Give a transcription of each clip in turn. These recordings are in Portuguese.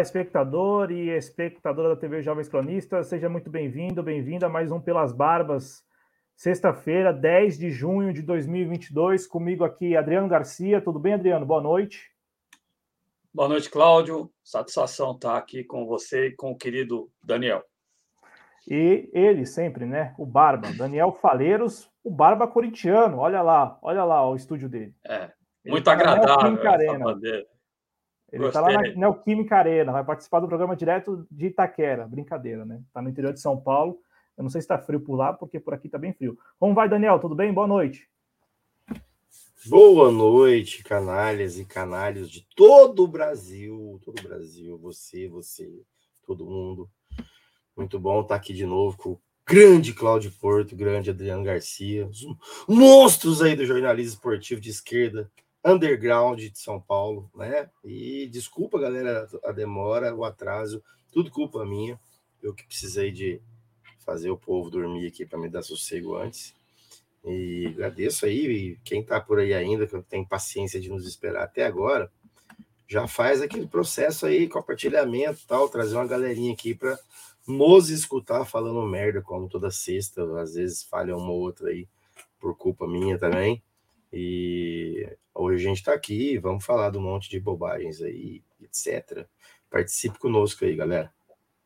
Olá, espectador e espectadora da TV Jovens Cronistas, seja muito bem-vindo, bem-vinda a mais um Pelas Barbas, sexta-feira, 10 de junho de 2022, comigo aqui Adriano Garcia. Tudo bem, Adriano? Boa noite. Boa noite, Cláudio. Satisfação estar aqui com você e com o querido Daniel. E ele sempre, né? O Barba, Daniel Faleiros, o Barba corintiano. Olha lá, olha lá o estúdio dele. É, muito tá agradável essa Ele está lá na Neoquímica Arena, vai participar do programa direto de Itaquera. Brincadeira, né? Está no interior de São Paulo. Eu não sei se está frio por lá, porque por aqui está bem frio. Como vai, Daniel? Tudo bem? Boa noite. Boa noite, canalhas e canalhos de todo o Brasil. Todo o Brasil, você, você, todo mundo. Muito bom estar aqui de novo com o grande Cláudio Porto, grande Adriano Garcia, os monstros aí do jornalismo esportivo de esquerda underground de São Paulo, né? E desculpa, galera, a demora, o atraso, tudo culpa minha. Eu que precisei de fazer o povo dormir aqui para me dar sossego antes. E agradeço aí, e quem está por aí ainda, que tem paciência de nos esperar até agora, já faz aquele processo aí, compartilhamento tal, trazer uma galerinha aqui para nos escutar falando merda, como toda sexta, às vezes falha uma ou outra aí, por culpa minha também. E hoje a gente está aqui, vamos falar de um monte de bobagens aí, etc. Participe conosco aí, galera.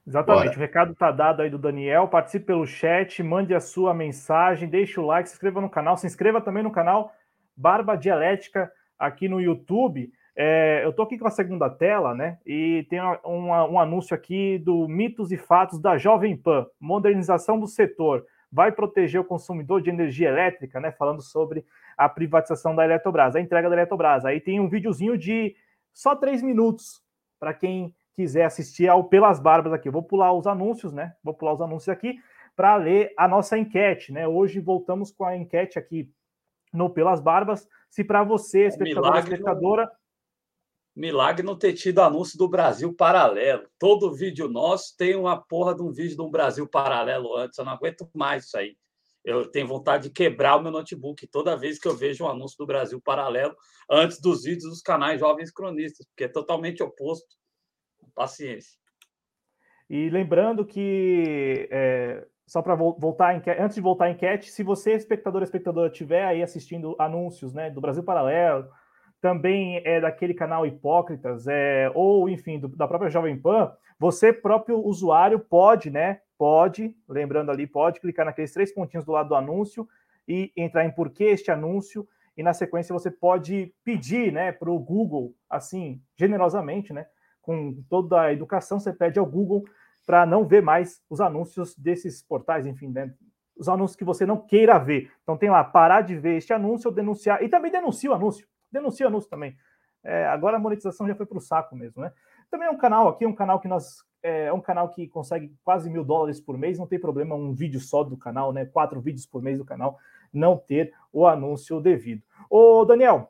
Exatamente, Bora. o recado está dado aí do Daniel. Participe pelo chat, mande a sua mensagem, deixe o like, se inscreva no canal, se inscreva também no canal Barba Dialética aqui no YouTube. É, eu estou aqui com a segunda tela, né? E tem um, um anúncio aqui do Mitos e Fatos da Jovem Pan, modernização do setor vai proteger o consumidor de energia elétrica, né? Falando sobre a privatização da Eletrobras, a entrega da Eletrobras. Aí tem um videozinho de só três minutos para quem quiser assistir ao Pelas Barbas aqui. Eu vou pular os anúncios, né? Vou pular os anúncios aqui para ler a nossa enquete, né? Hoje voltamos com a enquete aqui no Pelas Barbas. Se para você, espectador, espectadora, Milagre não ter tido anúncio do Brasil Paralelo. Todo vídeo nosso tem uma porra de um vídeo do Brasil Paralelo antes. Eu não aguento mais isso aí. Eu tenho vontade de quebrar o meu notebook toda vez que eu vejo um anúncio do Brasil Paralelo antes dos vídeos dos canais Jovens Cronistas, porque é totalmente oposto. Paciência. E lembrando que, é, só para voltar, antes de voltar à enquete, se você, espectador ou espectadora, estiver aí assistindo anúncios né, do Brasil Paralelo, também é daquele canal Hipócritas, é, ou enfim, do, da própria Jovem Pan, você próprio usuário pode, né? Pode, lembrando ali, pode clicar naqueles três pontinhos do lado do anúncio e entrar em por que este anúncio, e na sequência você pode pedir, né, para o Google, assim, generosamente, né? Com toda a educação, você pede ao Google para não ver mais os anúncios desses portais, enfim, né, os anúncios que você não queira ver. Então tem lá, parar de ver este anúncio ou denunciar, e também denuncia o anúncio denuncia anúncio também. É, agora a monetização já foi para o saco mesmo, né? Também é um canal aqui, um canal que nós. É, é um canal que consegue quase mil dólares por mês, não tem problema um vídeo só do canal, né? Quatro vídeos por mês do canal, não ter o anúncio devido. Ô, Daniel,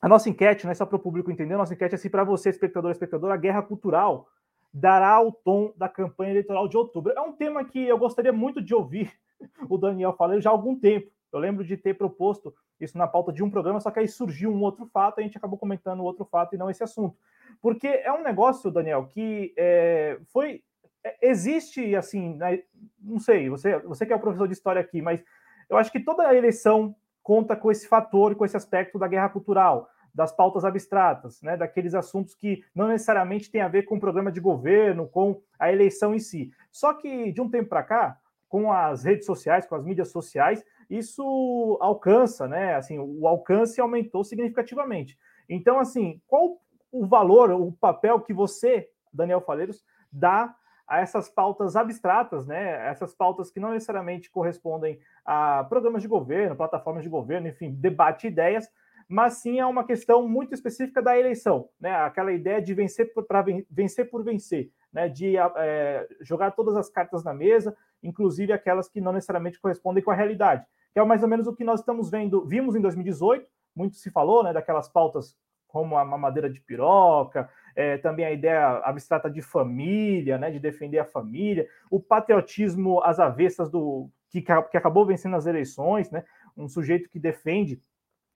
a nossa enquete, não é só para o público entender, a nossa enquete é se para você, espectador espectador, a guerra cultural dará o tom da campanha eleitoral de outubro. É um tema que eu gostaria muito de ouvir o Daniel falando já há algum tempo. Eu lembro de ter proposto isso na pauta de um programa, só que aí surgiu um outro fato, a gente acabou comentando outro fato e não esse assunto. Porque é um negócio, Daniel, que é, foi. É, existe, assim, né, não sei, você, você que é o professor de história aqui, mas eu acho que toda eleição conta com esse fator, com esse aspecto da guerra cultural, das pautas abstratas, né, daqueles assuntos que não necessariamente têm a ver com o programa de governo, com a eleição em si. Só que de um tempo para cá, com as redes sociais, com as mídias sociais, isso alcança, né? Assim, o alcance aumentou significativamente. Então, assim, qual o valor, o papel que você, Daniel Faleiros, dá a essas pautas abstratas, né? Essas pautas que não necessariamente correspondem a programas de governo, plataformas de governo, enfim, debate ideias, mas sim a uma questão muito específica da eleição, né? Aquela ideia de vencer para vencer por vencer, né? De é, jogar todas as cartas na mesa, inclusive aquelas que não necessariamente correspondem com a realidade que é mais ou menos o que nós estamos vendo, vimos em 2018, muito se falou, né, daquelas pautas como a mamadeira de piroca, é, também a ideia abstrata de família, né, de defender a família, o patriotismo às avessas do que, que acabou vencendo as eleições, né, um sujeito que defende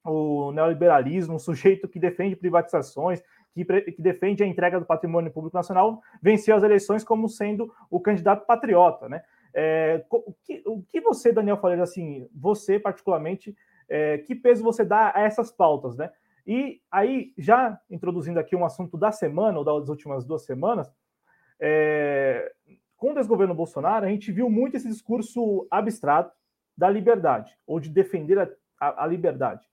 o neoliberalismo, um sujeito que defende privatizações, que, que, defende a entrega do patrimônio público nacional, venceu as eleições como sendo o candidato patriota, né? É, o, que, o, que, você, Daniel Faleiro, assim, você particularmente, é, que peso você dá a essas pautas, né? E aí, já introduzindo aqui um assunto da semana, ou das últimas duas semanas, é, com o desgoverno Bolsonaro, a gente viu muito esse discurso abstrato da liberdade, ou de defender a, a, a liberdade.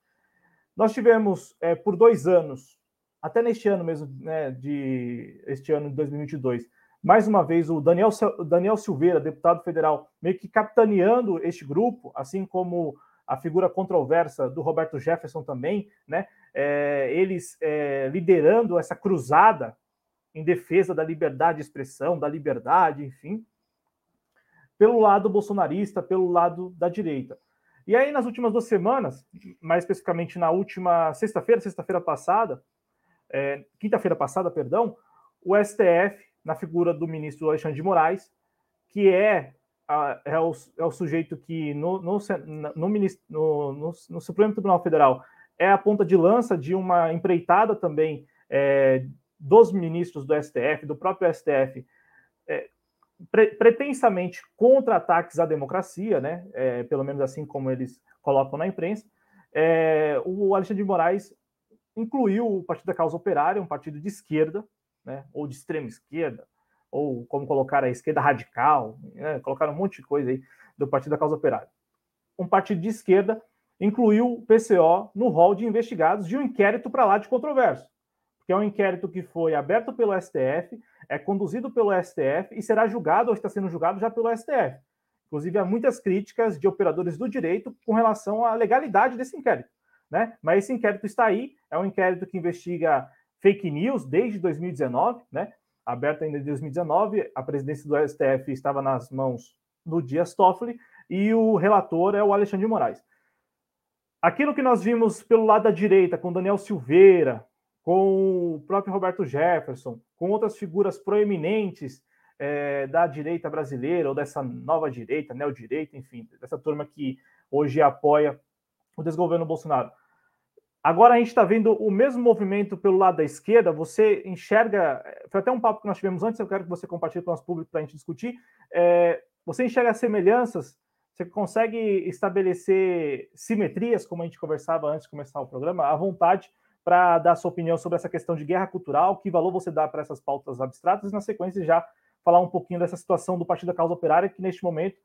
Nós tivemos, é, por dois anos, até neste ano mesmo, né, de este ano de 2022, mais uma vez o Daniel, Daniel Silveira, deputado federal, meio que capitaneando este grupo, assim como a figura controversa do Roberto Jefferson também, né? É, eles é, liderando essa cruzada em defesa da liberdade de expressão, da liberdade, enfim, pelo lado bolsonarista, pelo lado da direita. E aí, nas últimas duas semanas, mais especificamente na última sexta-feira, sexta-feira passada, é, quinta-feira passada, perdão, o STF, na figura do ministro Alexandre de Moraes, que é é o, é o sujeito que no, no, no, no, no, Supremo Tribunal Federal é a ponta de lança de uma empreitada também é, dos ministros do STF, do próprio STF, é, pre, pretensamente contra ataques à democracia, né? É, pelo menos assim como eles colocam na imprensa. É, o Alexandre de Moraes incluiu o Partido da Causa Operária, um partido de esquerda, né, ou de extrema esquerda, ou como colocar a esquerda radical, né? colocaram um monte de coisa aí do Partido da Causa Operária. Um partido de esquerda incluiu o PCO no rol de investigados de um inquérito para lá de controverso, que é um inquérito que foi aberto pelo STF, é conduzido pelo STF e será julgado ou está sendo julgado já pelo STF. Inclusive, há muitas críticas de operadores do direito com relação à legalidade desse inquérito. Né? Mas esse inquérito está aí, é um inquérito que investiga fake news desde 2019, né? aberta ainda em 2019. A presidência do STF estava nas mãos do Dias Toffoli e o relator é o Alexandre de Moraes. Aquilo que nós vimos pelo lado da direita, com Daniel Silveira, com o próprio Roberto Jefferson, com outras figuras proeminentes é, da direita brasileira, ou dessa nova direita, neodireita, enfim, dessa turma que hoje apoia o desgoverno Bolsonaro. Agora a gente está vendo o mesmo movimento pelo lado da esquerda. Você enxerga. Foi até um papo que nós tivemos antes, eu quero que você compartilhe com o nosso público para a gente discutir. É, você enxerga semelhanças? Você consegue estabelecer simetrias, como a gente conversava antes de começar o programa, à vontade para dar sua opinião sobre essa questão de guerra cultural, que valor você dá para essas pautas abstratas, e na sequência já falar um pouquinho dessa situação do Partido da Causa Operária, que neste momento,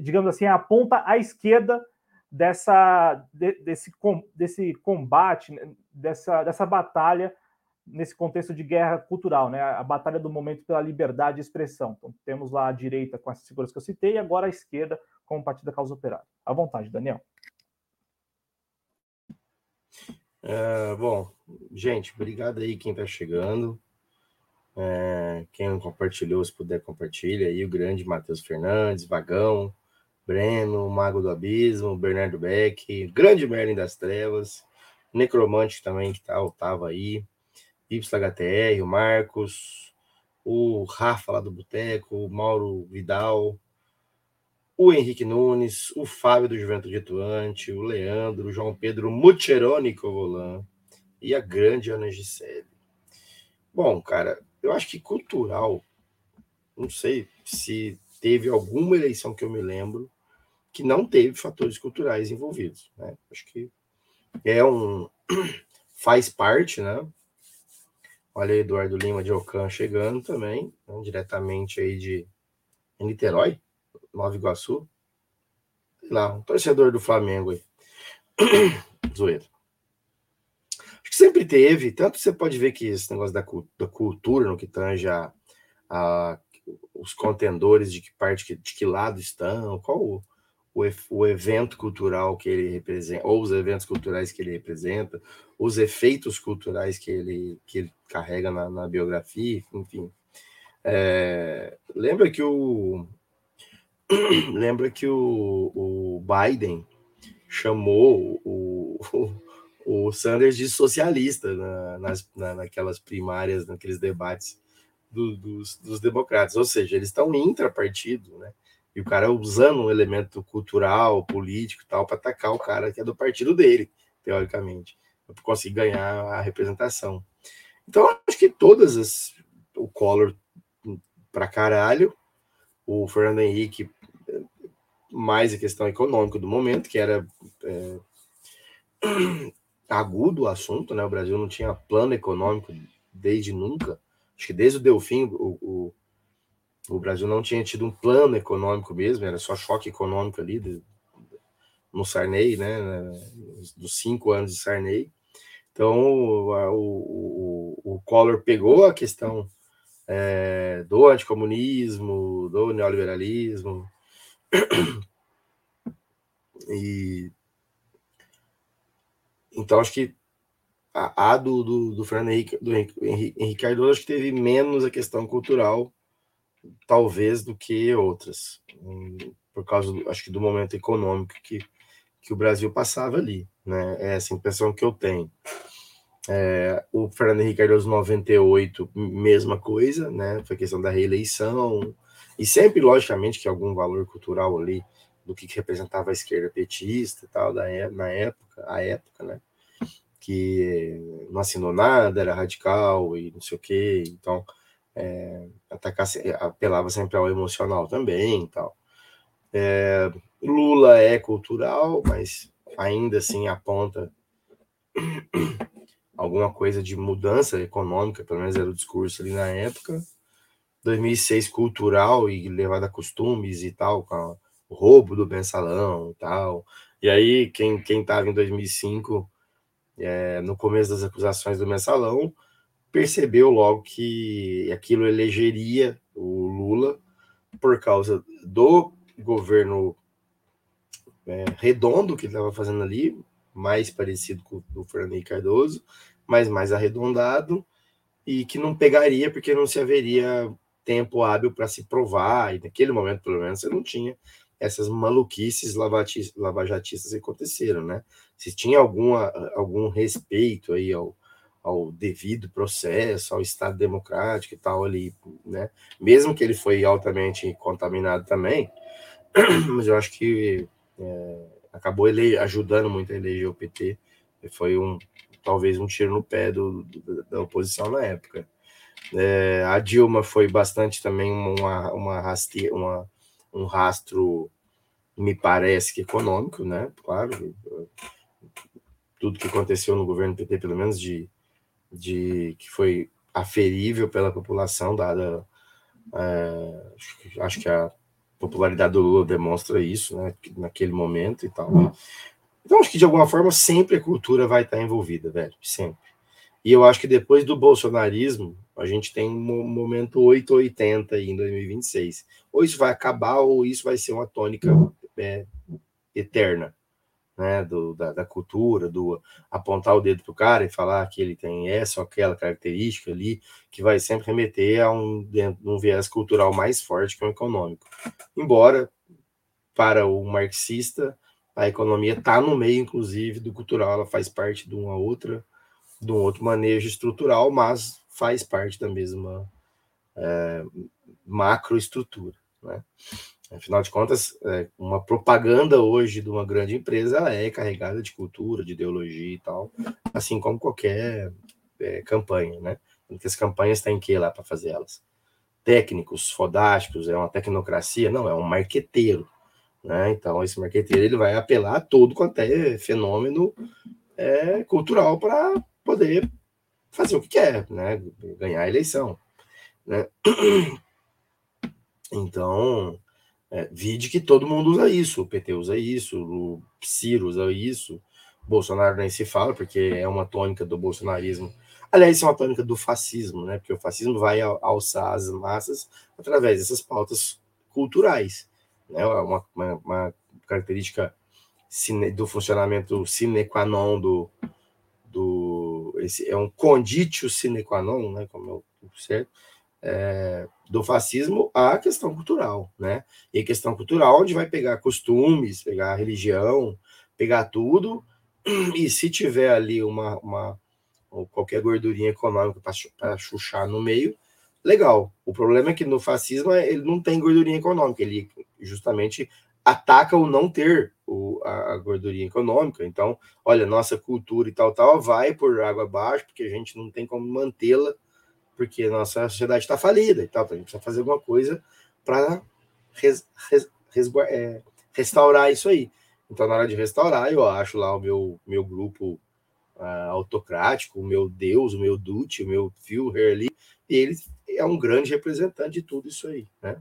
digamos assim, aponta à esquerda dessa, de, desse, desse combate, né, dessa, dessa batalha nesse contexto de guerra cultural, né? A batalha do momento pela liberdade de expressão. Então, temos lá a direita com essas figuras que eu citei e agora a esquerda com o Partido da Causa Operária. À vontade, Daniel. É, bom, gente, obrigado aí quem está chegando. É, quem compartilhou, se puder, compartilha aí. O grande Matheus Fernandes, Vagão, Breno, Mago do Abismo, Bernardo Beck, Grande Merlin das Trevas, Necromante também, que tá, tava aí, YHTR, o Marcos, o Rafa lá do Boteco, o Mauro Vidal, o Henrique Nunes, o Fábio do Juventude Atuante, o Leandro, o João Pedro Mucheroni Covolan e a grande Ana Gisele. Bom, cara, eu acho que cultural, não sei se teve alguma eleição que eu me lembro que não teve fatores culturais envolvidos. Né? Acho que é um. faz parte, né? Olha Eduardo Lima de Ocan chegando também, né? diretamente aí de Niterói, Nova Iguaçu. Sei lá, um torcedor do Flamengo aí. Zoeira. Acho que sempre teve, tanto você pode ver que esse negócio da, da cultura, no que tange a, os contendores, de que parte, de que lado estão, qual o, o, o evento cultural que ele representa, ou os eventos culturais que ele representa, os efeitos culturais que ele, que ele carrega na, na biografia, enfim. É, lembra que o lembra que o, o Biden chamou o, o, o Sanders de socialista na, nas, na, naquelas primárias, naqueles debates do, dos, dos democratas. Ou seja, eles estão intrapartido, né? E o cara usando um elemento cultural, político tal, para atacar o cara que é do partido dele, teoricamente, para conseguir ganhar a representação. Então, acho que todas as. O Collor para caralho, o Fernando Henrique, mais a questão econômica do momento, que era é, agudo o assunto, né? O Brasil não tinha plano econômico desde nunca. Acho que desde o Delfim, o, o o Brasil não tinha tido um plano econômico mesmo, era só choque econômico ali de, no Sarney, né? Dos cinco anos de Sarney. Então, o, o, o Collor pegou a questão é, do anticomunismo, do neoliberalismo, e então acho que a, a do, do, do Fernando Henrique, do Henrique, Henrique Cardoso acho que teve menos a questão cultural talvez do que outras, por causa, do, acho que do momento econômico que, que o Brasil passava ali, né? É essa impressão que eu tenho. É, o Fernando Henrique Cardoso 98, mesma coisa, né? Foi questão da reeleição, e sempre, logicamente, que algum valor cultural ali do que representava a esquerda petista e tal, da, é, na época, a época, né? Que não assinou nada, era radical e não sei o quê, então é, apelava sempre ao emocional também tal. É, Lula é cultural, mas ainda assim aponta alguma coisa de mudança econômica, pelo menos era o discurso ali na época. 2006 cultural e levado a costumes e tal, com o roubo do mensalão e tal. E aí, quem, quem tava em 2005, é, no começo das acusações do mensalão, percebeu logo que aquilo elegeria o Lula por causa do governo é, redondo que ele estava fazendo ali, mais parecido com o do Fernando Henrique Cardoso, mas mais arredondado, e que não pegaria porque não se haveria tempo hábil para se provar, e naquele momento, pelo menos, você não tinha essas maluquices lavajatistas que aconteceram, né? Se tinha alguma, algum respeito aí ao, ao devido processo, ao Estado democrático e tal ali, né? Mesmo que ele foi altamente contaminado também, mas eu acho que é, acabou ele ajudando muito a eleger o PT. Foi um talvez um tiro no pé do, do da oposição na época. É, a Dilma foi bastante também uma, uma, raste, uma um rastro, me parece que econômico, né? Claro, tudo que aconteceu no governo PT, pelo menos de de que foi aferível pela população, dada. É, acho que a popularidade do Lula demonstra isso, né, naquele momento e tal. Então, acho que de alguma forma sempre a cultura vai estar envolvida, velho, sempre. E eu acho que depois do bolsonarismo, a gente tem um momento 880 aí em 2026. Ou isso vai acabar, ou isso vai ser uma tônica é, eterna né, do, da, da, cultura, do apontar o dedo para o cara e falar que ele tem essa ou aquela característica ali, que vai sempre remeter a um, um viés cultural mais forte que o econômico. Embora, para o marxista, a economia está no meio, inclusive, do cultural, ela faz parte de uma outra, de um outro manejo estrutural, mas faz parte da mesma é, macroestrutura, né? Afinal de contas, é, uma propaganda hoje de uma grande empresa ela é carregada de cultura, de ideologia e tal, assim como qualquer é, campanha, né? Porque as campanhas têm que ir lá para fazer elas. Técnicos, fodásticos, é uma tecnocracia? Não, é um marqueteiro, né? Então, esse marqueteiro ele vai apelar a todo quanto é fenômeno é, cultural para poder fazer o que quer, né? Ganhar a eleição, né? Então, é, vide que todo mundo usa isso, o PT usa isso, o Ciro usa isso, Bolsonaro nem se fala, porque é uma tônica do bolsonarismo. Aliás, isso é uma tônica do fascismo, né? Porque o fascismo vai alçar as massas através dessas pautas culturais, né? Uma, uma, uma característica do funcionamento sine qua non do, do esse é um conditio sine qua non, né? Como é o certo? É, do fascismo à questão cultural, né? E questão cultural, onde vai pegar costumes, pegar religião, pegar tudo e se tiver ali uma, uma qualquer gordurinha econômica para chuchar no meio, legal. O problema é que no fascismo é, ele não tem gordurinha econômica, ele justamente ataca o não ter o, a gordurinha econômica. Então, olha, nossa cultura e tal, tal, vai por água abaixo, porque a gente não tem como mantê-la, porque nossa sociedade está falida e tal. Então a gente precisa fazer alguma coisa para res, res, é, restaurar isso aí. Então, na hora de restaurar, eu acho lá o meu, meu grupo uh, autocrático, o meu Deus, o meu Dutch, o meu Führer ali, e ele é um grande representante de tudo isso aí, né?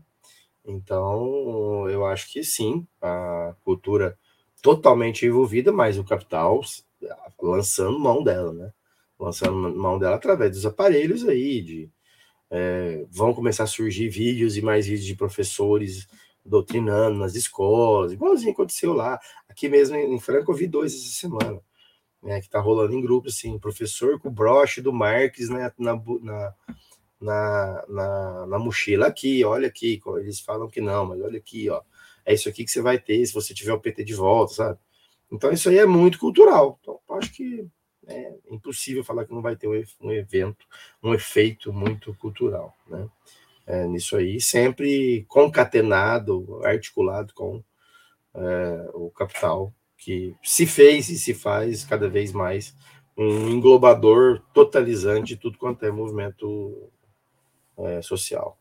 Então, eu acho que sim, a cultura totalmente envolvida, mas o capital lançando mão dela, né? Lançando mão dela através dos aparelhos aí, de é, vão começar a surgir vídeos e mais vídeos de professores doutrinando nas escolas, igualzinho aconteceu lá. Aqui mesmo em Franco eu vi dois essa semana, né, que tá rolando em grupo, assim, professor com o broche do Marques né, na, na, na, na, na mochila aqui, olha aqui, eles falam que não, mas olha aqui, ó, é isso aqui que você vai ter se você tiver o PT de volta, sabe? Então isso aí é muito cultural. Então, acho que é impossível falar que não vai ter um evento, um efeito muito cultural, né? É, nisso aí, sempre concatenado, articulado com é, o capital, que se fez e se faz cada vez mais um englobador totalizante de tudo quanto é movimento é, social.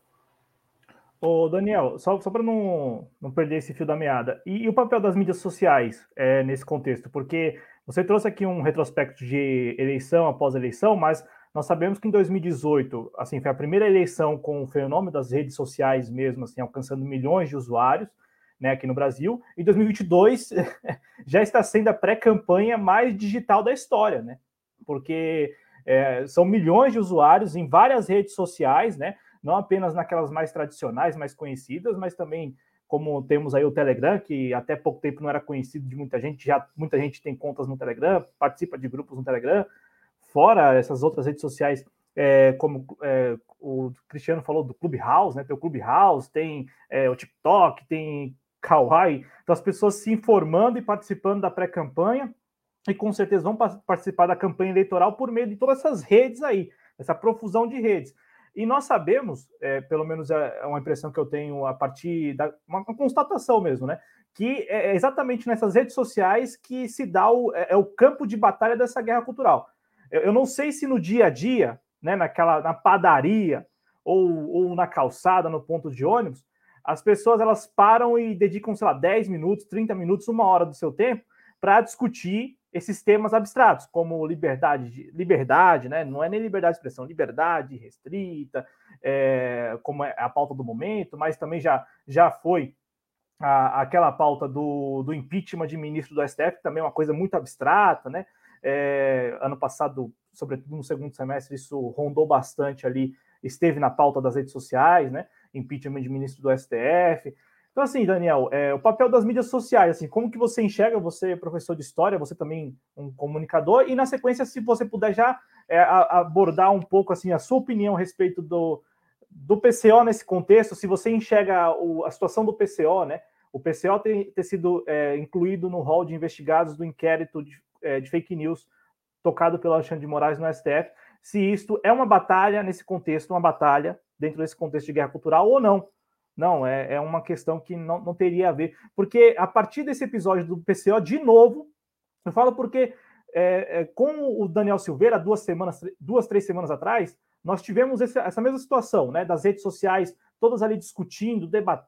Ô, Daniel, só, só para não, não perder esse fio da meada, e, e o papel das mídias sociais é, nesse contexto? Porque você trouxe aqui um retrospecto de eleição após eleição, mas nós sabemos que em 2018, assim, foi a primeira eleição com o fenômeno das redes sociais mesmo, assim, alcançando milhões de usuários, né, aqui no Brasil. Em 2022 já está sendo a pré-campanha mais digital da história, né? Porque é, são milhões de usuários em várias redes sociais, né? Não apenas naquelas mais tradicionais, mais conhecidas, mas também como temos aí o Telegram, que até pouco tempo não era conhecido de muita gente, já muita gente tem contas no Telegram, participa de grupos no Telegram, fora essas outras redes sociais, é, como é, o Cristiano falou do Clubhouse, né? Tem o Clubhouse, tem é, o TikTok, tem Kawaii, então as pessoas se informando e participando da pré-campanha, e com certeza vão participar da campanha eleitoral por meio de todas essas redes aí, essa profusão de redes. E nós sabemos, é, pelo menos é, é uma impressão que eu tenho a partir da uma, constatação mesmo, né? Que é, é exatamente nessas redes sociais que se dá o, é, é o campo de batalha dessa guerra cultural. Eu, eu, não sei se no dia a dia, né, naquela na padaria ou, ou na calçada, no ponto de ônibus, as pessoas elas param e dedicam, sei lá, 10 minutos, 30 minutos, uma hora do seu tempo para discutir esses temas abstratos, como liberdade, liberdade, né? Não é nem liberdade de expressão, liberdade restrita, é, como é a pauta do momento, mas também já, já foi a, aquela pauta do, do impeachment de ministro do STF, também é uma coisa muito abstrata, né? É, ano passado, sobretudo no segundo semestre, isso rondou bastante ali, esteve na pauta das redes sociais, né? Impeachment de ministro do STF. Então, assim, Daniel, é, o papel das mídias sociais, assim, como que você enxerga, você é professor de história, você também um comunicador, e na sequência, se você puder já é, abordar um pouco, assim, a sua opinião a respeito do, do PCO nesse contexto, se você enxerga o, a situação do PCO, né, o PCO ter, ter sido é, incluído no rol de investigados do inquérito de, é, de fake news tocado pelo Alexandre de Moraes no STF, se isto é uma batalha nesse contexto, uma batalha dentro desse contexto de guerra cultural ou não, não, é, é uma questão que não, não teria a ver. Porque a partir desse episódio do PCO, de novo, eu falo porque é, é, com o Daniel Silveira, duas semanas, duas, três semanas atrás, nós tivemos esse, essa mesma situação, né? Das redes sociais, todas ali discutindo, debat,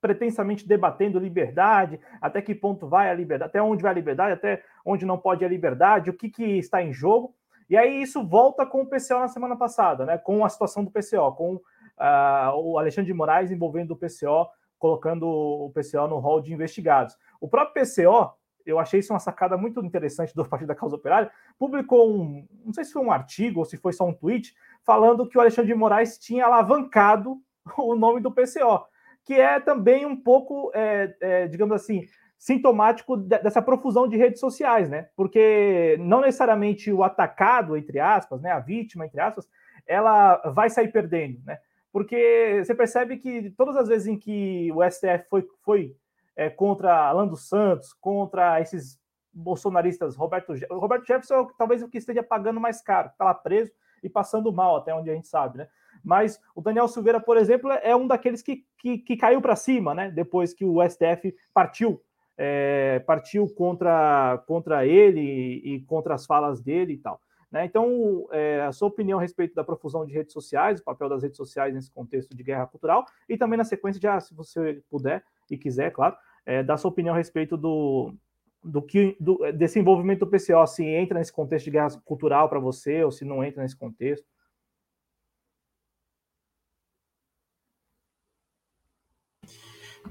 pretensamente debatendo liberdade, até que ponto vai a liberdade, até onde vai a liberdade, até onde não pode a liberdade, o que, que está em jogo. E aí isso volta com o PCO na semana passada, né? Com a situação do PCO, com uh, o Alexandre de Moraes envolvendo o PCO, colocando o PCO no rol de investigados. O próprio PCO, eu achei isso uma sacada muito interessante do Partido da Causa Operária, publicou um, não sei se foi um artigo ou se foi só um tweet, falando que o Alexandre de Moraes tinha alavancado o nome do PCO, que é também um pouco, é, é, digamos assim, sintomático dessa profusão de redes sociais, né? Porque não necessariamente o atacado, entre aspas, né, a vítima, entre aspas, ela vai sair perdendo, né? Porque você percebe que todas as vezes em que o STF foi, foi é, contra Alan dos Santos, contra esses bolsonaristas, Roberto, Roberto Jefferson é talvez o que esteja pagando mais caro, está lá preso e passando mal, até onde a gente sabe, né? Mas o Daniel Silveira, por exemplo, é um daqueles que, que, que caiu para cima, né? Depois que o STF partiu, é, partiu contra, contra ele e, e contra as falas dele e tal. Né? Então, é, a sua opinião a respeito da profusão de redes sociais, o papel das redes sociais nesse contexto de guerra cultural, e também na sequência, já, se você puder e quiser, claro, é, sua opinião a respeito do, do que do, desse envolvimento do PCO, se entra nesse contexto de guerra cultural para você, ou se não entra nesse contexto.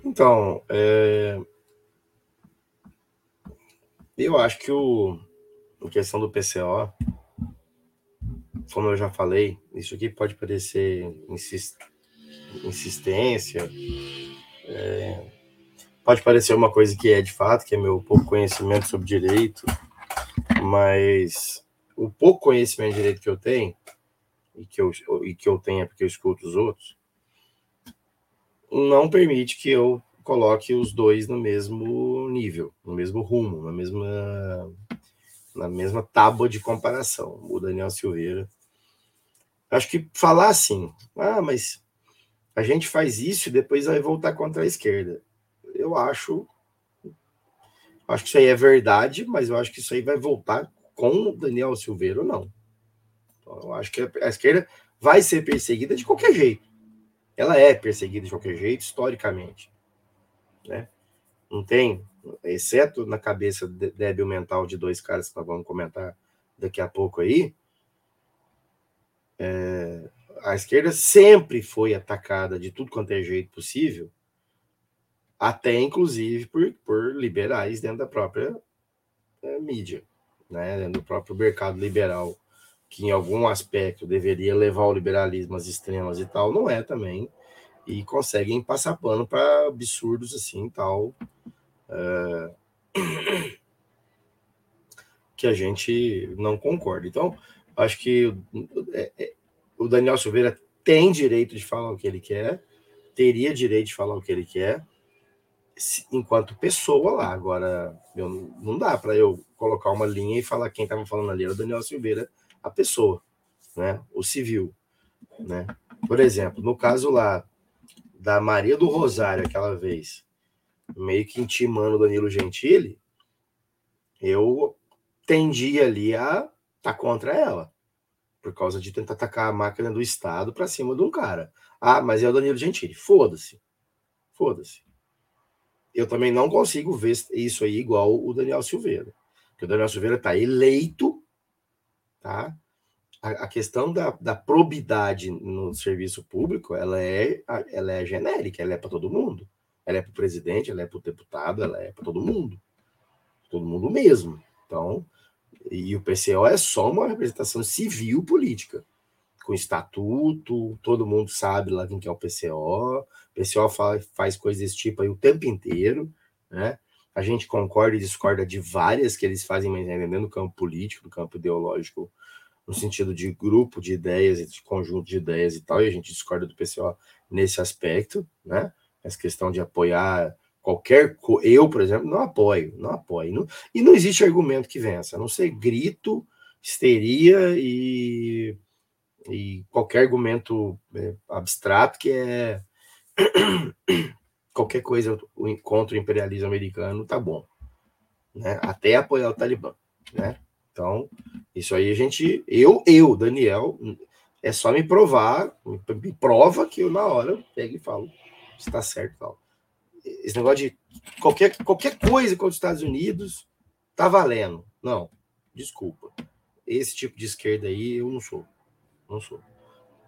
Então, é... eu acho que o, questão do PCO como eu já falei, isso aqui pode parecer insist... insistência, é... pode parecer uma coisa que é de fato, que é meu pouco conhecimento sobre direito, mas o pouco conhecimento de direito que eu tenho, e que eu, e que eu tenho é porque eu escuto os outros, não permite que eu coloque os dois no mesmo nível, no mesmo rumo, na mesma na mesma tábua de comparação. O Daniel Silveira. Acho que falar assim, ah, mas a gente faz isso e depois vai voltar contra a esquerda. Eu acho. Acho que isso aí é verdade, mas eu acho que isso aí vai voltar com o Daniel Silveira ou não. Então, eu acho que a esquerda vai ser perseguida de qualquer jeito. Ela é perseguida de qualquer jeito, historicamente. Né? Não tem exceto na cabeça débil mental de dois caras que nós vamos comentar daqui a pouco aí, é, a esquerda sempre foi atacada de tudo quanto é jeito possível, até inclusive por, por liberais dentro da própria é, mídia, né, dentro do próprio mercado liberal, que em algum aspecto deveria levar o liberalismo às extremas e tal, não é também, e conseguem passar pano para absurdos assim tal, é, que a gente não concorda. Então, acho que é, é, o Daniel Silveira tem direito de falar o que ele quer, teria direito de falar o que ele quer, enquanto pessoa lá. Agora, eu, não dá para eu colocar uma linha e falar quem estava falando ali era o Daniel Silveira, a pessoa, né? o civil. Né? Por exemplo, no caso lá da Maria do Rosário, aquela vez, meio que intimando o Danilo Gentili, eu tendi ali a estar tá contra ela, por causa de tentar atacar a máquina do Estado para cima de um cara. Ah, mas é o Danilo Gentili. Foda-se. Foda-se. Eu também não consigo ver isso aí igual o Daniel Silveira. Porque o Daniel Silveira está eleito, tá? A, a questão da, da, probidade no serviço público, ela é, ela é genérica, ela é para todo mundo. Ela é para o presidente, ela é para o deputado, ela é para todo mundo. Todo mundo mesmo. Então, e o PCO é só uma representação civil política, com estatuto, todo mundo sabe lá quem que é o PCO. O PCO faz, faz coisas desse tipo aí o tempo inteiro, né? A gente concorda e discorda de várias que eles fazem, mas ainda no campo político, no campo ideológico, no sentido de grupo de ideias, de conjunto de ideias e tal, e a gente discorda do PCO nesse aspecto, né? Essa questão de apoiar qualquer eu, por exemplo, não apoio, não apoio. Não, e não existe argumento que vença, a não ser grito, histeria e, e qualquer argumento é, abstrato que é qualquer coisa contra o imperialismo americano tá bom, né? Até apoiar o Talibã, né? Então, isso aí a gente, eu, eu, Daniel, é só me provar, me prova que eu na hora eu pego e falo, está certo tal. Esse negócio de qualquer, qualquer coisa contra os Estados Unidos tá valendo. Não, desculpa. Esse tipo de esquerda aí eu não sou. Não sou.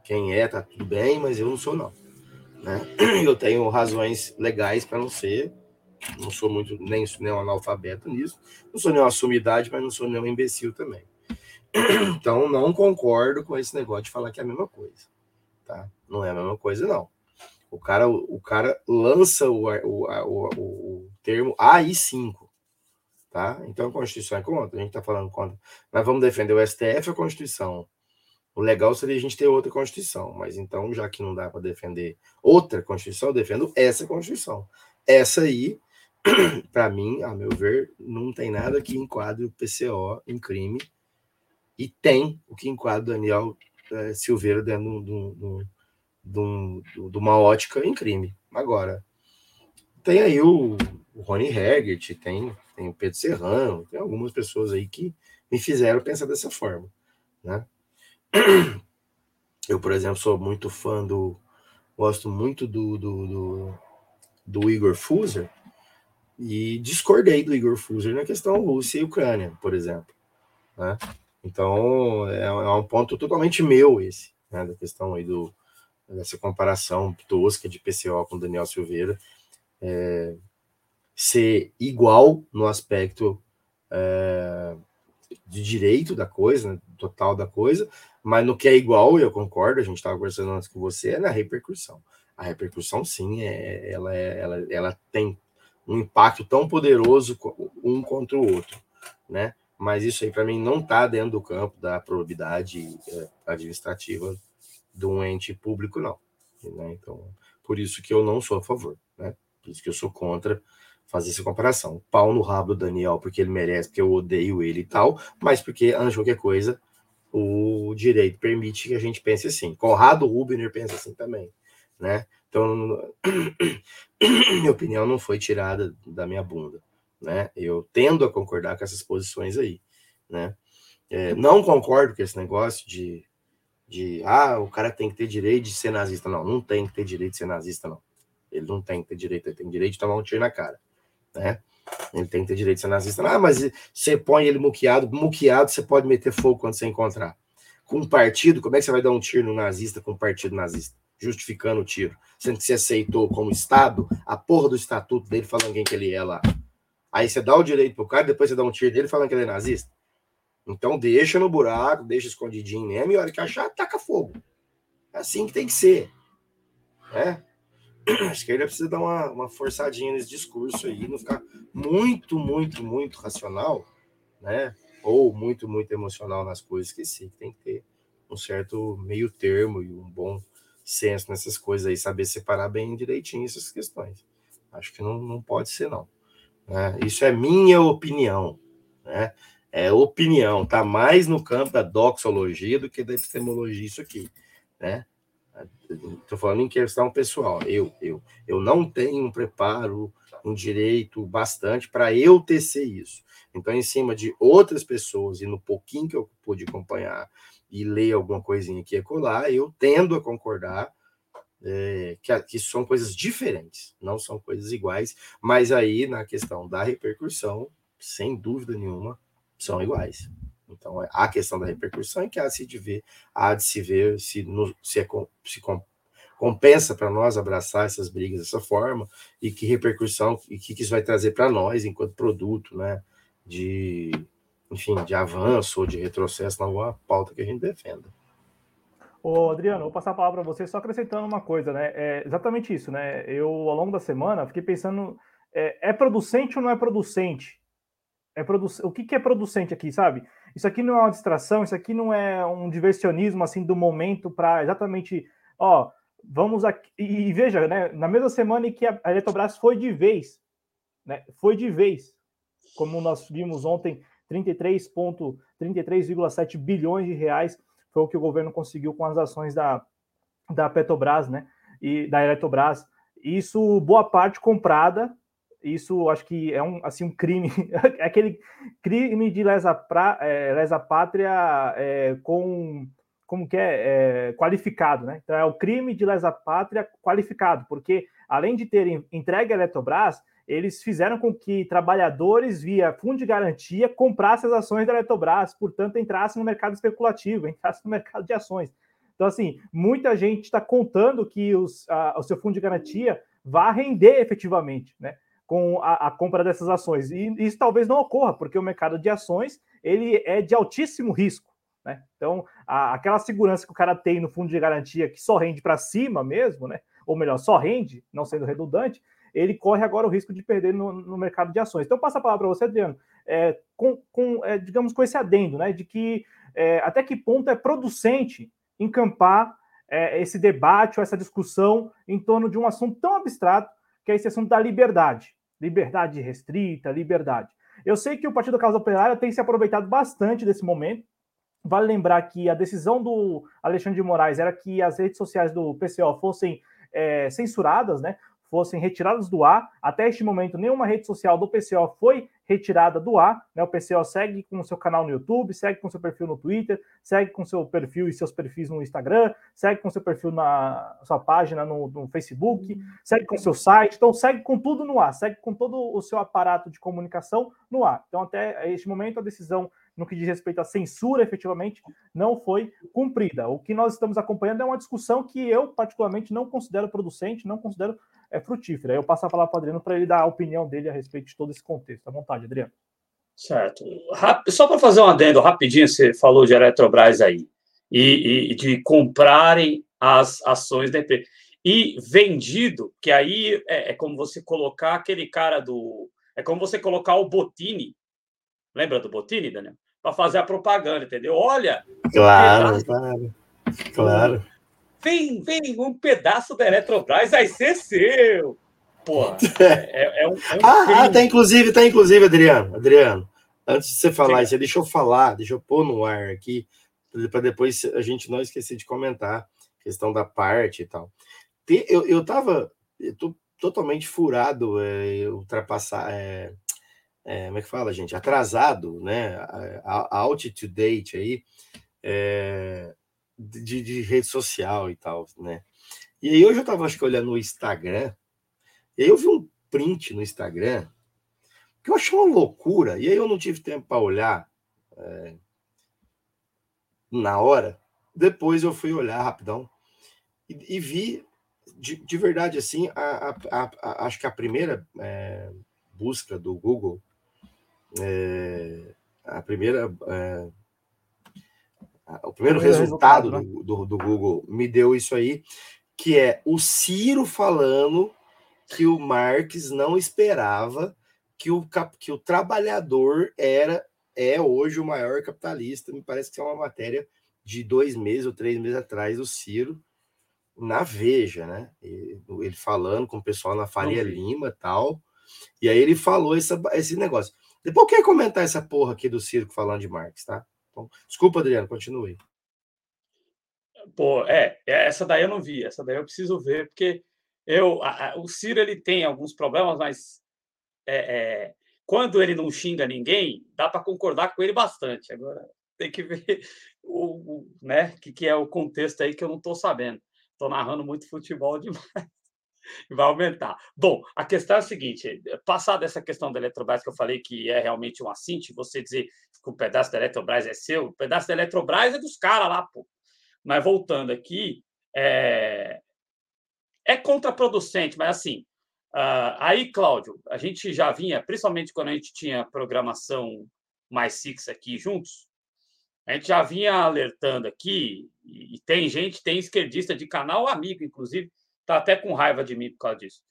Quem é, tá tudo bem, mas eu não sou, não. Né? Eu tenho razões legais para não ser. Não sou muito nem, nem um analfabeto nisso. Não sou nem uma sumidade, mas não sou nem um imbecil também. Então, não concordo com esse negócio de falar que é a mesma coisa. Tá? Não é a mesma coisa, não. O cara, o cara lança o, o, o, o termo AI5, tá? Então a Constituição é contra, a gente está falando contra. Nós vamos defender o STF a Constituição. O legal seria a gente ter outra Constituição, mas então, já que não dá para defender outra Constituição, eu defendo essa Constituição. Essa aí, para mim, a meu ver, não tem nada que enquadre o PCO em crime e tem o que enquadra o Daniel é, Silveira dentro de, de, de, de, uma ótica em crime. Agora, tem aí o, o Rony Heggert, tem, tem o Pedro Serrano, tem algumas pessoas aí que me fizeram pensar dessa forma, né? Eu, por exemplo, sou muito fã do. Gosto muito do, do, do, do Igor Fuser e discordei do Igor Fuser na questão Rússia e Ucrânia, por exemplo. Né? Então, é, é, um ponto totalmente meu esse, né, da questão aí do, dessa comparação tosca de PCO com Daniel Silveira. É, ser igual no aspecto é, de direito da coisa, né, total da coisa, mas no que é igual, eu concordo, a gente estava conversando antes com você, é na repercussão. A repercussão, sim, é, ela, é, ela, ela tem um impacto tão poderoso um contra o outro, né? Mas isso aí, para mim, não está dentro do campo da probidade é, administrativa de um ente público, não. Né? Então, por isso que eu não sou a favor, né? Por isso que eu sou contra fazer essa comparação. Pau no rabo do Daniel, porque ele merece, porque eu odeio ele e tal, mas porque, antes de qualquer coisa, o direito permite que a gente pense assim. Conrado Rubner pensa assim também, né? Então, minha opinião não foi tirada da minha bunda, né? Eu tendo a concordar com essas posições aí, né? É, não concordo com esse negócio de, de, ah, o cara tem que ter direito de ser nazista. Não, não tem que ter direito de ser nazista, não. Ele não tem que ter direito, ele tem direito de tomar um tiro na cara, né? Ele tem que ter direito de ser nazista. Ah, mas você põe ele muqueado, muqueado você pode meter fogo quando você encontrar. Com um partido, como é que você vai dar um tiro no nazista com um partido nazista? Justificando o tiro. Sendo que você aceitou como Estado a porra do estatuto dele falando quem que ele é lá. Aí você dá o direito pro cara, depois você dá um tiro dele falando que ele é nazista. Então deixa no buraco, deixa escondidinho mesmo, e a hora que achar, taca fogo. É assim que tem que ser. Né? a esquerda precisa dar uma, uma forçadinha nesse discurso aí, não ficar muito, muito, muito racional, né? Ou muito, muito emocional nas coisas que sim, tem que ter um certo meio termo e um bom senso nessas coisas aí, saber separar bem direitinho essas questões. Acho que não, não pode ser, não. Né? Isso é minha opinião, né? É opinião, tá mais no campo da doxologia do que da epistemologia isso aqui, né? Estou falando em questão pessoal. Eu, eu, eu não tenho um preparo, um direito bastante para eu tecer isso. Então, em cima de outras pessoas e no pouquinho que eu pude acompanhar e ler alguma coisinha aqui e colar, eu tendo a concordar é, que, que são coisas diferentes, não são coisas iguais, mas aí na questão da repercussão, sem dúvida nenhuma, são iguais. Então, é, a questão da repercussão é que há de se ver, há de se ver se, no, se, é, se compensa para nós abraçar essas brigas dessa forma e que repercussão e que, que isso vai trazer para nós enquanto produto, né? De, enfim, de avanço ou de retrocesso na alguma pauta que a gente defenda. Ô, Adriano, vou passar a palavra para você, só acrescentando uma coisa, né? É exatamente isso, né? Eu, ao longo da semana, fiquei pensando: é, é producente ou não é producente? É produ... O que, que é producente aqui, sabe? Isso aqui não é uma distração, isso aqui não é um diversionismo assim do momento para exatamente, ó, vamos aqui e, veja, né, na mesma semana em que a Eletrobras foi de vez, né, foi de vez, como nós vimos ontem, 33,7 33, bilhões de reais foi o que o governo conseguiu com as ações da, da Petrobras, né, e da Eletrobras. Isso boa parte comprada isso acho que é um, assim, um crime, é aquele crime de lesa, pra, é, lesa pátria é, com, como que é, é, qualificado, né? Então é o crime de lesa pátria qualificado, porque além de terem entregue a Eletrobras, eles fizeram com que trabalhadores via fundo de garantia comprassem as ações da Eletrobras, portanto entrassem no mercado especulativo, entrassem no mercado de ações. Então, assim, muita gente está contando que os, a, o seu fundo de garantia vá render efetivamente, né? Com a, a, compra dessas ações. E isso talvez não ocorra, porque o mercado de ações ele é de altíssimo risco. Né? Então, a, aquela segurança que o cara tem no fundo de garantia que só rende para cima mesmo, né? ou melhor, só rende, não sendo redundante, ele corre agora o risco de perder no, no mercado de ações. Então, passa a palavra para você, Adriano, é, com, com é, digamos, com esse adendo, né, de que é, até que ponto é producente encampar é, esse debate ou essa discussão em torno de um assunto tão abstrato que é esse assunto da liberdade. Liberdade restrita, liberdade. Eu sei que o Partido da Causa Operária tem se aproveitado bastante desse momento. Vale lembrar que a decisão do Alexandre de Moraes era que as redes sociais do PCO fossem é, censuradas, né? fossem retiradas do ar. Até este momento, nenhuma rede social do PCO foi retirada do ar. Né? O PCO segue com o seu canal no YouTube, segue com seu perfil no Twitter, segue com seu perfil e seus perfis no Instagram, segue com seu perfil na sua página no, no Facebook, segue com seu site. Então, segue com tudo no ar, segue com todo o seu aparato de comunicação no ar. Então, até este momento, a decisão no que diz respeito à censura, efetivamente, não foi cumprida. O que nós estamos acompanhando é uma discussão que eu, particularmente, não considero producente, não considero é, frutífera. Eu passo a palavra para o Adriano para ele dar a opinião dele a respeito de todo esse contexto. À vontade, Adriano. Certo. Só para fazer um adendo rapidinho, você falou de Eletrobras aí, e, e de comprarem as ações da EP. E vendido, que aí é, é como você colocar aquele cara do. É como você colocar o Botini. Lembra do Botini, Daniel? Para fazer a propaganda, entendeu? Olha. Claro, claro. Claro. Vem, vem, um pedaço da Eletrobras vai ser seu. Porra, é, é, um, é um ah, ah, tá inclusive, tá inclusive, Adriano. Adriano, antes de você falar isso, deixa eu falar, deixa eu pôr no ar aqui, para depois a gente não esquecer de comentar questão da parte e tal. Eu, eu tava eu tô totalmente furado, é, ultrapassar, é, é, como é que fala, gente? Atrasado, né? A, a altitude date aí. É, de, de, rede social e tal, né? E aí hoje eu tava, acho que, olhando no Instagram, e aí eu vi um print no Instagram que eu achei uma loucura, e aí eu não tive tempo para olhar é, na hora. Depois eu fui olhar rapidão e, e vi, de, de, verdade, assim, a, a, a, acho que a primeira é, busca do Google, é, a primeira é, o primeiro resultado, né? do, do, Google me deu isso aí, que é o Ciro falando que o Marx não esperava que o, que o trabalhador era é hoje o maior capitalista. Me parece que é uma matéria de dois meses ou três meses atrás do Ciro na Veja, né? Ele falando com o pessoal na Faria Lima tal. E aí ele falou essa, esse negócio. Depois eu quero comentar essa porra aqui do Ciro falando de Marx, tá? Desculpa, Adriano, continue. Pô, é, é, essa daí eu não vi, essa daí eu preciso ver, porque eu, a, a, o Ciro ele tem alguns problemas, mas é, é, quando ele não xinga ninguém, dá para concordar com ele bastante. Agora tem que ver o, o né, que, que é o contexto aí que eu não estou sabendo. Estou narrando muito futebol demais vai aumentar. Bom, a questão é a seguinte: passada essa questão da Eletrobras, que eu falei que é realmente um assinte, você dizer que o pedaço da Eletrobras é seu, o pedaço da Eletrobras é dos caras lá, pô. Mas voltando aqui, é, é contraproducente, mas assim. Uh, aí, Cláudio, a gente já vinha, principalmente quando a gente tinha programação mais six aqui juntos, a gente já vinha alertando aqui, e tem gente, tem esquerdista de canal, amigo, inclusive, tá até com raiva de mim por causa disso.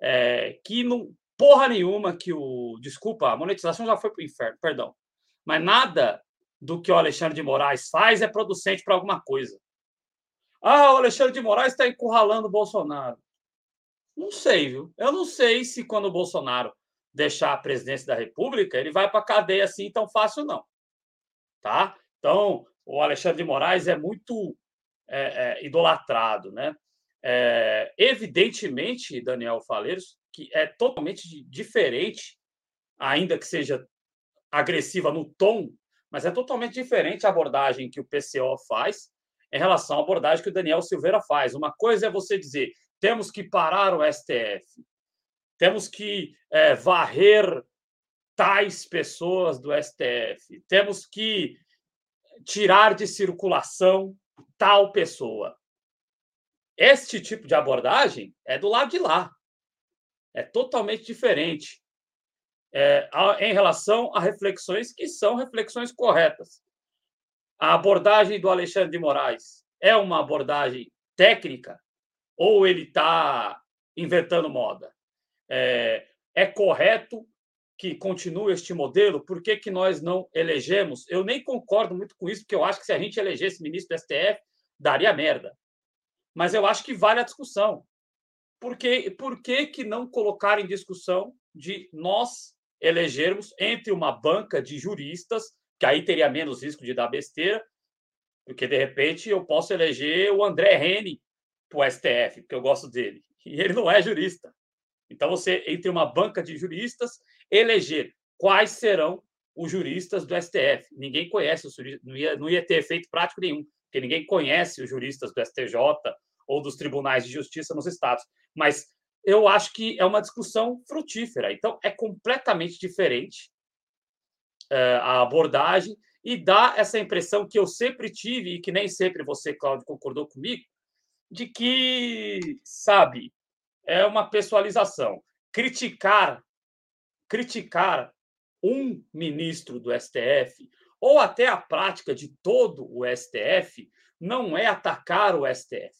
É, que não porra nenhuma que o. Desculpa, a monetização já foi para o inferno, perdão. Mas nada do que o Alexandre de Moraes faz é producente para alguma coisa. Ah, o Alexandre de Moraes está encurralando o Bolsonaro. Não sei, viu? Eu não sei se quando o Bolsonaro deixar a presidência da República, ele vai para cadeia assim tão fácil, não. Tá? Então, o Alexandre de Moraes é muito é, é, idolatrado, né? É, evidentemente, Daniel Faleiros, que é totalmente diferente, ainda que seja agressiva no tom, mas é totalmente diferente a abordagem que o PCO faz em relação à abordagem que o Daniel Silveira faz. Uma coisa é você dizer: temos que parar o STF, temos que é, varrer tais pessoas do STF, temos que tirar de circulação tal pessoa. Este tipo de abordagem é do lado de lá. É totalmente diferente é, em relação a reflexões que são reflexões corretas. A abordagem do Alexandre de Moraes é uma abordagem técnica ou ele está inventando moda? É, é, correto que continue este modelo? Por que, que nós não elegemos? Eu nem concordo muito com isso, porque eu acho que se a gente elegesse ministro do STF, daria merda mas eu acho que vale a discussão. Por que, por que, que não colocar em discussão de nós elegermos entre uma banca de juristas, que aí teria menos risco de dar besteira, porque de repente eu posso eleger o André Rene para o STF, porque eu gosto dele, e ele não é jurista. Então, você, entre uma banca de juristas, eleger quais serão os juristas do STF. Ninguém conhece os juristas, não ia, não ia ter efeito prático nenhum, porque ninguém conhece os juristas do STJ ou dos tribunais de justiça nos estados. Mas eu acho que é uma discussão frutífera. Então, é completamente diferente uh, a abordagem e dá essa impressão que eu sempre tive e que nem sempre você, Cláudio, concordou comigo, de que, sabe, é uma pessoalização. Criticar, criticar um ministro do STF ou até a prática de todo o STF não é atacar o STF.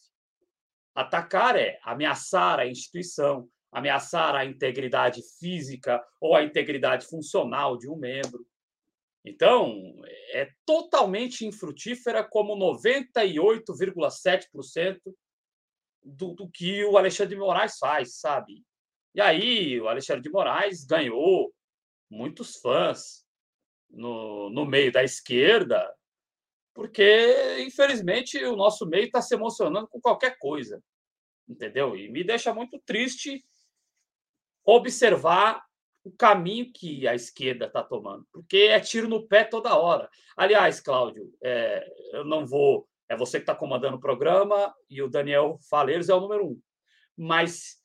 Atacar é ameaçar a instituição, ameaçar a integridade física ou a integridade funcional de um membro. Então, é totalmente infrutífera, como 98,7% do, do que o Alexandre de Moraes faz, sabe? E aí, o Alexandre de Moraes ganhou muitos fãs no, no meio da esquerda, porque, infelizmente, o nosso meio está se emocionando com qualquer coisa, entendeu? E me deixa muito triste observar o caminho que a esquerda está tomando, porque é tiro no pé toda hora. Aliás, Cláudio, é, eu não vou. É você que está comandando o programa e o Daniel Faleiros é o número um. Mas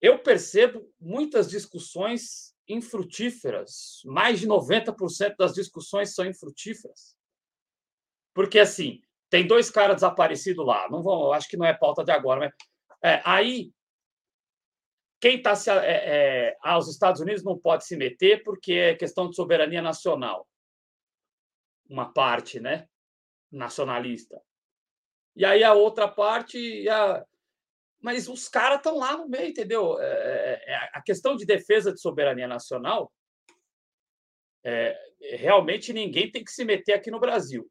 eu percebo muitas discussões infrutíferas. Mais de 90% das discussões são infrutíferas. Porque, assim, tem dois caras desaparecidos lá. Não vão, acho que não é pauta de agora, mas é, aí quem está se. É, é, ah, os Estados Unidos não pode se meter porque é questão de soberania nacional. Uma parte, né? Nacionalista. E aí a outra parte. A... Mas os caras estão lá no meio, entendeu? É, é, é, a questão de defesa de soberania nacional. É, realmente ninguém tem que se meter aqui no Brasil.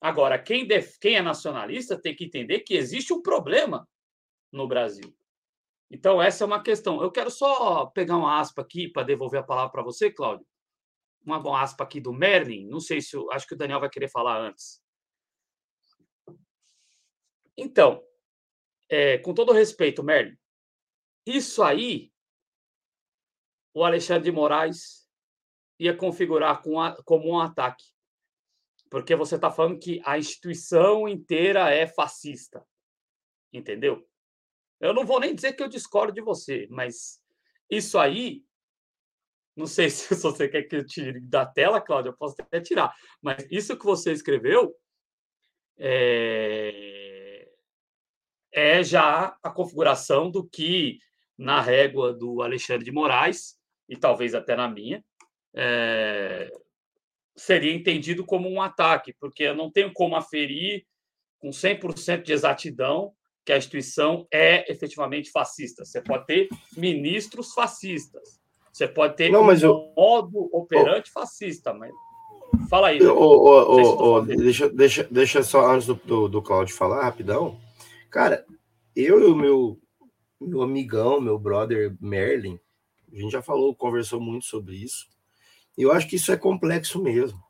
Agora, quem, def... quem é nacionalista tem que entender que existe um problema no Brasil. Então, essa é uma questão. Eu quero só pegar uma aspa aqui para devolver a palavra para você, Cláudio. Uma boa aspa aqui do Merlin. Não sei se. Acho que o Daniel vai querer falar antes. Então, é, com todo respeito, Merlin, isso aí o Alexandre de Moraes ia configurar com a, como um ataque. Porque você está falando que a instituição inteira é fascista. Entendeu? Eu não vou nem dizer que eu discordo de você, mas isso aí, não sei se você quer que eu tire da tela, Cláudia, eu posso até tirar, mas isso que você escreveu é, é já a configuração do que na régua do Alexandre de Moraes, e talvez até na minha, é, seria entendido como um ataque, porque eu não tenho como aferir com 100% de exatidão que a instituição é efetivamente fascista. Você pode ter ministros fascistas. Você pode ter não, mas um eu... modo operante oh. fascista, mas fala aí. Oh, oh, deixa, deixa, deixa só antes do, do, do Claudio falar rapidão. Cara, eu e o meu, meu amigão, meu brother Merlin, a gente já falou, conversou muito sobre isso. E eu acho que isso é complexo mesmo.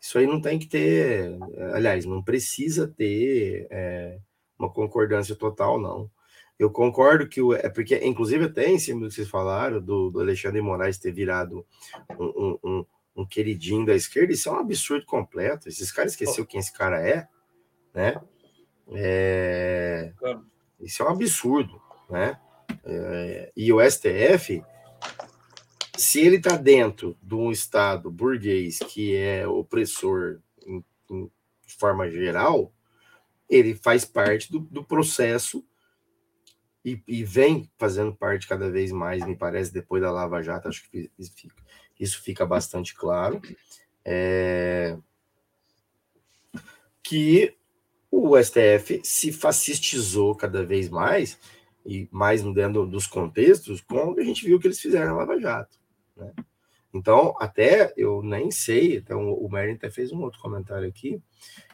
Isso aí não tem que ter, aliás, não precisa ter é, uma concordância total, não. Eu concordo que o. É porque, inclusive, até em cima do que vocês falaram, do, do Alexandre Moraes ter virado um, um, um, queridinho da esquerda, isso é um absurdo completo. Esses caras esqueceu quem esse cara é, né? É, isso é um absurdo, né? É, e o STF, se ele está dentro de um Estado burguês que é opressor em, em, de forma geral, ele faz parte do, do processo e, e, vem fazendo parte cada vez mais, me parece, depois da Lava Jato, acho que isso fica, bastante claro. É, que o STF se fascistizou cada vez mais, e mais dentro dos contextos, quando a gente viu o que eles fizeram na Lava Jato. Né? Então, até eu nem sei, então o Merlin até fez um outro comentário aqui,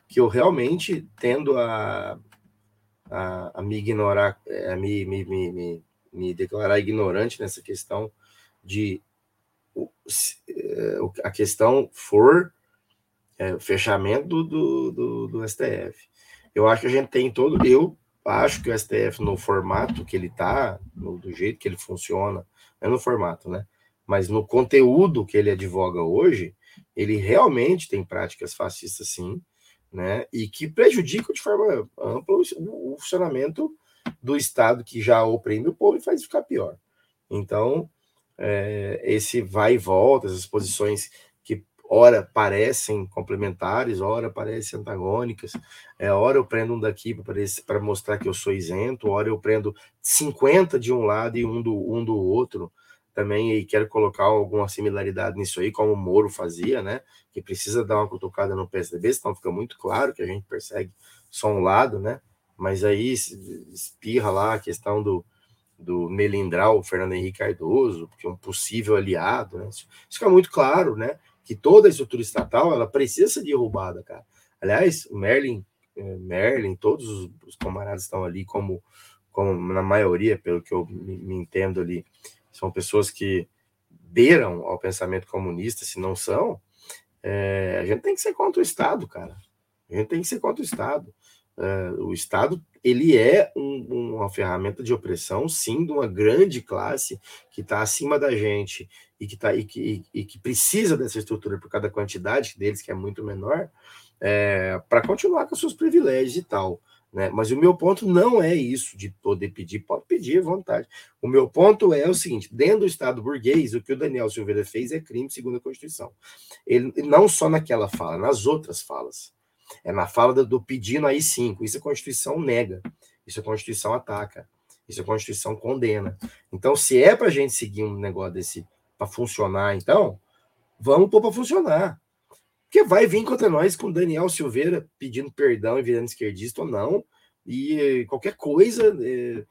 que eu realmente tendo a, a, a me ignorar, a me, me, me, me declarar ignorante nessa questão de é, a questão for é, o fechamento do, do, do, do, STF. Eu acho que a gente tem todo. Eu acho que o STF, no formato que ele está, do jeito que ele funciona, é no formato, né? Mas no conteúdo que ele advoga hoje, ele realmente tem práticas fascistas, sim, né? E que prejudicam de forma ampla o, funcionamento do Estado que já oprime o povo e faz ficar pior. Então, é, esse vai e volta, essas posições ora parecem complementares, ora parecem antagônicas, é, ora eu prendo um daqui para mostrar que eu sou isento, ora eu prendo 50 de um lado e um do, um do outro também, e quero colocar alguma similaridade nisso aí, como o Moro fazia, né? Que precisa dar uma cutucada no PSDB, senão fica muito claro que a gente persegue só um lado, né? Mas aí espirra lá a questão do, do Fernando Henrique Cardoso, que é um possível aliado, né? Isso, fica muito claro, né? Que toda a estrutura estatal ela precisa ser derrubada, cara. Aliás, o Merlin, é, Merlin, todos os, camaradas estão ali como, como na maioria, pelo que eu me, me entendo ali, são pessoas que beiram ao pensamento comunista, se não são, é, a gente tem que ser contra o Estado, cara. A gente tem que ser contra o Estado. É, o Estado ele é um, uma ferramenta de opressão, sim, de uma grande classe que está acima da gente e que, tá, e, que, e que precisa dessa estrutura por cada quantidade deles, que é muito menor, é, para continuar com seus privilégios e tal. Né? Mas o meu ponto não é isso de poder pedir, pode pedir à vontade. O meu ponto é o seguinte: dentro do Estado burguês, o que o Daniel Silveira fez é crime segundo a Constituição. Ele não só naquela fala, nas outras falas. É na fala do, do pedindo aí cinco. Isso a Constituição nega. Isso a Constituição ataca. Isso a Constituição condena. Então, se é para a gente seguir um negócio desse para funcionar, então, vamos pôr para funcionar. Porque vai vir contra nós com Daniel Silveira pedindo perdão e virando esquerdista ou não. E qualquer coisa, é,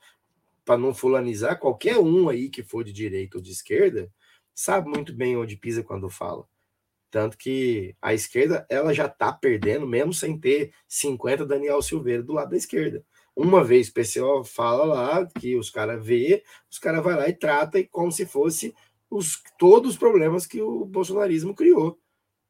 para não fulanizar, qualquer um aí que for de direita ou de esquerda, sabe muito bem onde pisa quando fala. Tanto que a esquerda ela já está perdendo, mesmo sem ter 50 Daniel Silveira do lado da esquerda. Uma vez o PCO fala lá que os caras vê, os caras vai lá e trata e como se fosse os, todos os problemas que o bolsonarismo criou.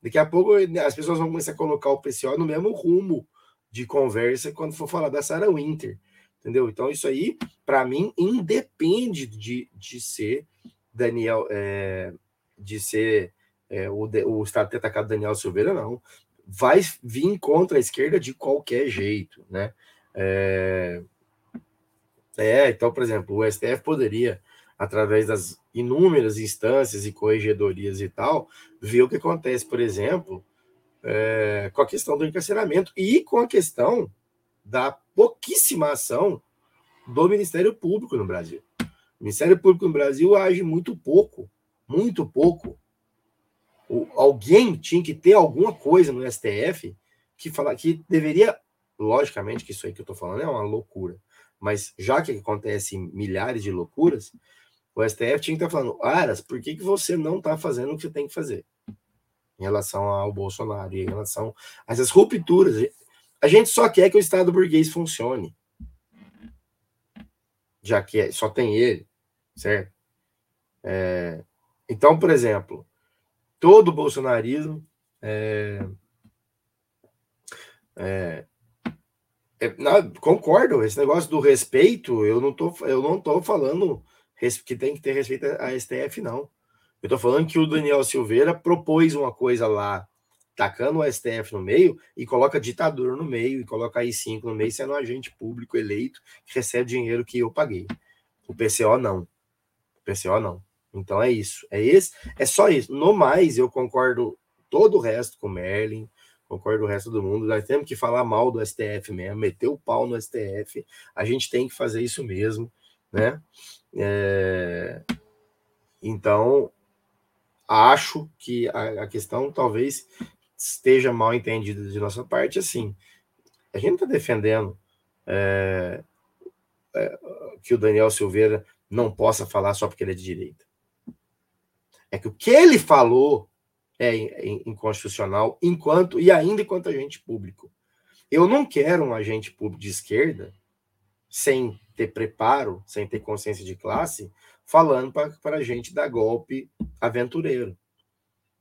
Daqui a pouco as pessoas vão começar a colocar o PCO no mesmo rumo de conversa quando for falar da Sarah Winter. Entendeu? Então, isso aí, para mim, independe de, de ser Daniel, é, de ser é, o, o Estado ter atacado Daniel Silveira, não. Vai vir contra a esquerda de qualquer jeito, né? É, é, então, por exemplo, o STF poderia, através das inúmeras instâncias e corregedorias e tal, ver o que acontece, por exemplo, é, com a questão do encarceramento e com a questão da pouquíssima ação do Ministério Público no Brasil. O Ministério Público no Brasil age muito pouco, muito pouco alguém tinha que ter alguma coisa no STF que falar que deveria, logicamente que isso aí que eu estou falando é uma loucura, mas já que acontece milhares de loucuras, o STF tinha que estar tá falando, Aras, por que, que você não está fazendo o que você tem que fazer em relação ao Bolsonaro e em relação a essas rupturas? A gente só quer que o Estado burguês funcione, já que é, só tem ele, certo? É, então, por exemplo, todo o bolsonarismo é, é, é, não, concordo, esse negócio do respeito, eu não tô, eu não tô falando que tem que ter respeito à STF, não. Eu tô falando que o Daniel Silveira propôs uma coisa lá, tacando o STF no meio, e coloca ditadura no meio, e coloca aí cinco no meio, sendo um agente público eleito que recebe dinheiro que eu paguei. O PCO não. O PCO não. Então é isso. É esse, é só isso. No mais, eu concordo todo o resto com o Merlin, concordo o resto do mundo. Nós temos que falar mal do STF mesmo, meter o pau no STF. A gente tem que fazer isso mesmo, né? É... Então, acho que a, a, questão talvez esteja mal entendida de nossa parte, assim. A gente está defendendo é, é, que o Daniel Silveira não possa falar só porque ele é de direita é que o que ele falou é inconstitucional enquanto e ainda enquanto agente público. Eu não quero um agente público de esquerda, sem ter preparo, sem ter consciência de classe, falando para a gente dar golpe aventureiro.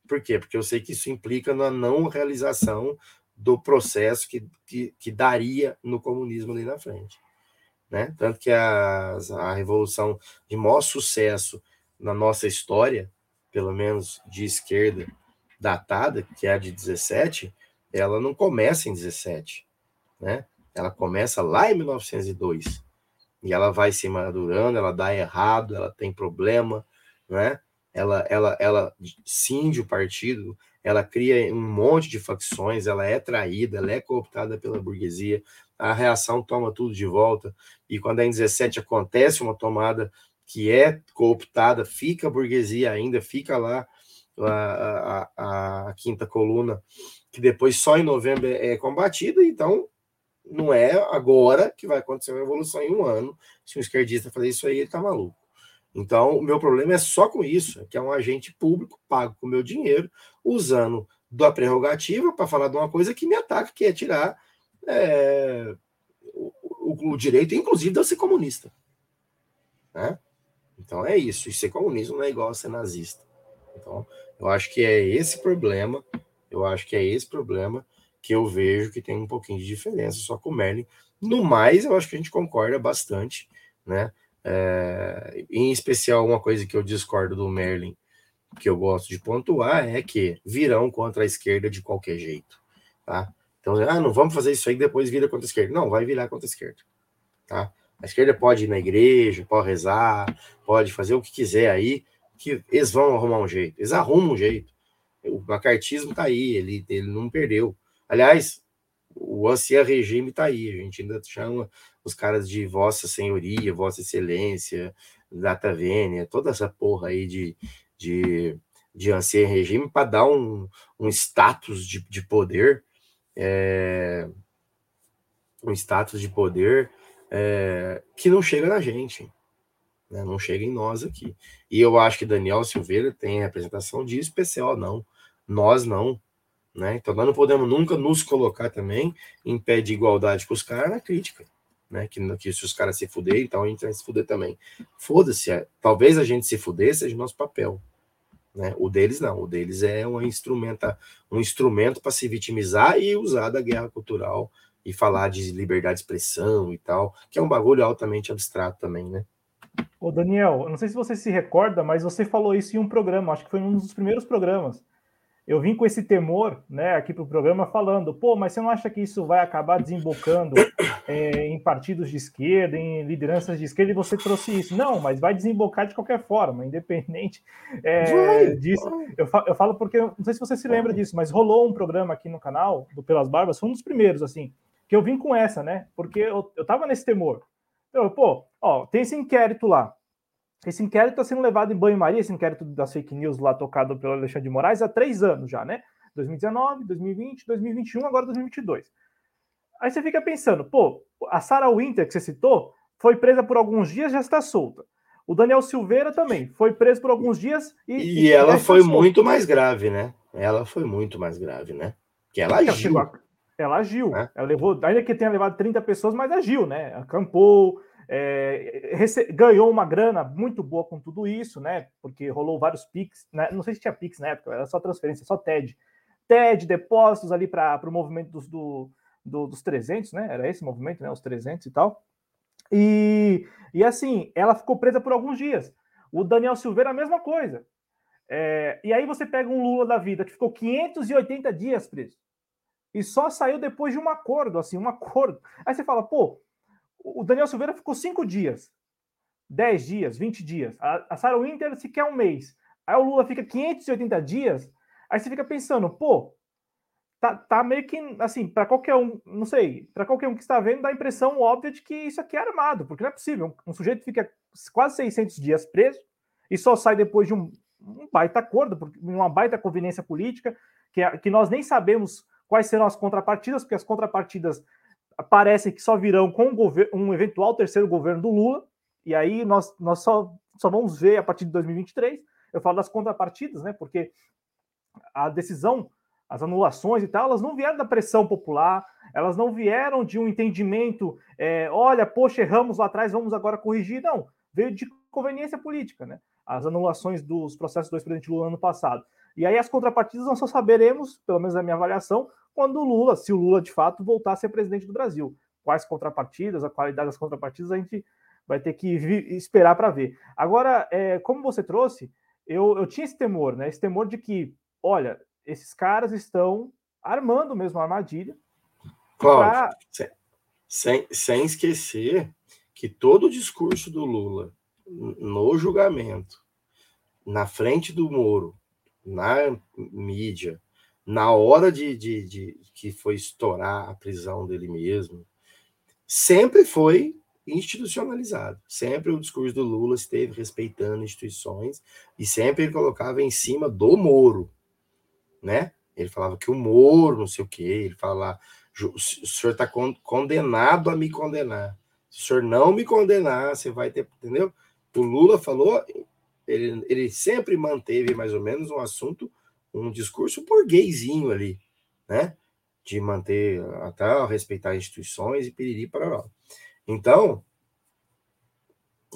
Por quê? Porque eu sei que isso implica na não realização do processo que, que, que daria no comunismo ali na frente. Né? Tanto que a, a revolução de maior sucesso na nossa história, pelo menos de esquerda datada, que é a de 17, ela não começa em 17, né? Ela começa lá em 1902 e ela vai se madurando, ela dá errado, ela tem problema, né? Ela, ela, ela cinge o partido, ela cria um monte de facções, ela é traída, ela é cooptada pela burguesia, a reação toma tudo de volta, e quando é em 17 acontece uma tomada que é cooptada, fica a burguesia ainda, fica lá a, a, a quinta coluna, que depois só em novembro é, é combatida, então não é agora que vai acontecer uma revolução em um ano. Se um esquerdista fazer isso aí, ele tá maluco. Então, o meu problema é só com isso, que é um agente público pago com meu dinheiro, usando da prerrogativa para falar de uma coisa que me ataca, que é tirar é, o, o, direito, inclusive, de eu ser comunista. Né? Então é isso. E ser comunista não é igual a ser nazista. Então, eu acho que é esse problema, eu acho que é esse problema que eu vejo que tem um pouquinho de diferença só com o Merlin. No mais, eu acho que a gente concorda bastante, né? É, em especial, uma coisa que eu discordo do Merlin, que eu gosto de pontuar, é que virão contra a esquerda de qualquer jeito, tá? Então, ah, não vamos fazer isso aí depois vira contra a esquerda. Não, vai virar contra a esquerda, tá? A esquerda pode ir na igreja, pode rezar, pode fazer o que quiser aí, que eles vão arrumar um jeito, eles arrumam um jeito. O macartismo tá aí, ele, ele não perdeu. Aliás, o ancião regime tá aí, a gente ainda chama os caras de Vossa Senhoria, Vossa Excelência, Data Vênia, toda essa porra aí de, de, de regime para dar um, um status de, de poder, é, um status de poder é, que não chega na gente, né? não chega em nós aqui. E eu acho que Daniel Silveira tem representação de especial, não. Nós não. Né? Então nós não podemos nunca nos colocar também em pé de igualdade com os caras na crítica. Né? Que, que se os caras se fuderem, então a gente vai se fuder também. Foda-se, é, talvez a gente se fuder seja nosso papel. Né? O deles não, o deles é um instrumento, um instrumento para se vitimizar e usar da guerra cultural e falar de liberdade de expressão e tal, que é um bagulho altamente abstrato também, né? Ô Daniel, eu não sei se você se recorda, mas você falou isso em um programa, acho que foi um dos primeiros programas. Eu vim com esse temor, né, aqui para o programa falando, pô, mas você não acha que isso vai acabar desembocando é, em partidos de esquerda, em lideranças de esquerda, e você trouxe isso? Não, mas vai desembocar de qualquer forma, independente é, disso. Eu falo, eu falo porque, não sei se você se lembra disso, mas rolou um programa aqui no canal do Pelas Barbas, foi um dos primeiros, assim, que eu vim com essa, né? Porque eu, eu tava nesse temor. Eu, pô, ó, tem esse inquérito lá. Esse inquérito está sendo levado em banho-maria, esse inquérito das fake news lá tocado pelo Alexandre de Moraes há três anos já, né? 2019, 2020, 2021, agora 2022. Aí você fica pensando, pô, a Sarah Winter que você citou foi presa por alguns dias já está solta. O Daniel Silveira também foi preso por alguns dias e. E, e ela foi muito mais grave, né? Ela foi muito mais grave, né? Que ela agiu. Ela agiu. É. Ela levou, ainda que tenha levado 30 pessoas, mas agiu, né? Acampou, é, rece... ganhou uma grana muito boa com tudo isso, né? Porque rolou vários PIX, né? não sei se tinha PIX na época, era só transferência, só TED. TED, depósitos ali para o movimento dos, do, do, dos 300, né? Era esse movimento, né? Os 300 e tal. E, e assim, ela ficou presa por alguns dias. O Daniel Silveira, a mesma coisa. É, e aí você pega um Lula da vida que ficou 580 dias preso e só saiu depois de um acordo, assim, um acordo. Aí você fala, pô, o Daniel Silveira ficou cinco dias, 10 dias, 20 dias. A, a Sarah Winter se quer um mês. Aí o Lula fica 580 dias. Aí você fica pensando, pô, tá, tá meio que assim, para qualquer um, não sei, para qualquer um que está vendo, dá a impressão óbvia de que isso aqui é armado, porque não é possível. Um, um sujeito fica quase 600 dias preso e só sai depois de um, um baita acordo, uma baita conveniência política, que, que nós nem sabemos quais serão as contrapartidas, porque as contrapartidas parecem que só virão com um, um eventual terceiro governo do Lula, e aí nós, nós só, só vamos ver a partir de 2023. Eu falo das contrapartidas, né? Porque a decisão, as anulações e tal, elas não vieram da pressão popular, elas não vieram de um entendimento, é, olha, poxa, erramos lá atrás, vamos agora corrigir. Não, veio de conveniência política, né? As anulações dos processos do ex-presidente Lula ano passado. E aí as contrapartidas nós só saberemos, pelo menos na minha avaliação, quando o Lula, se o Lula de fato voltar a ser presidente do Brasil. Quais contrapartidas, a qualidade das contrapartidas, a gente vai ter que esperar para ver. Agora, é, como você trouxe, eu, eu tinha esse temor, né? Esse temor de que, olha, esses caras estão armando mesmo a armadilha. Cláudio, pra... sem, sem esquecer que todo o discurso do Lula no julgamento, na frente do Moro, na mídia, na hora de, de, de, que foi estourar a prisão dele mesmo, sempre foi institucionalizado. Sempre o discurso do Lula esteve respeitando instituições e sempre ele colocava em cima do Moro, né? Ele falava que o Moro, não sei o quê, ele fala, o senhor está condenado a me condenar. Se o senhor não me condenar, você vai ter, entendeu? O Lula falou, ele, ele sempre manteve mais ou menos um assunto, um discurso burguesinho ali, né? De manter até respeitar instituições e piriri para lá. Então,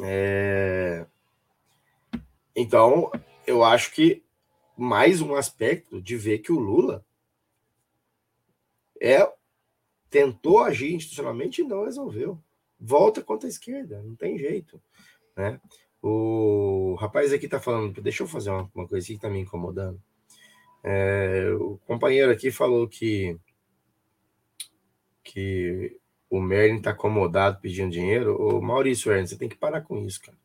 é... então eu acho que mais um aspecto de ver que o Lula é tentou agir institucionalmente e não resolveu. Volta contra a esquerda, não tem jeito, né? O rapaz aqui tá falando, deixa eu fazer uma, uma coisa que tá me incomodando. É, o companheiro aqui falou que que o Merlin tá acomodado pedindo dinheiro. O Maurício Ernst, você tem que parar com isso, cara.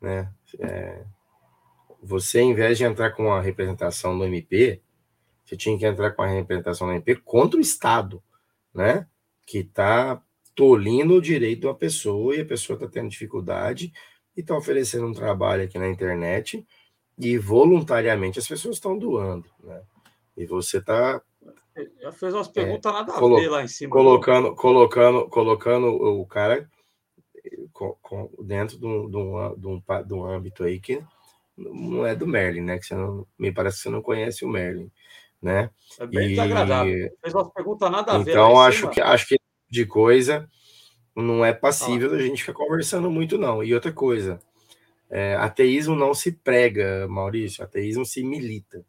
Né? É, você, em vez de entrar com a representação do MP, você tinha que entrar com a representação do MP contra o Estado, né? Que está tolindo o direito de uma pessoa e a pessoa está tendo dificuldade e está oferecendo um trabalho aqui na internet e voluntariamente as pessoas estão doando, né? E você está já fez umas perguntas é, nada a ver lá em cima. Colocando, colocando, colocando o cara com, com, dentro de um, de, um, de, um, de um âmbito aí que não é do Merlin, né? Que você não, me parece que você não conhece o Merlin, né? É bem e... desagradável. Fez uma pergunta nada a ver. Então, acho que, acho que de coisa não é passível da gente ficar conversando muito, não. E outra coisa, é, ateísmo não se prega, Maurício, ateísmo se milita.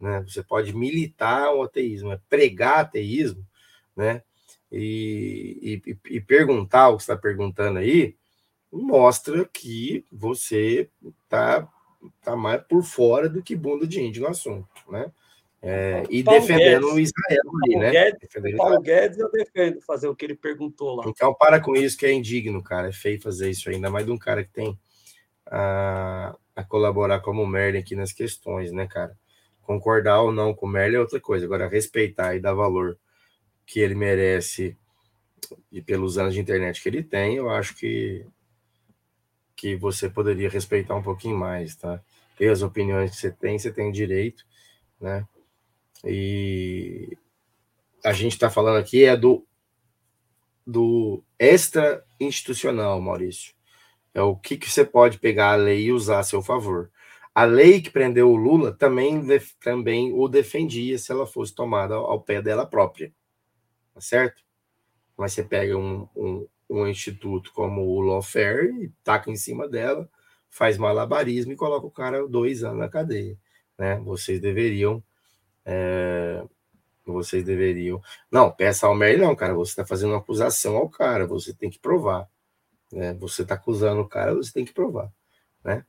Né? Você pode militar o ateísmo, é pregar ateísmo, né? E, e, e perguntar o que está perguntando aí, mostra que você está tá mais por fora do que bunda de índio no assunto, né? É, e Paulo defendendo Guedes, o Israel ali, né? Guedes, defendendo Paulo Guedes eu defendo fazer o que ele perguntou lá. Então para com isso que é indigno, cara. É feio fazer isso ainda mais de um cara que tem a, a colaborar como Merlin aqui nas questões, né, cara? Concordar ou não com o Merlin é outra coisa. Agora respeitar e dar valor que ele merece e pelos anos de internet que ele tem, eu acho que que você poderia respeitar um pouquinho mais, tá? E as opiniões que você tem, você tem direito, né? E a gente está falando aqui é do do extra institucional, Maurício. É o que, que você pode pegar a lei e usar a seu favor. A lei que prendeu o Lula também, também o defendia se ela fosse tomada ao pé dela própria. Tá certo? Mas você pega um, um, um instituto como o Lawfare e taca em cima dela, faz malabarismo e coloca o cara dois anos na cadeia. Né? Vocês deveriam. É, vocês deveriam. Não, peça ao Merlin, não, cara. Você está fazendo uma acusação ao cara, você tem que provar. Né? Você está acusando o cara, você tem que provar. Né?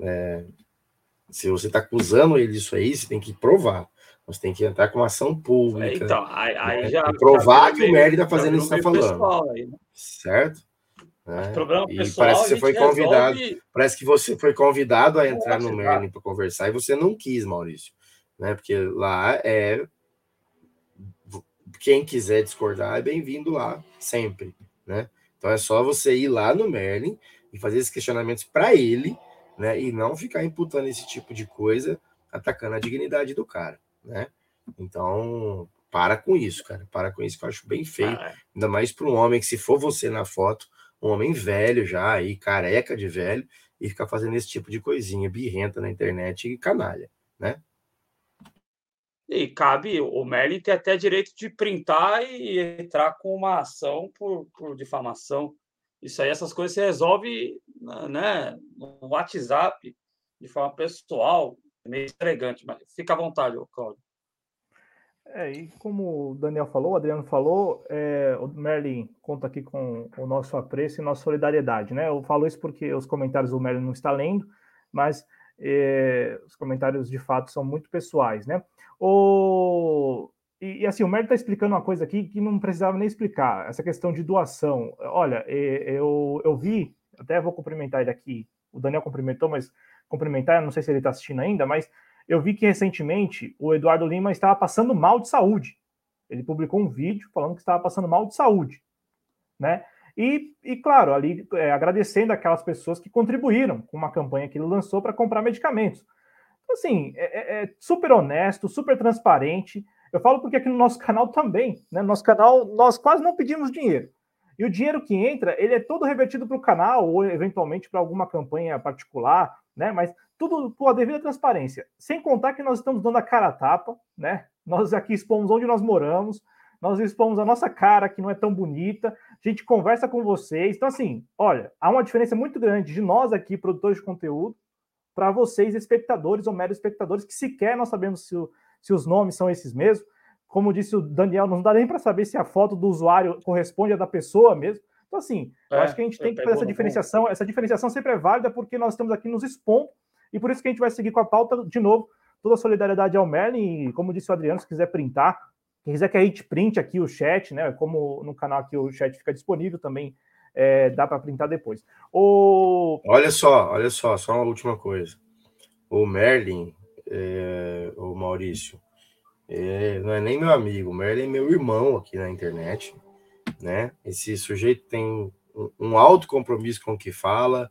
É, se você está acusando ele disso aí, você tem que provar. Você tem que entrar com uma ação pública. Então, aí, aí né? já. provar já que o Merlin está fazendo isso que está falando. Aí, né? Certo? É. E parece que você foi convidado. Resolve... Parece que você foi convidado a entrar no Merlin para conversar e você não quis, Maurício. Né? Porque lá é. Quem quiser discordar é bem-vindo lá, sempre. Né? Então é só você ir lá no Merlin e fazer esses questionamentos para ele, né? E não ficar imputando esse tipo de coisa, atacando a dignidade do cara né? Então, para com isso, cara. Para com isso, que eu acho bem feio. Ah, é. Ainda mais para um homem que, se for você na foto, um homem velho já, aí, careca de velho, e ficar fazendo esse tipo de coisinha birrenta na internet e canalha, né? E cabe, o Merlin tem até direito de printar e entrar com uma ação por, por difamação. Isso aí, essas coisas se resolve né, no WhatsApp, de forma pessoal, meio elegante, mas fica à vontade, Cláudio. É, e como o Daniel falou, o Adriano falou, é, o Merlin conta aqui com o nosso apreço e nossa solidariedade, né? Eu falo isso porque os comentários o Merlin não está lendo, mas é, os comentários de fato são muito pessoais, né? O, e, e assim, o Merlin está explicando uma coisa aqui que não precisava nem explicar, essa questão de doação. Olha, eu, eu vi, até vou cumprimentar ele aqui, o Daniel cumprimentou, mas cumprimentar, não sei se ele está assistindo ainda, mas eu vi que recentemente o Eduardo Lima estava passando mal de saúde. Ele publicou um vídeo falando que estava passando mal de saúde, né? E, e claro, ali é, agradecendo aquelas pessoas que contribuíram com uma campanha que ele lançou para comprar medicamentos. Então, assim, é, é, é, super honesto, super transparente. Eu falo porque aqui no nosso canal também, né? No nosso canal, nós quase não pedimos dinheiro. E o dinheiro que entra, ele é todo revertido para o canal ou eventualmente para alguma campanha particular, né? Mas tudo com a devida transparência. Sem contar que nós estamos dando a cara a tapa, né? Nós aqui expomos onde nós moramos, nós expomos a nossa cara, que não é tão bonita, a gente conversa com vocês. Então, assim, olha, há uma diferença muito grande de nós aqui, produtores de conteúdo, para vocês, espectadores ou meros espectadores, que sequer nós sabemos se, o, se os nomes são esses mesmos. Como disse o Daniel, não dá nem para saber se a foto do usuário corresponde à da pessoa mesmo. Então, assim, é, eu acho que a gente tem que fazer essa diferenciação. Essa diferenciação sempre é válida porque nós estamos aqui nos expondo e por isso que a gente vai seguir com a pauta, de novo, toda a solidariedade ao Merlin, e como disse o Adriano, se quiser printar, quem quiser que a gente printe aqui o chat, né? Como no canal aqui o chat fica disponível também, é, dá para printar depois. O... Olha só, olha só, só uma última coisa. O Merlin, é, o Maurício, é, não é nem meu amigo, o Merlin é meu irmão aqui na internet, né? Esse sujeito tem um, um alto compromisso com o que fala,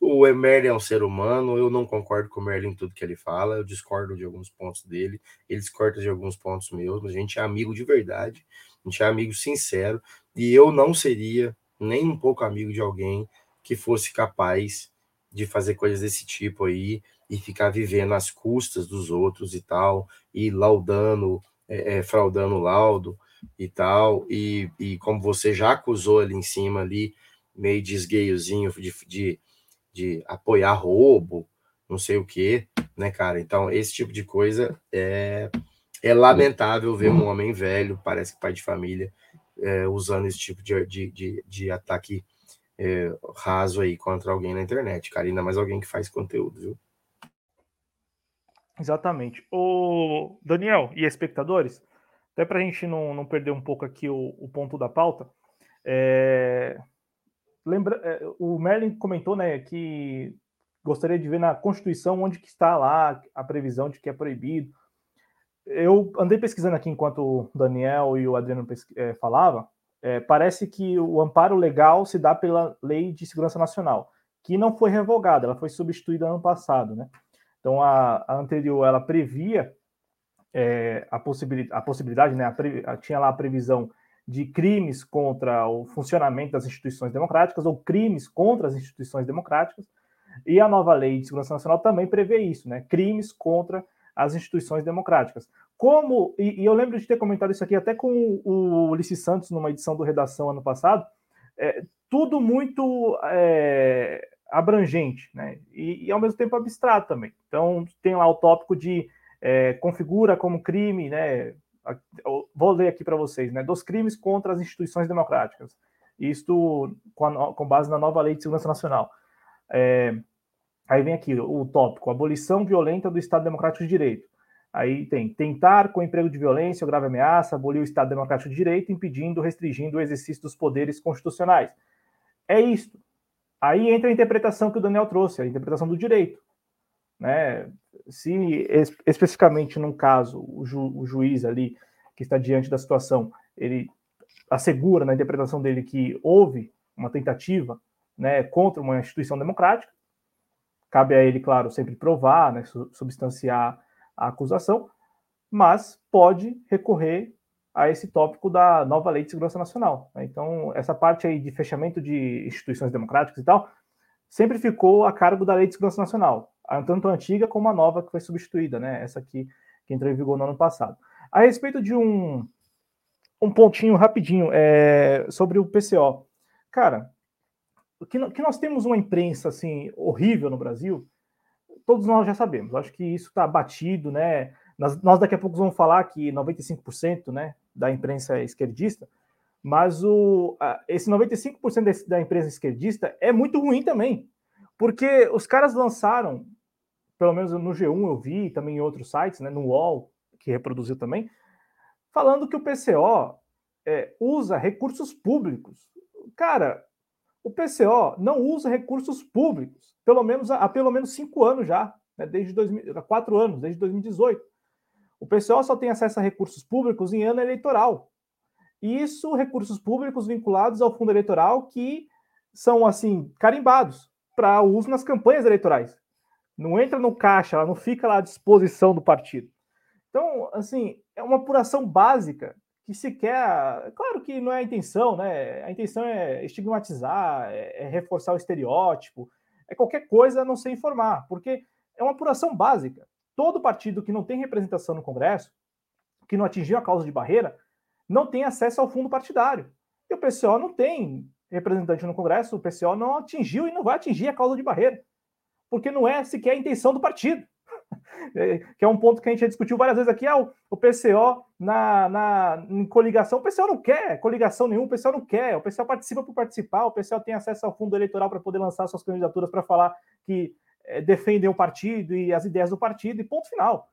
o Merlin é um ser humano, eu não concordo com o Merlin em tudo que ele fala, eu discordo de alguns pontos dele, ele discorda de alguns pontos meus, mas a gente é amigo de verdade, a gente é amigo sincero, e eu não seria nem um pouco amigo de alguém que fosse capaz de fazer coisas desse tipo aí e ficar vivendo às custas dos outros e tal, e laudando, é, é, fraudando laudo e tal, e, e como você já acusou ali em cima ali, meio de esgueiozinho de, de de apoiar roubo, não sei o que, né, cara? Então, esse tipo de coisa é, é lamentável ver um homem velho, parece que pai de família, é, usando esse tipo de, de, de, de ataque é, raso aí contra alguém na internet, cara. Ainda mais alguém que faz conteúdo, viu? Exatamente. O Daniel e espectadores, até para a gente não, não perder um pouco aqui o, o ponto da pauta, é, lembra, é, o Merlin comentou, né, que gostaria de ver na Constituição onde que está lá a previsão de que é proibido. Eu andei pesquisando aqui enquanto o Daniel e o Adriano é, falava. É, parece que o amparo legal se dá pela Lei de Segurança Nacional, que não foi revogada, ela foi substituída ano passado, né? Então a, a anterior ela previa é, a, possibilidade, a possibilidade, né? A, tinha lá a previsão de crimes contra o funcionamento das instituições democráticas ou crimes contra as instituições democráticas. E a nova lei de segurança nacional também prevê isso, né? Crimes contra as instituições democráticas. Como, e, e eu lembro de ter comentado isso aqui até com o, Ulisses Santos numa edição do Redação ano passado, é, tudo muito é, abrangente, né? E, e, ao mesmo tempo abstrato também. Então, tem lá o tópico de é, configura como crime, né? Vou ler aqui para vocês, né, dos crimes contra as instituições democráticas. Isto com, a, com base na nova Lei de Segurança Nacional. É, aí vem aqui o tópico: abolição violenta do Estado Democrático de Direito. Aí tem tentar, com emprego de violência ou grave ameaça, abolir o Estado Democrático de Direito, impedindo, restringindo o exercício dos poderes constitucionais. É isto. Aí entra a interpretação que o Daniel trouxe, a interpretação do direito. Né? se especificamente num caso o, ju, o juiz ali que está diante da situação, ele assegura na interpretação dele que houve uma tentativa né, contra uma instituição democrática, cabe a ele, claro, sempre provar, né, substanciar a acusação, mas pode recorrer a esse tópico da nova lei de segurança nacional. Né? Então, essa parte aí de fechamento de instituições democráticas e tal, sempre ficou a cargo da lei de segurança nacional tanto a antiga como a nova que foi substituída, né? Essa aqui que entrou em vigor no ano passado. A respeito de um, um pontinho rapidinho é, sobre o PCO. Cara, que, que nós temos uma imprensa assim horrível no Brasil, todos nós já sabemos. Acho que isso está batido, né? Nós, nós, daqui a pouco vamos falar que 95% né, da imprensa é esquerdista, mas o, esse 95% desse, da imprensa esquerdista é muito ruim também, porque os caras lançaram, pelo menos no G1 eu vi, também em outros sites, né, no UOL, que reproduziu também, falando que o PCO é, usa recursos públicos. Cara, o PCO não usa recursos públicos, pelo menos há, há pelo menos cinco anos já, né, desde 2000, há quatro anos, desde 2018. O PCO só tem acesso a recursos públicos em ano eleitoral. E isso, recursos públicos vinculados ao fundo eleitoral que são, assim, carimbados para uso nas campanhas eleitorais. Não entra no caixa, ela não fica lá à disposição do partido. Então, assim, é uma apuração básica que sequer. Claro que não é a intenção, né? A intenção é estigmatizar, é, é reforçar o estereótipo, é qualquer coisa a não ser informar, porque é uma apuração básica todo partido que não tem representação no Congresso, que não atingiu a causa de barreira, não tem acesso ao fundo partidário. E o PCO não tem representante no Congresso, o PCO não atingiu e não vai atingir a causa de barreira, porque não é sequer a intenção do partido. que é um ponto que a gente já discutiu várias vezes aqui, ah, o PCO na, na, coligação, o PCO não quer coligação nenhuma, o PCO não quer, o PCO participa por participar, o PCO tem acesso ao fundo eleitoral para poder lançar suas candidaturas para falar que é, defendem o partido e as ideias do partido, e ponto final.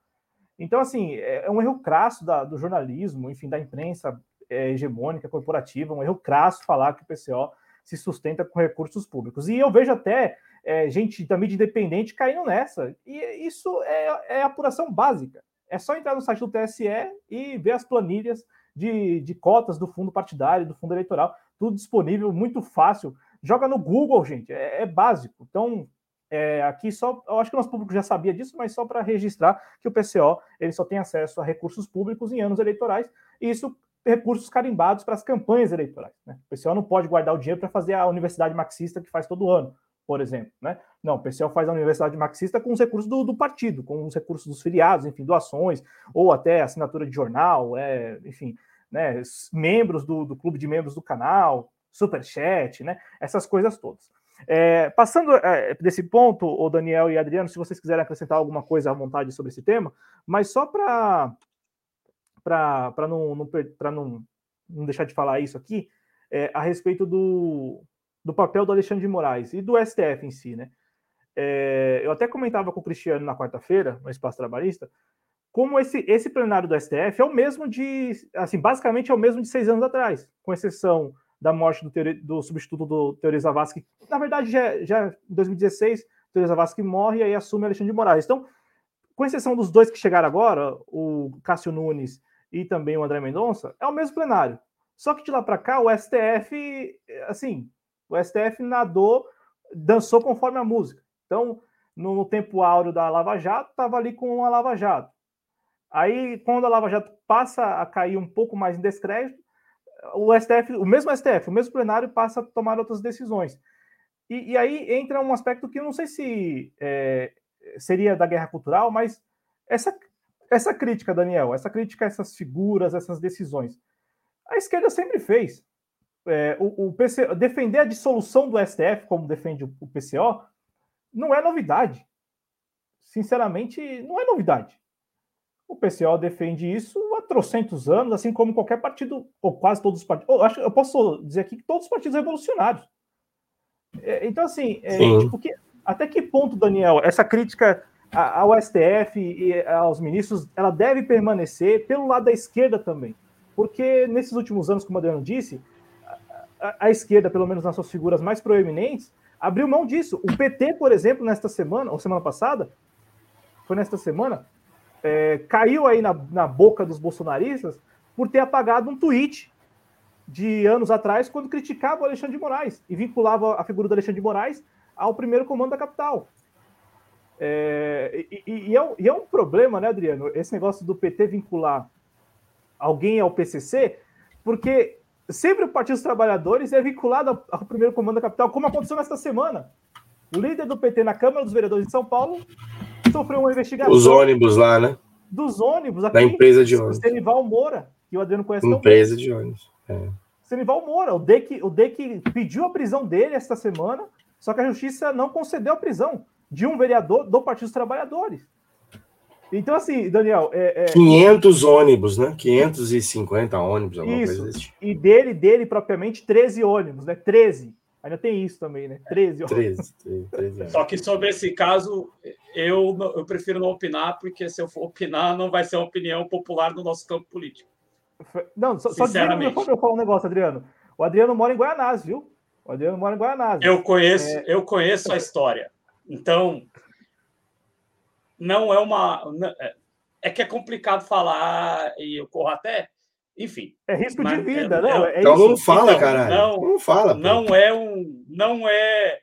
Então, assim, é, é um erro crasso da, do jornalismo, enfim, da imprensa é, hegemônica, corporativa, um erro crasso falar que o PCO se sustenta com recursos públicos. E eu vejo até é, gente da mídia independente caindo nessa. E isso é, é apuração básica. É só entrar no site do TSE e ver as planilhas de, de cotas do fundo partidário, do fundo eleitoral, tudo disponível, muito fácil. Joga no Google, gente, é, é básico. Então, é, aqui só, eu acho que o nosso público já sabia disso, mas só para registrar que o PCO ele só tem acesso a recursos públicos em anos eleitorais, e isso recursos carimbados para as campanhas eleitorais. Né? O PCO não pode guardar o dinheiro para fazer a universidade marxista que faz todo ano, por exemplo. Né? Não, o PCO faz a universidade marxista com os recursos do, do, partido, com os recursos dos filiados, enfim, doações, ou até assinatura de jornal, é, enfim, né, membros do, do clube de membros do canal, superchat, né, essas coisas todas. É, passando é, desse ponto, o Daniel e Adriano, se vocês quiserem acrescentar alguma coisa à vontade sobre esse tema, mas só para para não, não, não, não deixar de falar isso aqui, é, a respeito do, do papel do Alexandre de Moraes e do STF em si, né? É, eu até comentava com o Cristiano na quarta-feira, no Espaço Trabalhista, como esse, esse plenário do STF é o mesmo de, assim, basicamente é o mesmo de seis anos atrás, com exceção da morte do, teori, do substituto do Teori Zavascki. Na verdade, já, já em 2016, Teori Zavascki morre e aí assume Alexandre de Moraes. Então, com exceção dos dois que chegaram agora, o Cássio Nunes e também o André Mendonça, é o mesmo plenário. Só que de lá para cá, o STF, assim, o STF nadou, dançou conforme a música. Então, no tempo áureo da Lava Jato, estava ali com a Lava Jato. Aí, quando a Lava Jato passa a cair um pouco mais em descrédito, o STF, o mesmo STF, o mesmo plenário passa a tomar outras decisões. E, e aí entra um aspecto que eu não sei se é, seria da guerra cultural, mas essa, essa crítica, Daniel, essa crítica a essas figuras, essas decisões, a esquerda sempre fez. É, o, o PC, defender a dissolução do STF, como defende o, o PCO, não é novidade. Sinceramente, não é novidade. O PCO defende isso há trocentos anos, assim como qualquer partido, ou quase todos os partidos. Eu, acho, eu posso dizer aqui que todos os partidos revolucionários. É, então, assim, é, tipo, que, até que ponto, Daniel, essa crítica ao STF e aos ministros, ela deve permanecer pelo lado da esquerda também? Porque nesses últimos anos, como o Adriano disse, a, esquerda, pelo menos nas suas figuras mais proeminentes, abriu mão disso. O PT, por exemplo, nesta semana, ou semana passada, foi nesta semana, é, caiu aí na, na boca dos bolsonaristas por ter apagado um tweet de anos atrás, quando criticava o Alexandre de Moraes e vinculava a figura do Alexandre de Moraes ao primeiro comando da capital. É, e, e, é um, e, é um, problema, né, Adriano, esse negócio do PT vincular alguém ao PCC, porque sempre o Partido dos Trabalhadores é vinculado ao, primeiro comando da capital, como aconteceu nesta semana. O líder do PT na Câmara dos Vereadores de São Paulo sofreu uma investigação. Os ônibus lá, né? dos ônibus aqui. Da empresa de ônibus. Senival Moura, que o Adriano conhece Empresa de ônibus. É. Senival Moura, o DEC, o DEC pediu a prisão dele esta semana, só que a justiça não concedeu a prisão de um vereador do Partido dos Trabalhadores. Então, assim, Daniel. É, é... 500 ônibus, né? 550 ônibus, alguma isso. coisa desse tipo. E dele, dele propriamente, 13 ônibus, né? 13. Ainda tem isso também, né? 13 ônibus. 13, 13, Só que sobre esse caso, eu, eu prefiro não opinar, porque se eu for opinar, não vai ser uma opinião popular no nosso campo político. Não, só, só dizer, eu falar um negócio, Adriano. O Adriano mora em Guianás, viu? O Adriano mora em Guianás. Eu conheço, é... eu conheço a história. Então, não é uma. É, é que é complicado falar e eu corro até. Enfim. É risco de vida, é, não? É, é então isso. não fala, então, caralho. Não, não fala. Pô. Não é um, não é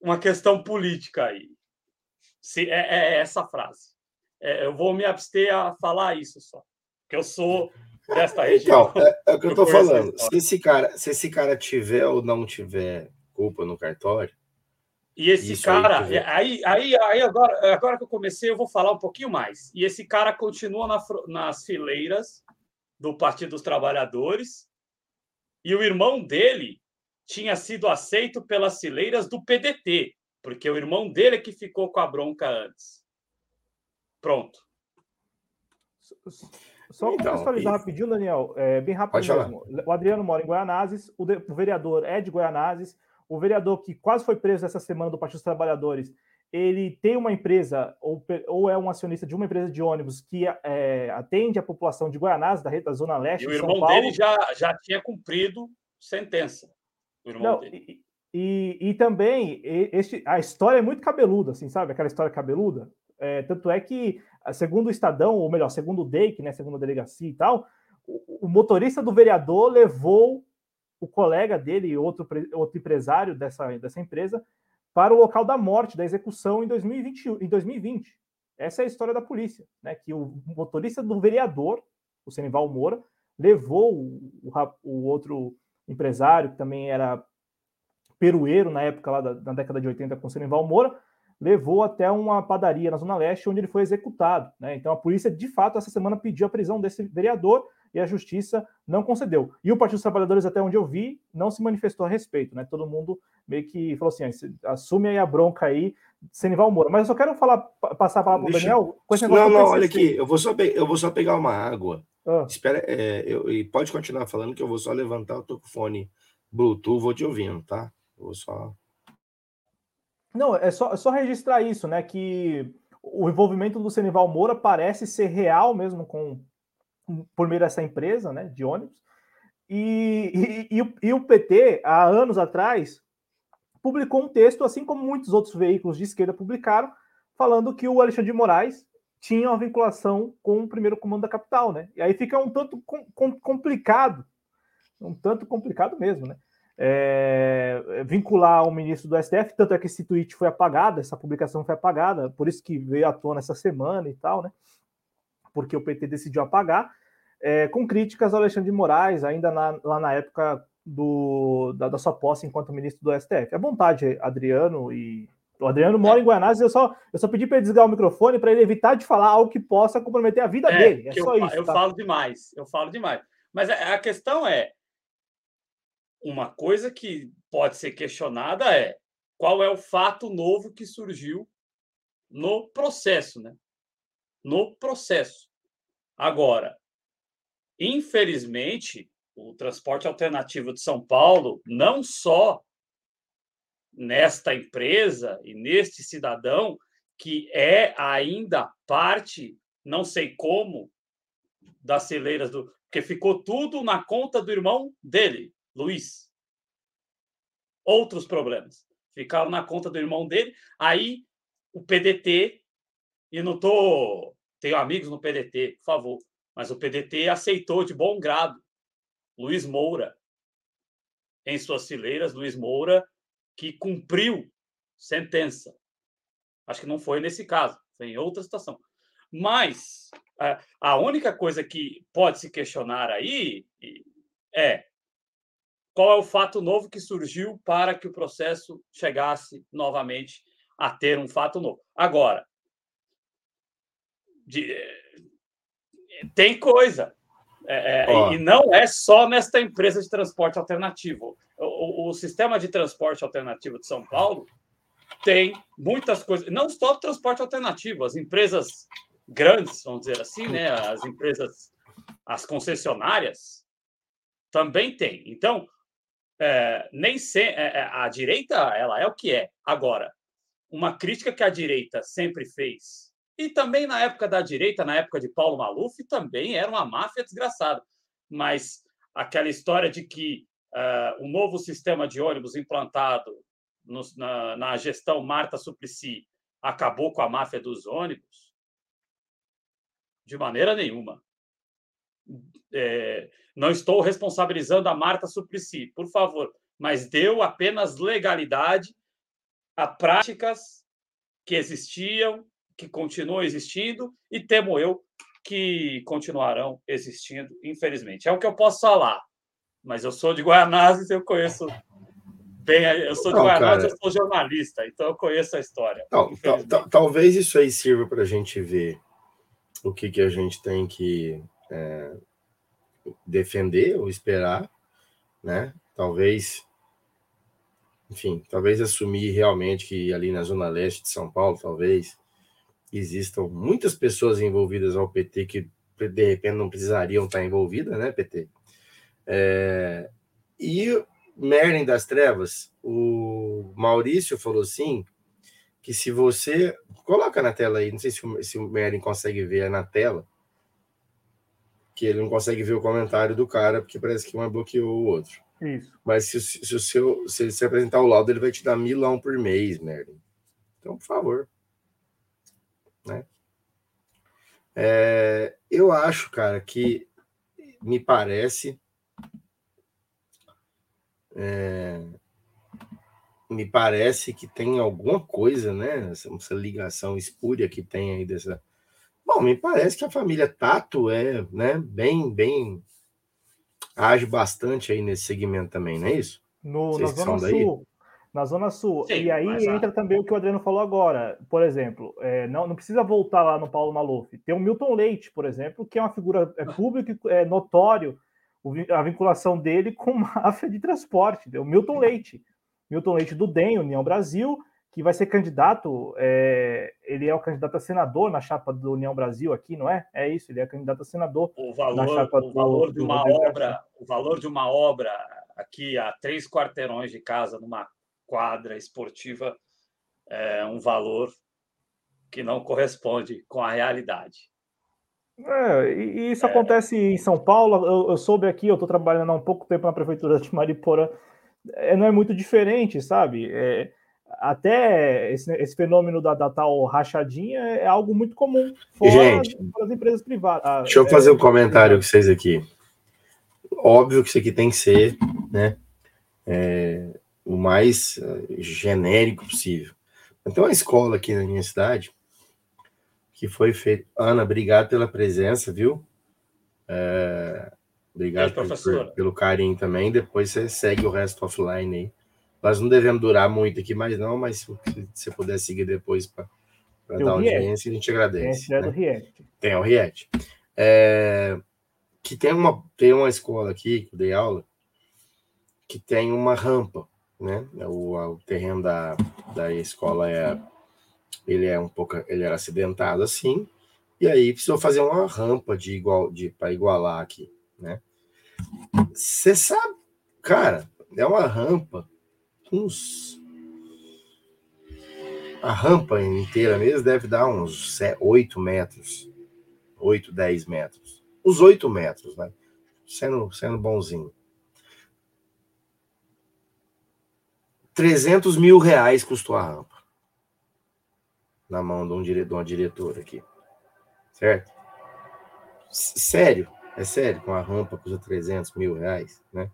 uma questão política aí. Se, é, é essa frase. É, eu vou me abster a falar isso só. Porque eu sou desta região. Então, é, é o que eu estou falando. Se esse, cara, se esse cara tiver ou não tiver culpa no cartório, e esse Isso cara, aí, aí, aí, agora, agora que eu comecei, eu vou falar um pouquinho mais. E esse cara continua na, nas fileiras do Partido dos Trabalhadores, e o irmão dele tinha sido aceito pelas fileiras do PDT, porque o irmão dele é que ficou com a bronca antes. Pronto. Só então, contextualizar e... rapidinho, Daniel, é, bem rápido mesmo. O Adriano mora em Goianazes, o, de, o vereador é de Goianazes, o vereador que quase foi preso essa semana do Partido dos Trabalhadores, ele tem uma empresa, ou, ou é um acionista de uma empresa de ônibus que é, atende a população de Goianás, da, da Zona Leste. E o irmão Paulo. dele já, já tinha cumprido sentença. O irmão Não, dele. E, e, e também, este, a história é muito cabeluda, assim, sabe? Aquela história cabeluda. É, tanto é que, segundo o Estadão, ou melhor, segundo o DEIC, né, segundo a delegacia e tal, o, o motorista do vereador levou o colega dele, outro, outro empresário dessa, dessa empresa, para o local da morte, da execução em 2020, em 2020. Essa é a história da polícia, né? Que o motorista do vereador, o Senival Moura, levou o, o, outro empresário, que também era perueiro na época lá da, na década de 80 com o Senival Moura, levou até uma padaria na Zona Leste, onde ele foi executado. Né? Então a polícia, de fato, essa semana pediu a prisão desse vereador e a justiça não concedeu. E o Partido dos Trabalhadores, até onde eu vi, não se manifestou a respeito, né? Todo mundo meio que falou assim: assume aí a bronca aí, Senival Moura. Mas eu só quero falar, passar a palavra para o Daniel. não, não, olha aqui, eu vou, só eu vou só pegar uma água. Ah. Espera, é, eu, e pode continuar falando que eu vou só levantar, eu tô com o fone Bluetooth, vou te ouvindo, tá? Eu vou só. Não, é só, é só registrar isso, né? Que o envolvimento do Senival Moura parece ser real mesmo com por meio dessa empresa né, de ônibus. E, e, e, e, o PT, há anos atrás, publicou um texto, assim como muitos outros veículos de esquerda publicaram, falando que o Alexandre de Moraes tinha uma vinculação com o primeiro comando da capital, né? E aí fica um tanto com, com, complicado, um tanto complicado mesmo, né? É, vincular o ministro do STF, tanto é que esse tweet foi apagado, essa publicação foi apagada, por isso que veio à tona essa semana e tal, né? porque o PT decidiu apagar, é, com críticas ao Alexandre de Moraes, ainda na, lá na época do, da, da, sua posse enquanto ministro do STF. É vontade, Adriano, e o Adriano mora em Guanás, eu só, eu só pedi para ele desligar o microfone para ele evitar de falar algo que possa comprometer a vida é, dele. É só eu, isso. Eu tá? falo demais, eu falo demais. Mas a, a questão é: uma coisa que pode ser questionada é qual é o fato novo que surgiu no processo, né? no processo. Agora, infelizmente, o transporte alternativo de São Paulo, não só nesta empresa e neste cidadão, que é ainda parte, não sei como, das celeiras do. Porque ficou tudo na conta do irmão dele, Luiz. Outros problemas. Ficaram na conta do irmão dele. Aí o PDT, e não estou tenho amigos no PDT, por favor. Mas o PDT aceitou de bom grado Luiz Moura em suas fileiras, Luiz Moura, que cumpriu sentença. Acho que não foi nesse caso, foi em outra situação. Mas a única coisa que pode se questionar aí é qual é o fato novo que surgiu para que o processo chegasse novamente a ter um fato novo. Agora, de, Tem coisa. É, é e não é só nesta empresa de transporte alternativo. O, o, o, sistema de transporte alternativo de São Paulo tem muitas coisas, não só transporte alternativo, as empresas grandes, vamos dizer assim, né? As empresas, as concessionárias também tem. Então, é, nem se, é, é, a direita ela é o que é. Agora, uma crítica que a direita sempre fez e também na época da direita, na época de Paulo Maluf, também era uma máfia desgraçada. Mas aquela história de que uh, o novo sistema de ônibus implantado no, na, na, gestão Marta Suplicy acabou com a máfia dos ônibus? De maneira nenhuma. É, não estou responsabilizando a Marta Suplicy, por favor, mas deu apenas legalidade a práticas que existiam que continuam existindo e temo eu que continuarão existindo, infelizmente. É o que eu posso falar. Mas eu sou de Guaianazes, eu conheço bem. Eu sou de não, Guaianazes, eu sou jornalista, então eu conheço a história. Não, talvez isso aí sirva para a gente ver o que, que a gente tem que é, defender ou esperar, né? Talvez, enfim, talvez assumir realmente que ali na zona leste de São Paulo, talvez existam muitas pessoas envolvidas ao PT que de repente não precisariam estar envolvidas, né, PT? É, e Merlin das Trevas, o Maurício falou assim que se você coloca na tela aí, não sei se o, se o Merlin consegue ver na tela, que ele não consegue ver o comentário do cara porque parece que um bloqueou o outro. Isso. Mas se, se o seu se ele se apresentar o laudo, ele vai te dar milão por mês, Merlin. Então, por favor. Né? É, eu acho, cara, que me parece. É, me parece que tem alguma coisa, né? Essa, essa, ligação espúria que tem aí dessa. Bom, me parece que a família Tato é, né, bem, bem. age bastante aí nesse segmento também, não é isso? No, na Zona Sul, na Zona Sul. Sim, e aí entra também o que o Adriano falou agora. Por exemplo, é, não, não precisa voltar lá no Paulo Maluf. Tem o Milton Leite, por exemplo, que é uma figura é, pública, é notório a vinculação dele com máfia de transporte. O Milton Leite. Milton Leite do DEM, União Brasil, que vai ser candidato, é, ele é o candidato a senador na chapa do União Brasil aqui, não é? É isso, ele é candidato a senador o valor, o valor do, de uma obra, o valor de uma obra aqui a três quarteirões de casa numa quadra esportiva é um valor que não corresponde com a realidade. É, e isso é. acontece em São Paulo. Eu, eu soube aqui, eu estou trabalhando há um pouco tempo na prefeitura de Mariporã. É, não é muito diferente, sabe? É, até esse, esse fenômeno da, da, tal rachadinha é algo muito comum fora Gente, das empresas privadas. Ah, deixa eu fazer um comentário com vocês aqui. Óbvio que isso aqui tem que ser, né? É, o mais eh, genérico possível. Então, a escola aqui na minha cidade, que foi feita. Ana, obrigado pela presença, viu? É... Obrigado por, por, pelo carinho também. Depois você segue o resto offline aí. Nós não devemos durar muito aqui mais, não, mas se você puder seguir depois para dar audiência, a gente agradece. Tem, né? React. tem o React. É... Que tem uma, tem uma escola aqui, que eu dei aula, que tem uma rampa né? O, o terreno da, da escola é ele é um pouco ele era acidentado assim e aí precisou fazer uma rampa de igual de para igualar aqui, né? Você sabe, cara, é uma rampa uns a rampa inteira mesmo deve dar uns 8 metros, 8, 10 metros. Uns 8 metros, né? Sendo, sendo bonzinho. 300 mil reais custou a rampa. Na mão de, um dire... de uma diretora aqui. Certo? Sério, é sério, com a rampa custa 300 mil reais, né?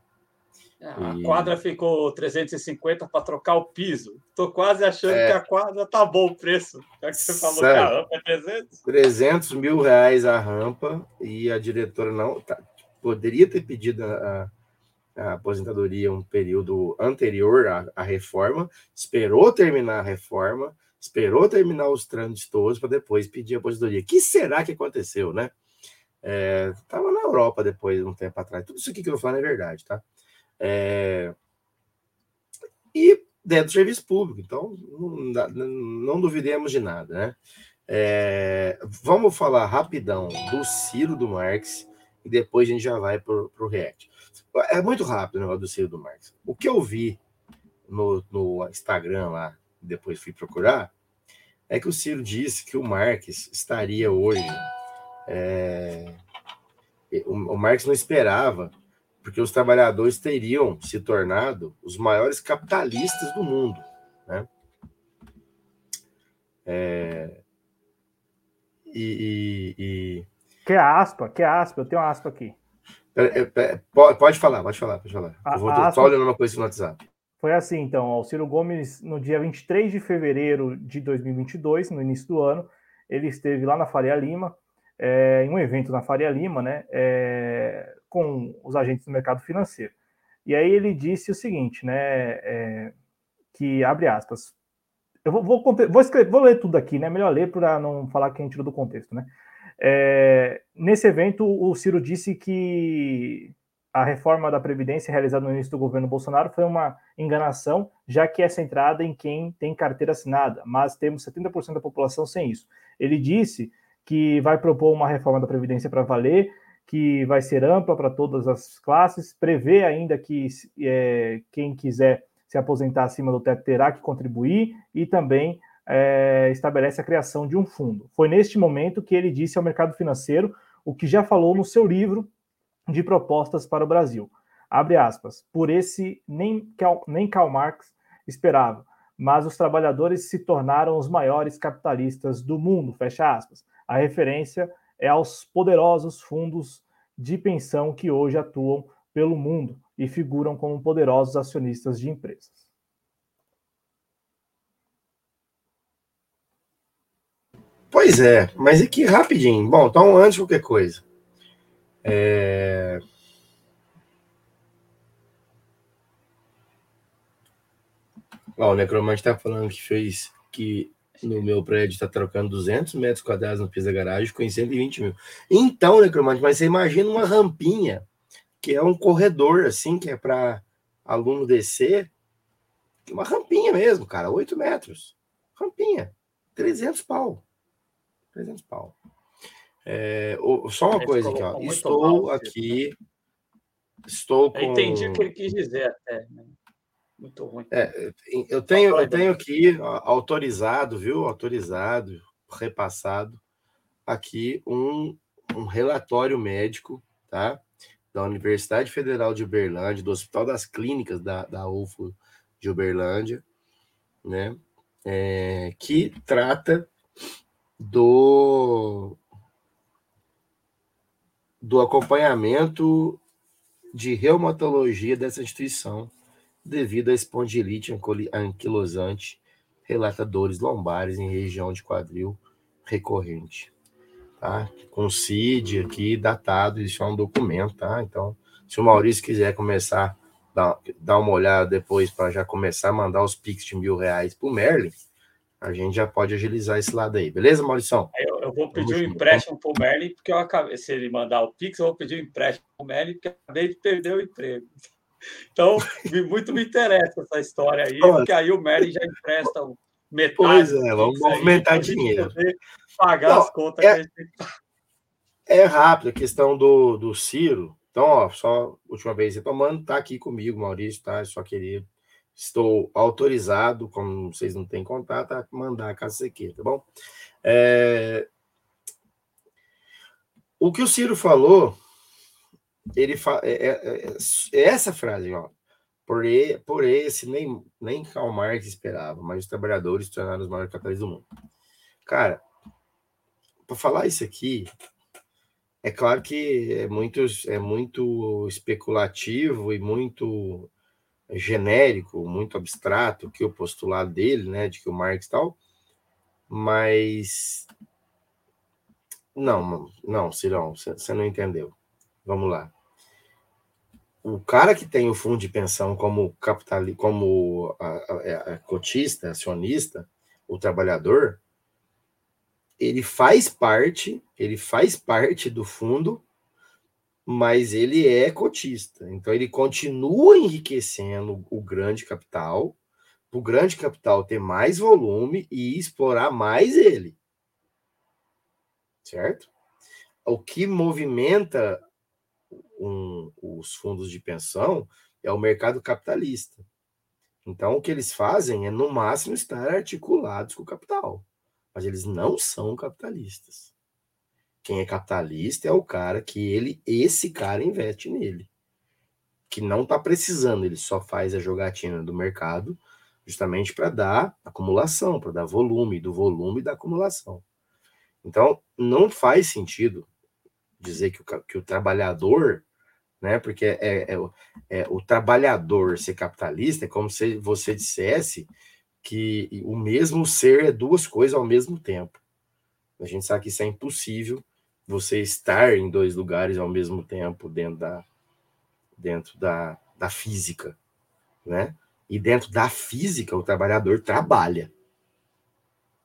É, a e... quadra ficou 350 para trocar o piso. Tô quase achando é... que a quadra tá bom o preço. Já que você falou que a rampa é 300. 300 mil reais a rampa e a diretora não. Tá, poderia ter pedido a, a aposentadoria um período anterior à, à, reforma, esperou terminar a reforma, esperou terminar os trâmites todos para depois pedir a aposentadoria. O que será que aconteceu, né? É, na Europa depois, um tempo atrás. Tudo isso aqui que eu vou falar é verdade, tá? É, e dentro do serviço público, então não, não duvidemos de nada, né? É, vamos falar rapidão do Ciro do Marx e depois a gente já vai para o React. É muito rápido o negócio do Ciro do Marx. O que eu vi no, no Instagram lá, depois fui procurar, é que o Ciro disse que o Marx estaria hoje. É, o, o Marx não esperava porque os trabalhadores teriam se tornado os maiores capitalistas do mundo, né? É... E, e, e... Quer aspa? Quer aspa? Eu tenho aspa aqui. Pode falar, pode falar, pode falar. A, eu vou aspa... só olhando uma coisa no WhatsApp. Foi assim, então, o Ciro Gomes, no dia 23 de fevereiro de 2022, no início do ano, ele esteve lá na Faria Lima, é, em um evento na Faria Lima, né, é, com os agentes do mercado financeiro. E aí ele disse o seguinte, né, é, que abre aspas. Eu vou, vou, vou, escrever, vou ler tudo aqui, né? Melhor ler para não falar que a gente tirou do contexto, né? É, nesse evento, o Ciro disse que a reforma da Previdência realizada no início do governo Bolsonaro foi uma enganação, já que é centrada em quem tem carteira assinada, mas temos 70% da população sem isso. Ele disse que vai propor uma reforma da Previdência para valer, que vai ser ampla para todas as classes, prevê ainda que é, quem quiser se aposentar acima do teto terá que contribuir e também é, estabelece a criação de um fundo. Foi neste momento que ele disse ao mercado financeiro o que já falou no seu livro de propostas para o Brasil. Abre aspas, por esse nem, nem Karl Marx esperava, mas os trabalhadores se tornaram os maiores capitalistas do mundo, fecha aspas. A referência é aos poderosos fundos de pensão que hoje atuam pelo mundo e figuram como poderosos acionistas de empresas. Pois é, mas aqui rapidinho. Bom, então antes de qualquer coisa. É... Ó, o Necromante está falando que fez que no meu prédio está trocando 200 metros quadrados no piso da garagem com 120 mil. Então, Necromante, mas você imagina uma rampinha, que é um corredor, assim, que é para aluno descer. Uma rampinha mesmo, cara, 8 metros. Rampinha, 300 pau. 300 pau. É, só uma coisa aqui, ó. Estou mal, aqui. Estou com. Eu entendi o que ele quis dizer até. Né? Muito ruim. É, eu tenho, eu tenho aqui autorizado, viu? Autorizado, repassado aqui um, um relatório médico, tá? Da Universidade Federal de Uberlândia, do Hospital das Clínicas da, da UFO de Uberlândia, né? É, que trata do do acompanhamento de reumatologia dessa instituição devido à espondilite anquilosante, relata dores lombares em região de quadril recorrente. Tá? Com CID aqui, datado, isso é um documento, tá? Então, se o Maurício quiser começar, dar, dar uma olhada depois para já começar a mandar os pics de mil reais para o Merlin, a gente já pode agilizar esse lado aí. Beleza, Maurição? Eu, eu vou pedir um empréstimo para o Merlin, porque eu acabei, se ele mandar o Pix, eu vou pedir um empréstimo para o Merlin, porque acabei de perder o emprego. Então, muito me interessa essa história aí, Olha, porque aí o Merlin já empresta metade. Pois é, vamos movimentar dinheiro. Pagar Não, as contas é, é rápido a questão do, do Ciro. Então, ó, só última vez retomando, tá aqui comigo, Maurício, tá? só queria. Estou autorizado, como vocês não têm contato, a mandar a casa queira, tá bom? É... O que o Ciro falou ele fala, é, é, é, é, essa frase, ó. Por, e, por esse, nem, nem Karl Marx esperava, mas os trabalhadores tornaram os maiores capitalistas do mundo. Cara, para falar isso aqui, é claro que é muito, é muito especulativo e muito genérico, muito abstrato, que o postulado dele, né, de que o Marx tal, mas não, não, Cirão, você não entendeu. Vamos lá. O cara que tem o fundo de pensão como capital, como a, a, a cotista, acionista, o trabalhador, ele faz parte, ele faz parte do fundo, mas ele é cotista. Então ele continua enriquecendo o grande capital, para o grande capital ter mais volume e explorar mais ele. Certo? O que movimenta um, os fundos de pensão é o mercado capitalista. Então, o que eles fazem é, no máximo, estar articulados com o capital. Mas eles não são capitalistas. Quem é capitalista é o cara que ele, esse cara investe nele. Que não está precisando, ele só faz a jogatina do mercado justamente para dar acumulação, para dar volume, do volume da acumulação. Então, não faz sentido dizer que o, que o trabalhador né? Porque é, é, é, o trabalhador ser capitalista é como se você dissesse que o mesmo ser é duas coisas ao mesmo tempo. A gente sabe que isso é impossível, você estar em dois lugares ao mesmo tempo dentro da, dentro da, da física, né? E dentro da física, o trabalhador trabalha.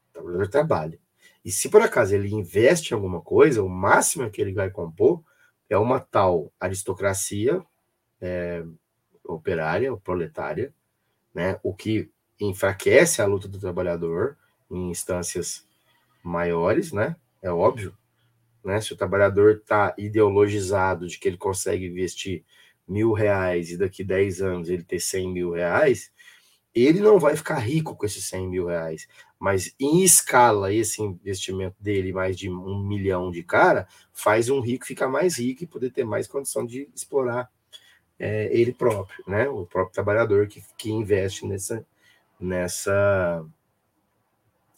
O trabalhador trabalha. E se por acaso ele investe em alguma coisa, o máximo que ele vai compor é uma tal aristocracia é, operária, ou proletária, né, o que enfraquece a luta do trabalhador em instâncias maiores, né, é óbvio, né, se o trabalhador está ideologizado de que ele consegue investir mil reais e daqui 10 anos ele ter 100 mil reais, ele não vai ficar rico com esses 100 mil reais, mas em escala, esse investimento dele, mais de um milhão de cara, faz um rico ficar mais rico e poder ter mais condição de explorar é, ele próprio, né? O próprio trabalhador que, que investe nessa, nessa,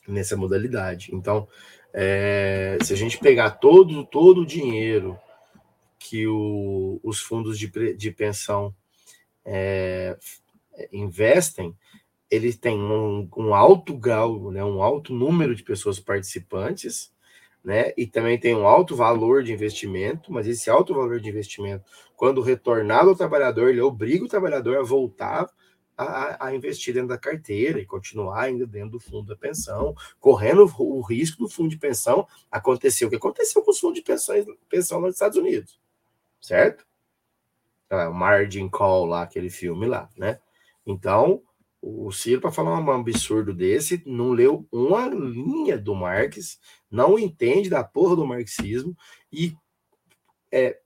nessa modalidade. Então, é, se a gente pegar todo, todo o dinheiro que o, os fundos de, de pensão é, investem, ele tem um, um, alto grau, né, um alto número de pessoas participantes, né, e também tem um alto valor de investimento, mas esse alto valor de investimento, quando retornado ao trabalhador, ele obriga o trabalhador a voltar a, a, investir dentro da carteira e continuar ainda dentro do fundo da pensão, correndo o, risco do fundo de pensão acontecer o que aconteceu com os fundos de pensões, pensão nos Estados Unidos, certo? o Margin Call lá, aquele filme lá, né? Então, o Ciro, para falar um absurdo desse, não leu uma linha do Marx, não entende da porra do marxismo e é,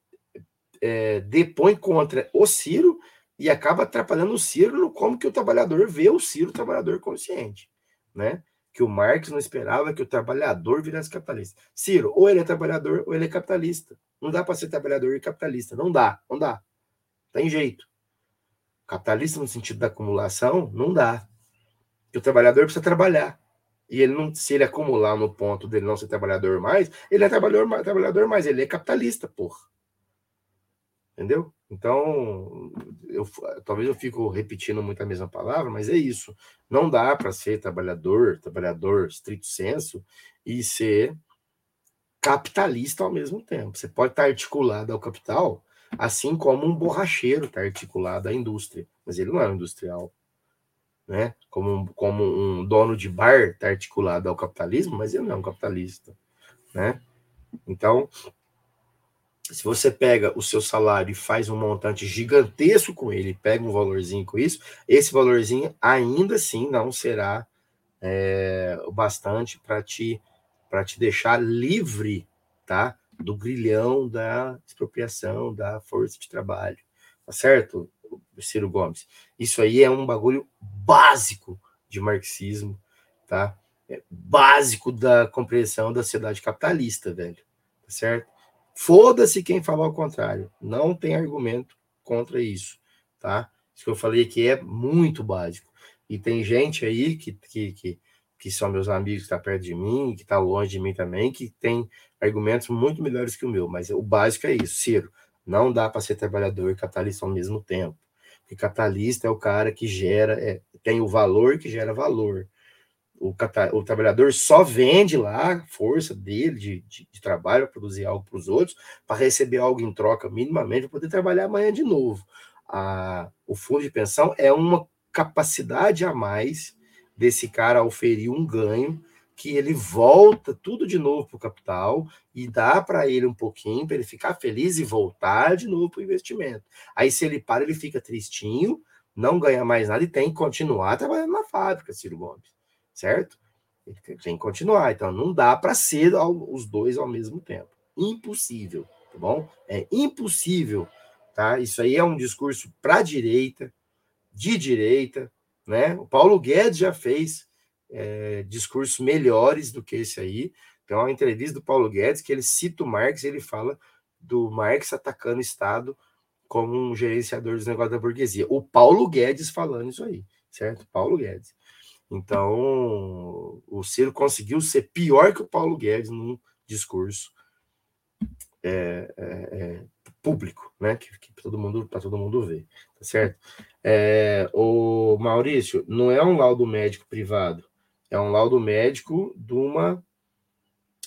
é, depõe contra o Ciro e acaba atrapalhando o Ciro como que o trabalhador vê o Ciro trabalhador consciente, né? Que o Marx não esperava que o trabalhador virasse capitalista. Ciro, ou ele é trabalhador ou ele é capitalista. Não dá para ser trabalhador e capitalista. Não dá, não dá. Tem jeito. Capitalista no sentido da acumulação, não dá. Porque o trabalhador precisa trabalhar. E ele não, se ele acumular no ponto dele não ser trabalhador mais, ele é trabalhador, trabalhador mais, ele é capitalista, porra. Entendeu? Então, eu, talvez eu fico repetindo muito a mesma palavra, mas é isso. Não dá para ser trabalhador, trabalhador estrito senso, e ser capitalista ao mesmo tempo. Você pode estar articulado ao capital, Assim como um borracheiro está articulado à indústria, mas ele não é um industrial. Né? Como, um, como um dono de bar está articulado ao capitalismo, mas ele não é um capitalista. Né? Então, se você pega o seu salário e faz um montante gigantesco com ele, pega um valorzinho com isso, esse valorzinho ainda assim não será é, o bastante para te, te deixar livre, tá? do grilhão da expropriação da força de trabalho. Tá certo, Ciro Gomes? Isso aí é um bagulho básico de marxismo, tá? É básico da compreensão da sociedade capitalista, velho. Tá certo? Foda-se quem falar o contrário. Não tem argumento contra isso, tá? Isso que eu falei aqui é muito básico. E tem gente aí que, que, que que são meus amigos que tá perto de mim, que tá longe de mim também, que tem argumentos muito melhores que o meu, mas o básico é isso, Ciro, não dá para ser trabalhador e capitalista ao mesmo tempo. Porque capitalista é o cara que gera, é, tem o valor que gera valor. O, o trabalhador só vende lá a força dele de, de, de trabalho para produzir algo para os outros, para receber algo em troca minimamente, para poder trabalhar amanhã de novo. A, o fundo de pensão é uma capacidade a mais desse cara oferir um ganho que ele volta tudo de novo para o capital e dá para ele um pouquinho para ele ficar feliz e voltar de novo para o investimento. Aí, se ele para, ele fica tristinho, não ganha mais nada e tem que continuar trabalhando na fábrica, Ciro Gomes, certo? Tem que continuar. Então, não dá para ser os dois ao mesmo tempo. Impossível, tá bom? É impossível, tá? Isso aí é um discurso para a direita, de direita, né? O Paulo Guedes já fez é, discursos melhores do que esse aí. Tem uma entrevista do Paulo Guedes que ele cita o Marx ele fala do Marx atacando o Estado como um gerenciador dos negócios da burguesia. O Paulo Guedes falando isso aí, certo? Paulo Guedes. Então, o Ciro conseguiu ser pior que o Paulo Guedes num discurso é, é, é, público, né? Que, que todo mundo para todo mundo ver, tá certo? É, o Maurício não é um laudo médico privado, é um laudo médico de uma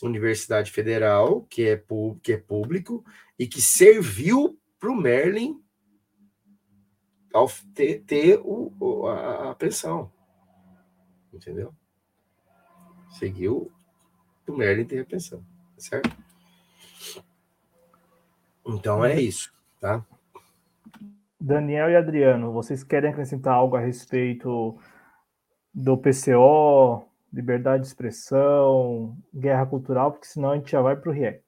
universidade federal que é, que é público e que serviu para o Merlin ao ter, ter o, a, a pensão. Entendeu? Seguiu o Merlin ter a pensão, tá certo? Então é isso, tá? Daniel e Adriano, vocês querem acrescentar algo a respeito do PCO, liberdade de expressão, guerra cultural, porque senão a gente já vai para o React.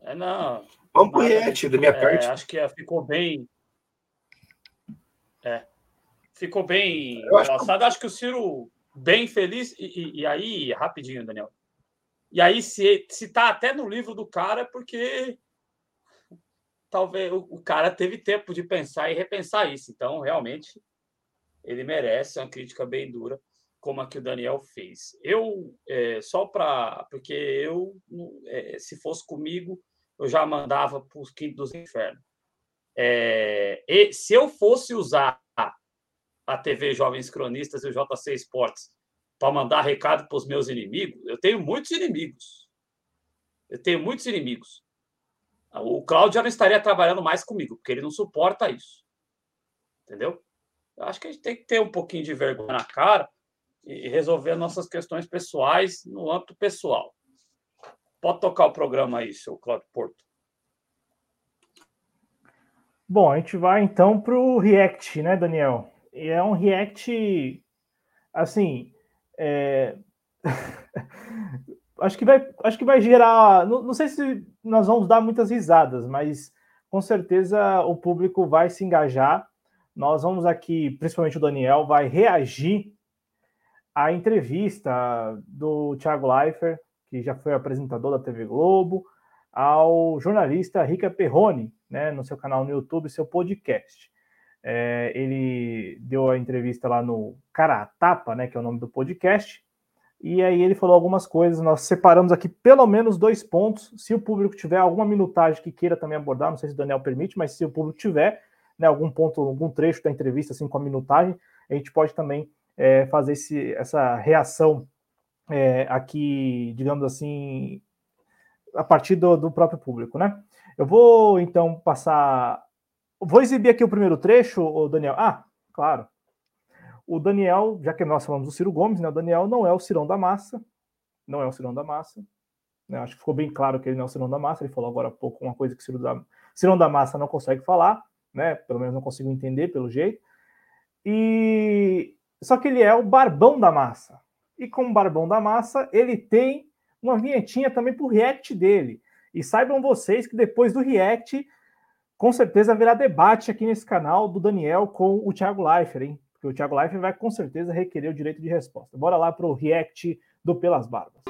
É, não. Vamos para o React, da minha é, parte. Acho que ficou bem. É. Ficou bem engraçado. Acho que o Ciro bem feliz. E, e, aí, rapidinho, Daniel. E aí, se, se tá até no livro do cara, é porque talvez o, o cara teve tempo de pensar e repensar isso. Então, realmente, ele merece uma crítica bem dura, como a que o Daniel fez. Eu, é, só para. Porque eu, é, se fosse comigo, eu já mandava para os quintos dos infernos. É, e, se eu fosse usar a TV Jovens Cronistas e o JC Esportes para mandar recado para os meus inimigos, eu tenho muitos inimigos. Eu tenho muitos inimigos. O Cláudio já não estaria trabalhando mais comigo, porque ele não suporta isso. Entendeu? Eu acho que a gente tem que ter um pouquinho de vergonha na cara e resolver nossas questões pessoais no âmbito pessoal. Pode tocar o programa aí, seu Cláudio Porto. Bom, a gente vai então para o React, né, Daniel? É um React, assim, é... acho que vai, acho que vai gerar. Não, não sei se nós vamos dar muitas risadas, mas com certeza o público vai se engajar nós vamos aqui, principalmente o Daniel, vai reagir à entrevista do Thiago Leifert, que já foi apresentador da TV Globo, ao jornalista Rica Perrone, né, no seu canal no YouTube, seu podcast. É, ele deu a entrevista lá no Cara Tapa, né, que é o nome do podcast, e aí ele falou algumas coisas. Nós separamos aqui pelo menos dois pontos. Se o público tiver alguma minutagem que queira também abordar, não sei se o Daniel permite, mas se o público tiver, né, algum ponto, algum trecho da entrevista, assim, com a minutagem, a gente pode também é, fazer esse, essa reação é, aqui, digamos assim, a partir do, do, próprio público, né? Eu vou, então, passar... Vou exibir aqui o primeiro trecho, Daniel. Ah, claro. O Daniel, já que nós falamos do Ciro Gomes, né? O Daniel não é o Cirão da Massa, não é o Cirão da Massa. Né? Acho que ficou bem claro que ele não é o Cirão da Massa. Ele falou agora há pouco uma coisa que o Cirão da, Cirão da Massa não consegue falar né? Pelo menos não consigo entender pelo jeito. E só que ele é o barbão da massa. E como barbão da massa, ele tem uma vinhetinha também para o react dele. E saibam vocês que depois do react, com certeza haverá debate aqui nesse canal do Daniel com o Thiago Leifert, hein? Porque o Thiago Leifert vai com certeza requerer o direito de resposta. Bora lá para o react do Pelas Barbas.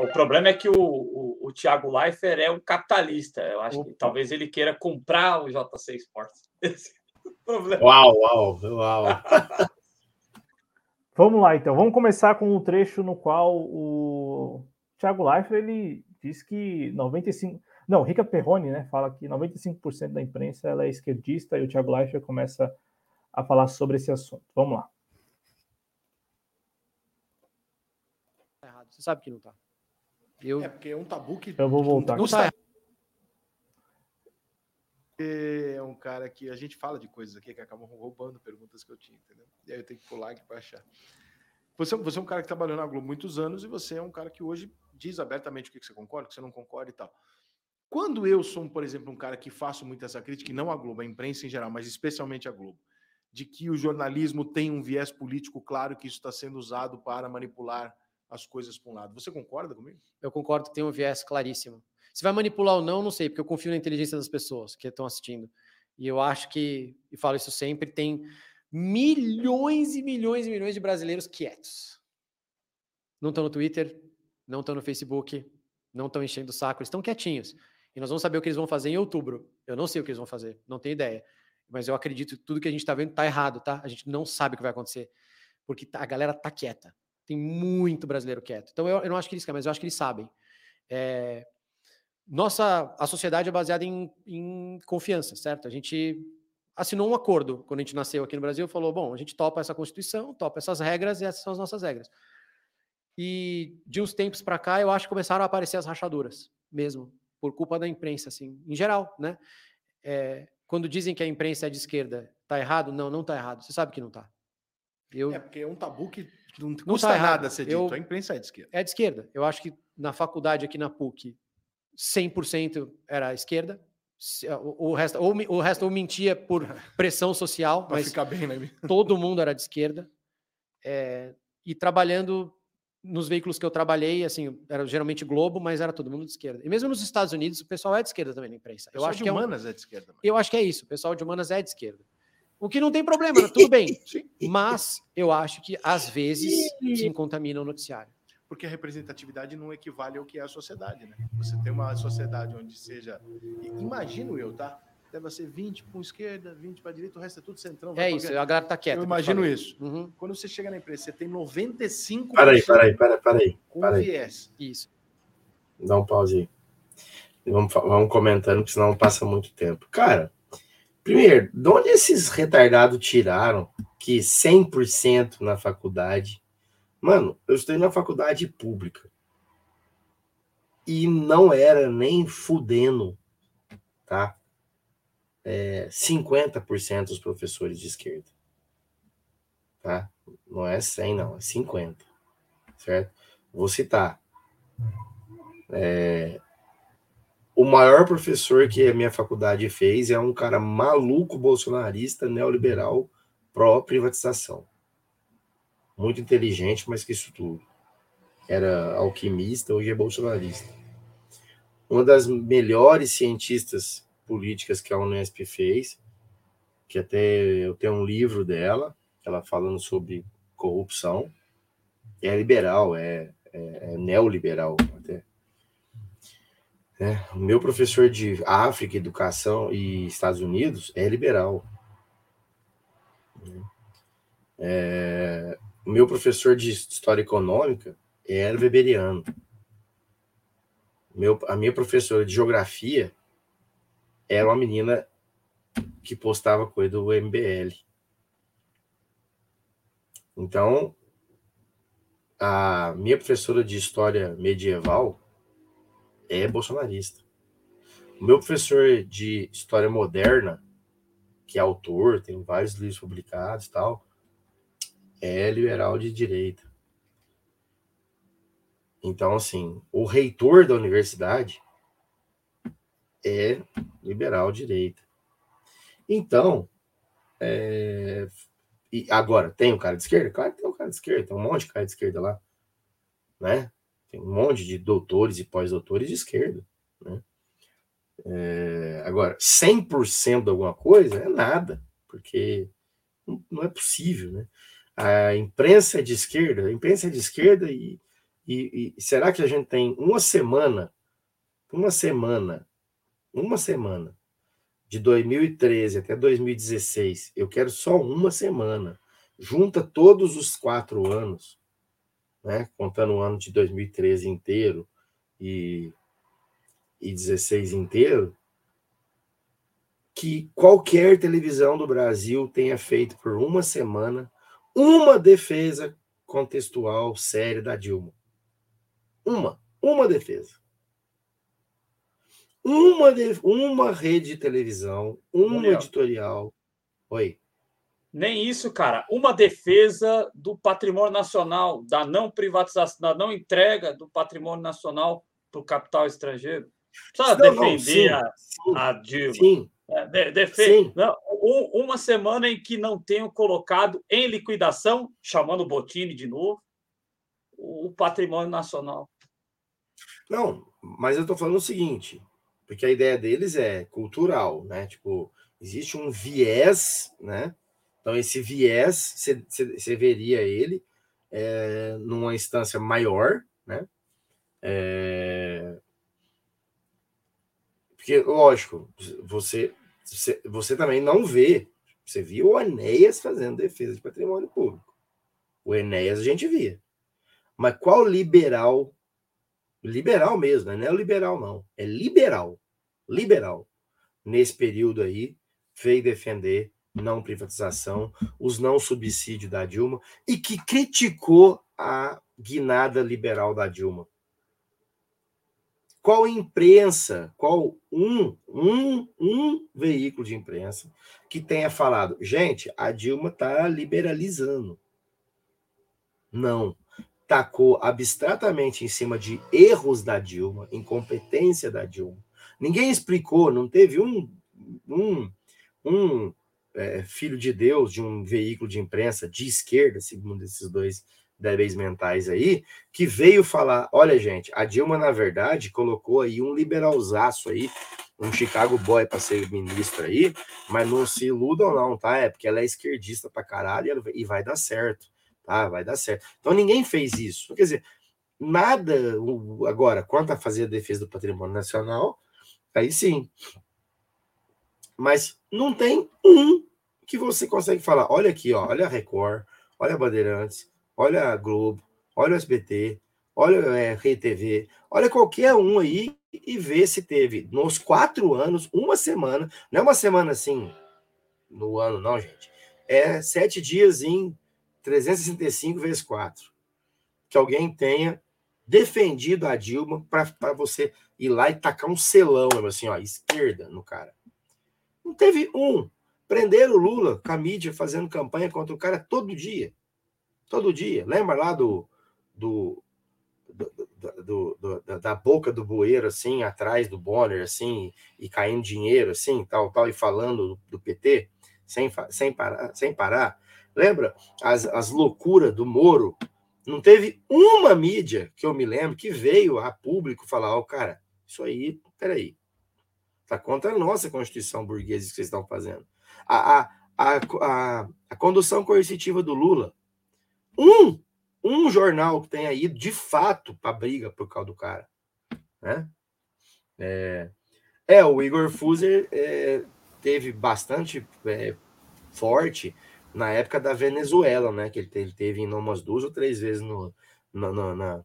O problema é que o, o, o Thiago Leifert é um capitalista. Eu acho Opa. que talvez ele queira comprar o JC Sports. Esse é o problema. Uau, uau, uau. Vamos lá, então. Vamos começar com o um trecho no qual o Thiago Leifert ele diz que 95. Não, Rica Perrone, né, fala que 95% da imprensa ela é esquerdista e o Thiago Leifert começa a falar sobre esse assunto. Vamos lá. Tá Você sabe que não tá. Eu... É porque é um tabu que. Eu vou voltar. Não sai. é um cara que a gente fala de coisas aqui que acabam roubando perguntas que eu tinha, entendeu? E aí eu tenho que pular aqui para achar. Você, você é um cara que trabalhou na Globo muitos anos e você é um cara que hoje diz abertamente o que você concorda, o que você não concorda e tal. Quando eu sou, por exemplo, um cara que faço muito essa crítica, e não a Globo, a imprensa em geral, mas especialmente a Globo, de que o jornalismo tem um viés político claro que isso está sendo usado para manipular as coisas para um lado. Você concorda comigo? Eu concordo que tem um viés claríssimo. Se vai manipular ou não, não sei, porque eu confio na inteligência das pessoas que estão assistindo. E eu acho que, e falo isso sempre, tem milhões e milhões e milhões de brasileiros quietos. Não estão no Twitter, não estão no Facebook, não estão enchendo o saco, estão quietinhos. E nós vamos saber o que eles vão fazer em outubro. Eu não sei o que eles vão fazer, não tenho ideia. Mas eu acredito que tudo que a gente está vendo está errado, tá? A gente não sabe o que vai acontecer. Porque tá, a galera tá quieta. Tem muito brasileiro quieto. Então eu, eu não acho que eles querem, mas eu acho que eles sabem. É, nossa, a sociedade é baseada em, em confiança, certo? A gente assinou um acordo quando a gente nasceu aqui no Brasil, falou: bom, a gente topa essa Constituição, topa essas regras e essas são as nossas regras. E de uns tempos para cá, eu acho que começaram a aparecer as rachaduras, mesmo, por culpa da imprensa, assim, em geral, né? É, quando dizem que a imprensa é de esquerda, tá errado? Não, não tá errado. Você sabe que não tá. Eu, é porque é um tabu que não, não custa tá nada ser dito. Eu, a imprensa é de esquerda. É de esquerda. Eu acho que na faculdade aqui na PUC, 100% era esquerda, o, resto, ou, o resto ou mentia por pressão social, mas ficar bem, né? todo mundo era de esquerda. É, e trabalhando nos veículos que eu trabalhei, assim, era geralmente Globo, mas era todo mundo de esquerda. E mesmo nos Estados Unidos, o pessoal é de esquerda também na imprensa. Eu acho de que humanas é, um... é, de esquerda. Eu acho que é isso. O pessoal de humanas é de esquerda. O que não tem problema, tudo bem. Mas eu acho que às vezes se contamina o noticiário porque a representatividade não equivale ao que é a sociedade, né? Você tem uma sociedade onde seja, imagino eu, tá? Deve ser 20 para esquerda, 20 para direita, o resto é tudo centrão. É isso, a galera tá quieta. Eu imagino isso. Uhum. Quando você chega na empresa, você tem 95%. Peraí, peraí, peraí, peraí. Com para viés. Isso. Dá um pause aí. Vamos, vamos comentando, porque senão passa muito tempo. Cara, primeiro, de onde esses retardados tiraram que 100% na faculdade Mano, eu estudei na faculdade pública. E não era nem fudendo, tá? É, 50% dos professores de esquerda. Tá? Não é 100, não, é 50. Certo? Vou citar. É, o maior professor que a minha faculdade fez é um cara maluco bolsonarista, neoliberal, pró-privatização muito inteligente, mas que isso tudo. Era alquimista, hoje é bolsonarista. Uma das melhores cientistas políticas que a Unesp fez, que até eu tenho um livro dela, ela falando sobre corrupção, é liberal, é, é, é neoliberal até. É, o meu professor de África, Educação e Estados Unidos é liberal. É, o meu professor de História Econômica era weberiano. Meu, a minha professora de Geografia era uma menina que postava coisa do MBL. Então, a minha professora de História Medieval é bolsonarista. O meu professor de História Moderna, que é autor, tem vários livros publicados e tal, é liberal de direita. Então, assim, o reitor da universidade é liberal direita. Então, é... e agora, tem um cara de esquerda? Claro que tem um cara de esquerda, tem um monte de cara de esquerda lá, né? Tem um monte de doutores e pós-doutores de esquerda, né? É... Agora, 100% de alguma coisa é nada, porque não é possível, né? a imprensa é de esquerda, a imprensa é de esquerda e, e, e, será que a gente tem uma semana, uma semana, uma semana de 2013 até 2016, eu quero só uma semana, junta todos os quatro anos, né, contando o ano de 2013 inteiro e, e 16 inteiro, que qualquer televisão do Brasil tenha feito por uma semana uma defesa contextual séria da Dilma. Uma. Uma defesa. Uma, de, uma rede de televisão, um Daniel. editorial. Oi. Nem isso, cara. Uma defesa do patrimônio nacional, da não privatização, da não entrega do patrimônio nacional para o capital estrangeiro. Precisa Não, não, defender sim, a, a Dilma. sim. É. Não, um- uma semana em que não tenham colocado em liquidação, chamando o Botini de novo, o patrimônio nacional. Não, mas eu tô falando o seguinte, porque a ideia deles é cultural, né? Tipo, existe um viés, né? Então, esse viés, você- veria ele é, numa instância maior, né? É, Porque, lógico, você, você, você também não vê. Você viu o Enéas fazendo defesa de patrimônio público. O Enéas a gente via. Mas qual liberal liberal mesmo, não é liberal não, é liberal, liberal. Nesse período aí, veio defender não privatização, os não subsídios da Dilma e que criticou a guinada liberal da Dilma. Qual imprensa, qual um, um, um veículo de imprensa que tenha falado, gente, a Dilma está liberalizando? Não tacou abstratamente em cima de erros da Dilma, incompetência da Dilma. Ninguém explicou, não teve um, um, um é, filho de Deus de um veículo de imprensa de esquerda, segundo esses dois débeis mentais aí, que veio falar: olha, gente, a Dilma, na verdade, colocou aí um liberalzaço aí, um Chicago Boy para ser ministro aí, mas não se iludam, não, tá? É porque ela é esquerdista pra caralho e e vai dar certo tá? Vai dar certo. Então ninguém fez isso. Quer dizer, nada agora quanto a fazer a defesa do patrimônio nacional, aí sim. Mas não tem um que você consegue falar, olha aqui, ó, olha a Record, olha a Bandeirantes, olha a Globo, olha o SBT, olha é, Rei TV, olha qualquer um aí e vê se teve nos quatro anos, uma semana, não é uma semana assim no ano, não, gente. É sete dias em 365 vezes 4. Que alguém tenha defendido a Dilma para você ir lá e tacar um selão, assim, ó, esquerda no cara. Não teve um. Prenderam o Lula com a mídia fazendo campanha contra o cara todo dia. Todo dia. Lembra lá do. do, do, do- da, boca do bueiro, assim, atrás do Bonner, assim, e caindo dinheiro, assim, tal, tal, e falando do, PT, sem, sem, parar, sem parar. Lembra as, as loucuras do Moro? Não teve uma mídia que eu me lembro que veio a público falar: Ó, cara, isso aí, peraí, tá contra a nossa Constituição burguesa que vocês estão fazendo. A, a, a, a, a condução coercitiva do Lula. Um, um jornal que tenha ido de fato para briga por causa do cara. Né? É, é o Igor Fuser é, teve bastante é, forte na época da Venezuela, né? Que ele teve, teve em umas duas ou três vezes no, na, na,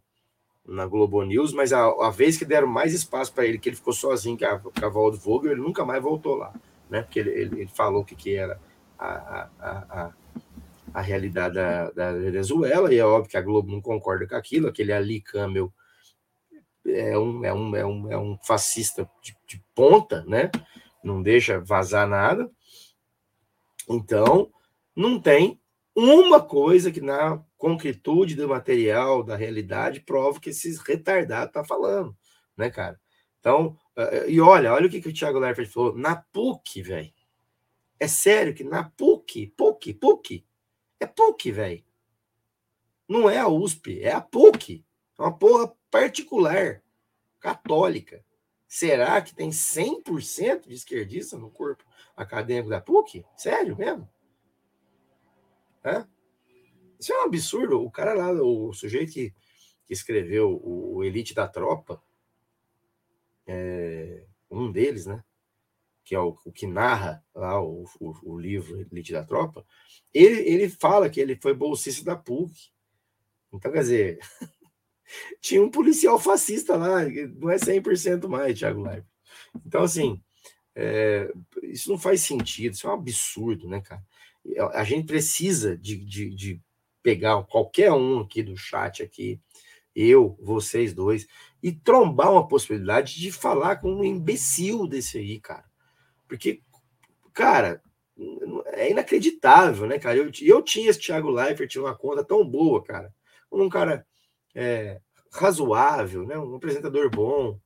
na, Globo News, mas a, a vez que deram mais espaço para ele, que ele ficou sozinho com a, Valdo Vogel, ele nunca mais voltou lá, né? Porque ele, ele, ele falou o que, que era a, a, a, a realidade da, da Venezuela, e é óbvio que a Globo não concorda com aquilo, aquele Ali Camel é um, é um, é um, é um fascista de, de ponta, né? Não deixa vazar nada. Então, não tem uma coisa que na concretude do material, da realidade, prova que esses retardados tá falando, né, cara? Então, eh, e olha, olha o que, que o Thiago Leifert falou, na PUC, velho. É sério que na PUC, PUC, PUC, é PUC, velho. Não é a USP, é a PUC. É uma porra particular, católica. Será que tem 100% de esquerdista no corpo acadêmico da PUC? Sério mesmo? É? Isso é um absurdo. O cara lá, o sujeito que, que escreveu o, Elite da Tropa, é, um deles, né? Que é o, o que narra lá o, o, o, livro Elite da Tropa, ele, ele fala que ele foi bolsista da PUC. Então, quer dizer, tinha um policial fascista lá, não é 100% mais, Thiago Leifert. Então, assim, é, isso não faz sentido, isso é um absurdo, né, cara? A gente precisa de, de, de pegar qualquer um aqui do chat aqui eu, vocês dois, e trombar uma possibilidade de falar com um imbecil desse aí, cara. Porque, cara, é inacreditável, né, cara? Eu, eu tinha esse Thiago Leifert uma conta tão boa, cara. Um cara é, razoável, né? Um apresentador bom,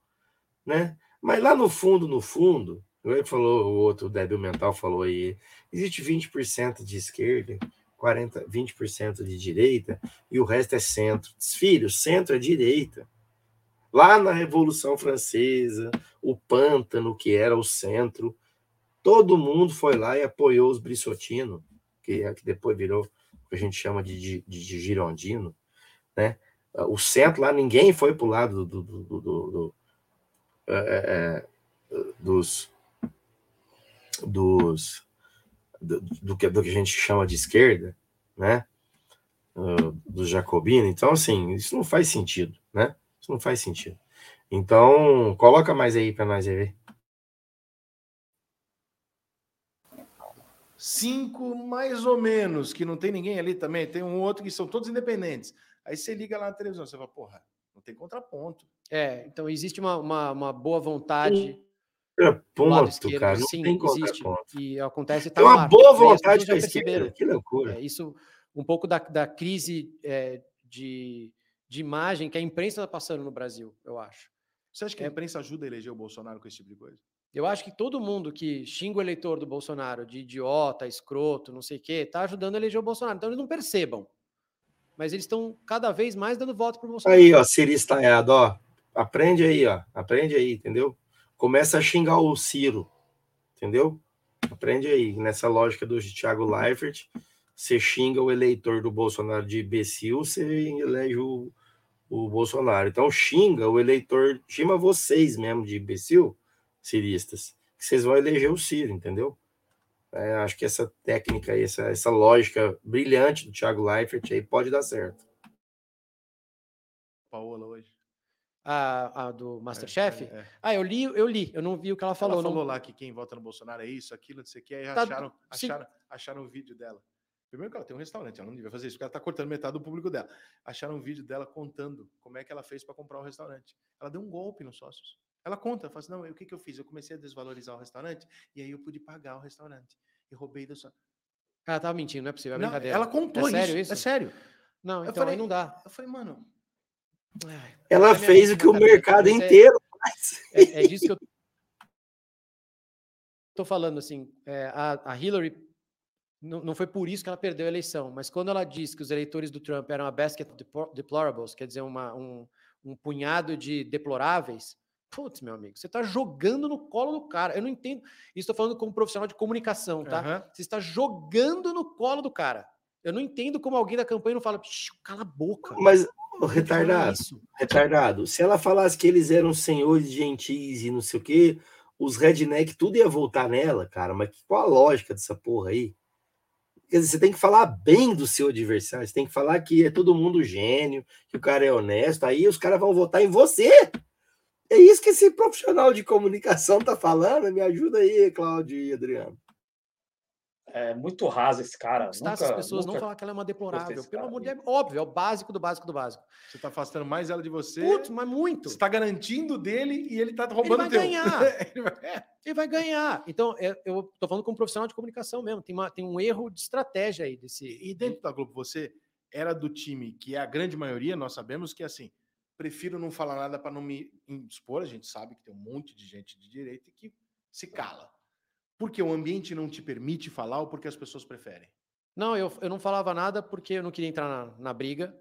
né? Mas lá no fundo, no fundo, ele falou, o outro débil mental falou aí, existe 20% de esquerda, 40, 20% de direita e o resto é centro. Filho, centro é direita. Lá na Revolução Francesa, o pântano, que era o centro, todo mundo foi lá e apoiou os Brissotino, que, é, que depois virou o que a gente chama de, de, de girondino, né? O centro lá, ninguém foi para o lado do, do, do, do é, é, dos dos do, do, que, do que a gente chama de esquerda, né? Uh, do jacobino. Então, assim, isso não faz sentido, né? Isso não faz sentido. Então, coloca mais aí para nós ver. Cinco, mais ou menos, que não tem ninguém ali também. Tem um outro que são todos independentes. Aí você liga lá na televisão, você fala, porra, não tem contraponto. É, então existe uma, uma, uma boa vontade Ponto, esquerdo, cara, não sim, tem existe. E acontece. Tá é uma boa vontade para esquerda, que loucura. É, isso, um pouco da, da crise é, de, de imagem que a imprensa está passando no Brasil, eu acho. Você acha que a é. imprensa ajuda a eleger o Bolsonaro com esse tipo de coisa? Eu acho que todo mundo que xinga o eleitor do Bolsonaro de idiota, escroto, não sei o quê, está ajudando a eleger o Bolsonaro. Então eles não percebam. Mas eles estão cada vez mais dando voto para o Bolsonaro. Aí, ó, Siri Estaiado, ó. Aprende aí, ó. Aprende aí, entendeu? Começa a xingar o Ciro, entendeu? Aprende aí, nessa lógica do Thiago Leifert, você xinga o eleitor do Bolsonaro de imbecil, você elege o, o Bolsonaro. Então xinga o eleitor, xinga vocês mesmo de imbecil, ciristas, que vocês vão eleger o Ciro, entendeu? É, acho que essa técnica essa, essa lógica brilhante do Thiago Leifert aí pode dar certo. Paola hoje. A, a do Masterchef? É, é, é. Ah, eu li, eu li, eu não vi o que ela falou. Ela falou não... lá que quem vota no Bolsonaro é isso, aquilo, não sei o que, aí tá, acharam, acharam, acharam o vídeo dela. Primeiro que ela tem um restaurante, ela não devia fazer isso, porque ela tá cortando metade do público dela. Acharam um vídeo dela contando como é que ela fez para comprar o restaurante. Ela deu um golpe nos sócios. Ela conta, fala assim, não, o que, que eu fiz? Eu comecei a desvalorizar o restaurante e aí eu pude pagar o restaurante. E roubei do só. Ela tava mentindo, não é possível, é brincadeira. Não, ela contou é sério isso, É sério. Não, então falei, aí não dá. Eu falei, mano, ela fez o que o mercado é inteiro faz. É, é, disso que eu tô falando, assim, é, a, a, Hillary, não, não, foi por isso que ela perdeu a eleição, mas quando ela disse que os eleitores do Trump eram a basket deplorables, quer dizer, uma, um, um punhado de deploráveis, putz, meu amigo, você está jogando no colo do cara. Eu não entendo. Isso estou falando como profissional de comunicação, tá? Uhum. Você está jogando no colo do cara. Eu não entendo como alguém da campanha não fala, cala a boca. Mas retardado, retardado. Se ela falasse que eles eram senhores gentis e não sei o quê, os redneck tudo ia voltar nela, cara. Mas qual a lógica dessa porra aí? Quer dizer, você tem que falar bem do seu adversário, você tem que falar que é todo mundo gênio, que o cara é honesto, aí os caras vão votar em você. É isso que esse profissional de comunicação tá falando. Me ajuda aí, Claudio e Adriano é muito raso esse cara. Nunca, as pessoas não falam que ela é uma deplorável. Pelo amor de Deus, óbvio, é o básico do básico do básico. Você está afastando mais ela de você. Putz, mas muito. Você está garantindo dele e ele está roubando ele vai ganhar. ele vai ganhar. Então, é, eu estou falando como profissional de comunicação mesmo. Tem, uma, tem um erro de estratégia aí desse. E dentro da Globo, você era do time que é a grande maioria, nós sabemos que assim, prefiro não falar nada para não me expor. A gente sabe que tem um monte de gente de direita que se cala. Porque o ambiente não te permite falar ou porque as pessoas preferem? Não, eu, eu não falava nada porque eu não queria entrar na, na briga.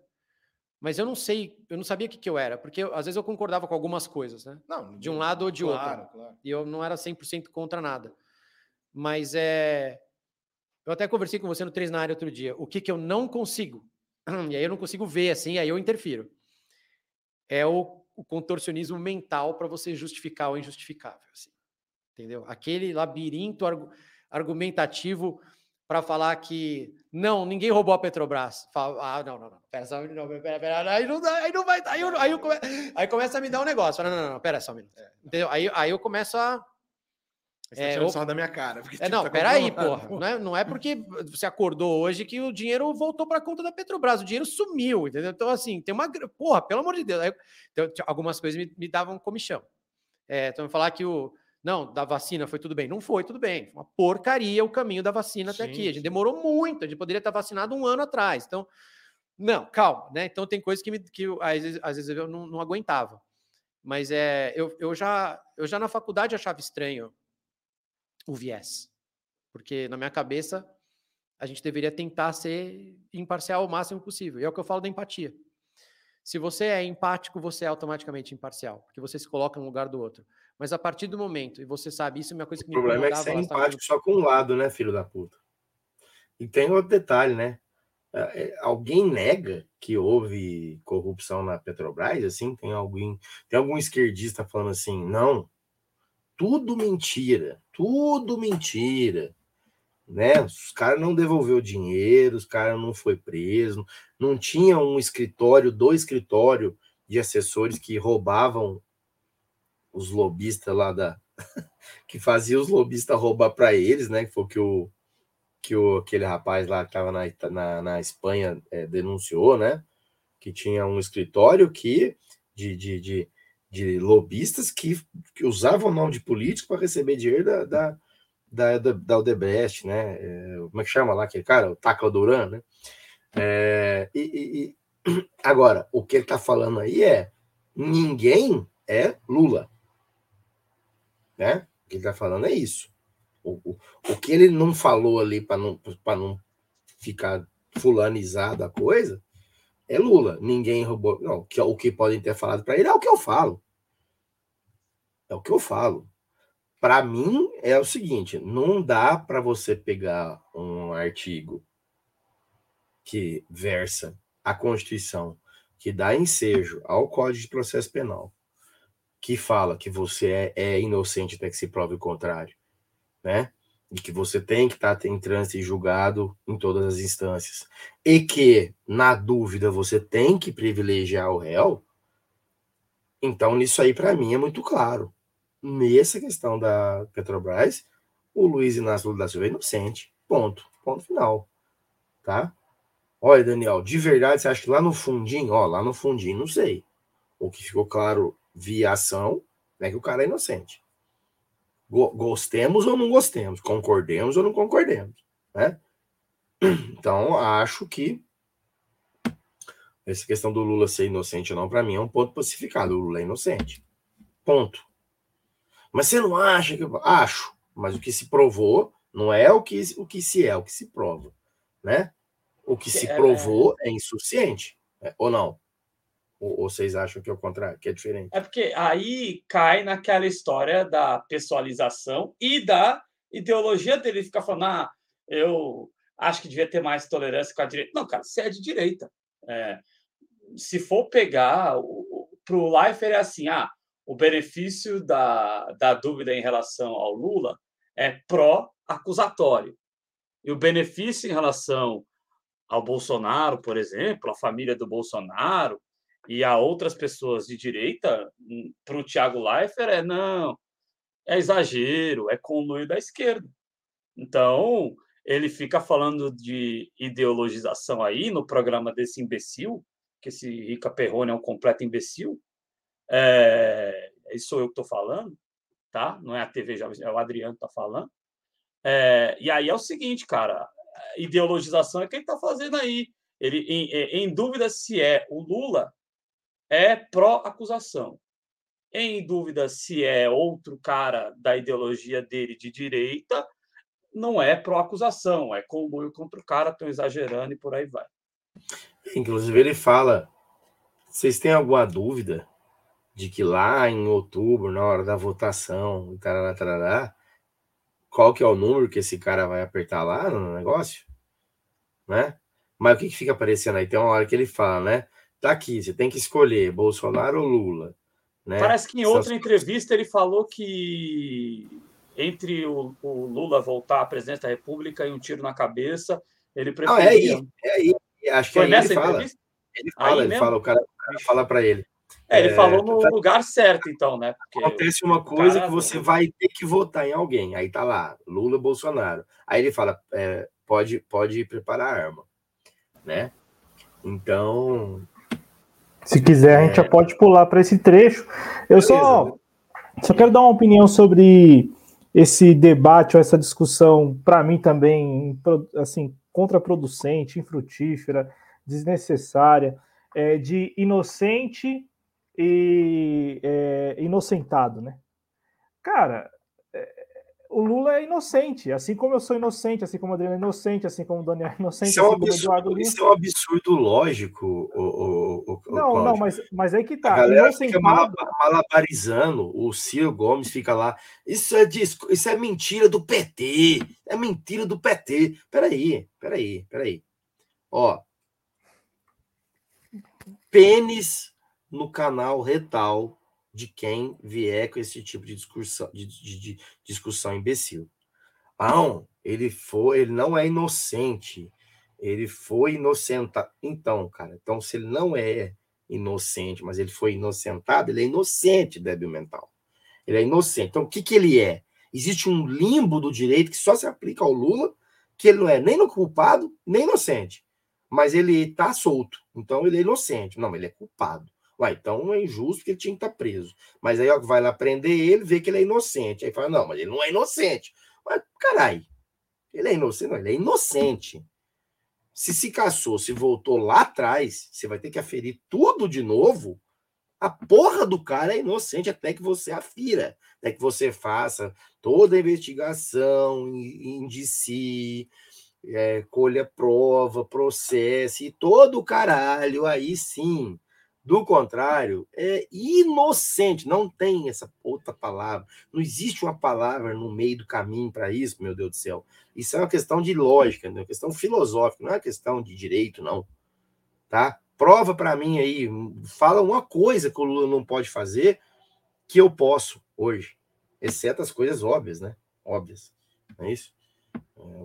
Mas eu não sei, eu não sabia o que, que eu era, porque eu, às vezes eu concordava com algumas coisas, né? Não, de um lado ou de claro, outro. Claro. E eu não era 100% contra nada. Mas é. Eu até conversei com você no 3 na área outro dia. O que, que eu não consigo, e aí eu não consigo ver assim, aí eu interfiro, é o, o contorcionismo mental para você justificar o injustificável. Assim entendeu? Aquele labirinto argu argumentativo para falar que não, ninguém roubou a Petrobras. Fala, ah, não, não, não, pera só, não, pera, pera, aí não, aí não vai, aí, eu, aí, eu come, aí começa a me dar um negócio. Fala, não, não, não, pera só um minuto. É. Entendeu? Aí, aí eu começo a, Você tá É, tirando sarro da minha cara. porque, É, tipo, não, tá peraí, porra. Não é, não é porque você acordou hoje que o dinheiro voltou para a conta da Petrobras. O dinheiro sumiu, entendeu? Então, assim, tem uma. Porra, pelo amor de Deus. Aí, então, algumas coisas me, me davam comichão. É, então, falar que o. Não, da vacina foi tudo bem. Não foi tudo bem. Foi uma porcaria o caminho da vacina até Sim, aqui. A gente demorou muito. A gente poderia estar vacinado um ano atrás. Então, não, calma, né? Então, tem coisas que, me, que às, vezes, às vezes eu não, não aguentava. Mas é, eu, eu, já, eu já na faculdade achava estranho o viés. Porque na minha cabeça a gente deveria tentar ser imparcial o máximo possível. E é o que eu falo da empatia. Se você é empático, você é automaticamente imparcial, porque você se coloca no lugar do outro. Mas a partir do momento, e você sabe, isso é uma coisa que O me problema é que você é empático só com um lado, né, filho da puta? E tem outro detalhe, né? É, é, Alguém nega que houve corrupção na Petrobras? Assim, tem alguém, tem algum esquerdista falando assim, não, tudo mentira, tudo mentira, né? Os caras não devolveu dinheiro, os caras não foi preso, não tinha um escritório, do escritório de assessores que roubavam os lobistas lá da que fazia os lobistas roubar para eles, né? Que foi que o que o, aquele rapaz lá que estava na, na, na Espanha é, denunciou, né? Que tinha um escritório que de, de, de, de lobistas que, que usavam o nome de político para receber dinheiro da, da, da, da, da Odebrecht, né? É, como é que chama lá aquele cara? O Tacla Duran, né? É, e- e- agora, o que ele está falando aí é ninguém é Lula. Né? O que ele está falando é isso. O, o, o que ele não falou ali para não, não ficar fulanizado a coisa é Lula. Ninguém roubou. Não, que, o que podem ter falado para ele é o que eu falo. É o que eu falo. Para mim é o seguinte: não dá para você pegar um artigo que versa a Constituição, que dá ensejo ao Código de Processo Penal, que fala que você é, é inocente até que se prove o contrário, né? E que você tem que estar em trânsito e julgado em todas as instâncias. E que, na dúvida, você tem que privilegiar o réu. Então, nisso aí, para mim, é muito claro. Nessa questão da Petrobras, o Luiz Inácio Lula da Silva é inocente. Ponto. Ponto final. Tá? Olha, Daniel, de verdade, você acha que lá no fundinho, ó, lá no fundinho, não sei. O que ficou claro via ação é que o cara é inocente. Go- Gostemos ou não gostemos, concordemos ou não concordemos, né? Então, acho que essa questão do Lula ser inocente ou não, para mim, é um ponto pacificado. O Lula é inocente. Ponto. Mas você não acha que. Acho. Mas o que se provou não é o que, o que se é, é o que se prova. Né? O que se É, provou é insuficiente. né? Ou não? Ou, ou vocês acham que é o contrário, que é diferente? É porque aí cai naquela história da pessoalização e da ideologia dele ficar falando, ah, eu acho que devia ter mais tolerância com a direita. Não, cara, você é de direita. É, se for pegar, para o Leifert é assim, ah, o benefício da, da dúvida em relação ao Lula é pró-acusatório. E o benefício em relação ao Bolsonaro, por exemplo, a família do Bolsonaro, e a outras pessoas de direita, para o Tiago Leifert, é não, é exagero, é conluio da esquerda. Então, ele fica falando de ideologização aí no programa desse imbecil, que esse Rica Perrone é um completo imbecil. É, isso sou eu que estou falando, tá? Não é a TV, é o Adriano que está falando. É, e aí é o seguinte, cara, ideologização é quem está fazendo aí. Ele, em, em dúvida se é o Lula, é pró-acusação. Em dúvida se é outro cara da ideologia dele de direita, não é pró-acusação, é conluio contra o cara, estão exagerando e por aí vai. Inclusive, ele fala: vocês têm alguma dúvida de que lá em outubro, na hora da votação, tarará, tarará, qual que é o número que esse cara vai apertar lá no negócio? Né? Mas o que, que fica aparecendo aí? Tem uma hora que ele fala, né? Tá aqui, você tem que escolher Bolsonaro ou Lula. Né? Parece que em outra entrevista ele falou que entre o, o, Lula voltar à presidência da República e um tiro na cabeça, ele preferia. Ah, é aí, é aí. Acho que Foi aí nessa ele fala. entrevista? Ele fala, Aí ele mesmo? fala, o cara, o cara fala para ele. É, ele é, falou no tá... lugar certo, então, né? Porque acontece uma coisa cara... que você vai ter que votar em alguém. Aí tá lá, Lula, Bolsonaro. Aí ele fala, é, pode, pode preparar a arma, né? Então, se quiser, a gente já é. pode pular para esse trecho. Eu só, só quero dar uma opinião sobre esse debate ou essa discussão, para mim também, assim, contraproducente, infrutífera, desnecessária, é, de inocente e é, inocentado, né? Cara, o Lula é inocente, assim como eu sou inocente, assim como o Adriano é inocente, assim como o Daniel é inocente. Isso, é, um assim absurdo, isso é um absurdo lógico. O, o, o, não, não, mas, mas aí que tá. A galera fica malabarizando, o Ciro Gomes fica lá. Isso é, isso é mentira do PT. É mentira do PT. Peraí, peraí, peraí. Ó. Pênis no canal Retal de quem vier com esse tipo de discussão, de, de, de discussão imbecil. Não, ele foi, ele não é inocente. Ele foi inocentado. Então, cara, então se ele não é inocente, mas ele foi inocentado, ele é inocente, débil mental. Ele é inocente. Então, o que, que ele é? Existe um limbo do direito que só se aplica ao Lula, que ele não é nem culpado, nem inocente. Mas ele está solto. Então, ele é inocente. Não, ele é culpado. Ué, então é injusto que ele tinha que estar tá preso. Mas aí ó, vai lá prender ele, vê que ele é inocente. Aí fala, não, mas ele não é inocente. Mas, caralho, ele é inocente? Não, ele é inocente. Se se caçou, se voltou lá atrás, você vai ter que aferir tudo de novo. A porra do cara é inocente até que você afira, até que você faça toda a investigação, indicie, é, colha prova, processe, todo o caralho, aí sim do contrário, é inocente. Não tem essa outra palavra. Não existe uma palavra no meio do caminho para isso, meu Deus do céu. Isso é uma questão de lógica, né? uma questão filosófica, não é uma questão de direito, não. Tá? Prova para mim aí, fala uma coisa que o Lula não pode fazer que eu posso hoje, exceto as coisas óbvias, né? Óbvias. Não é isso?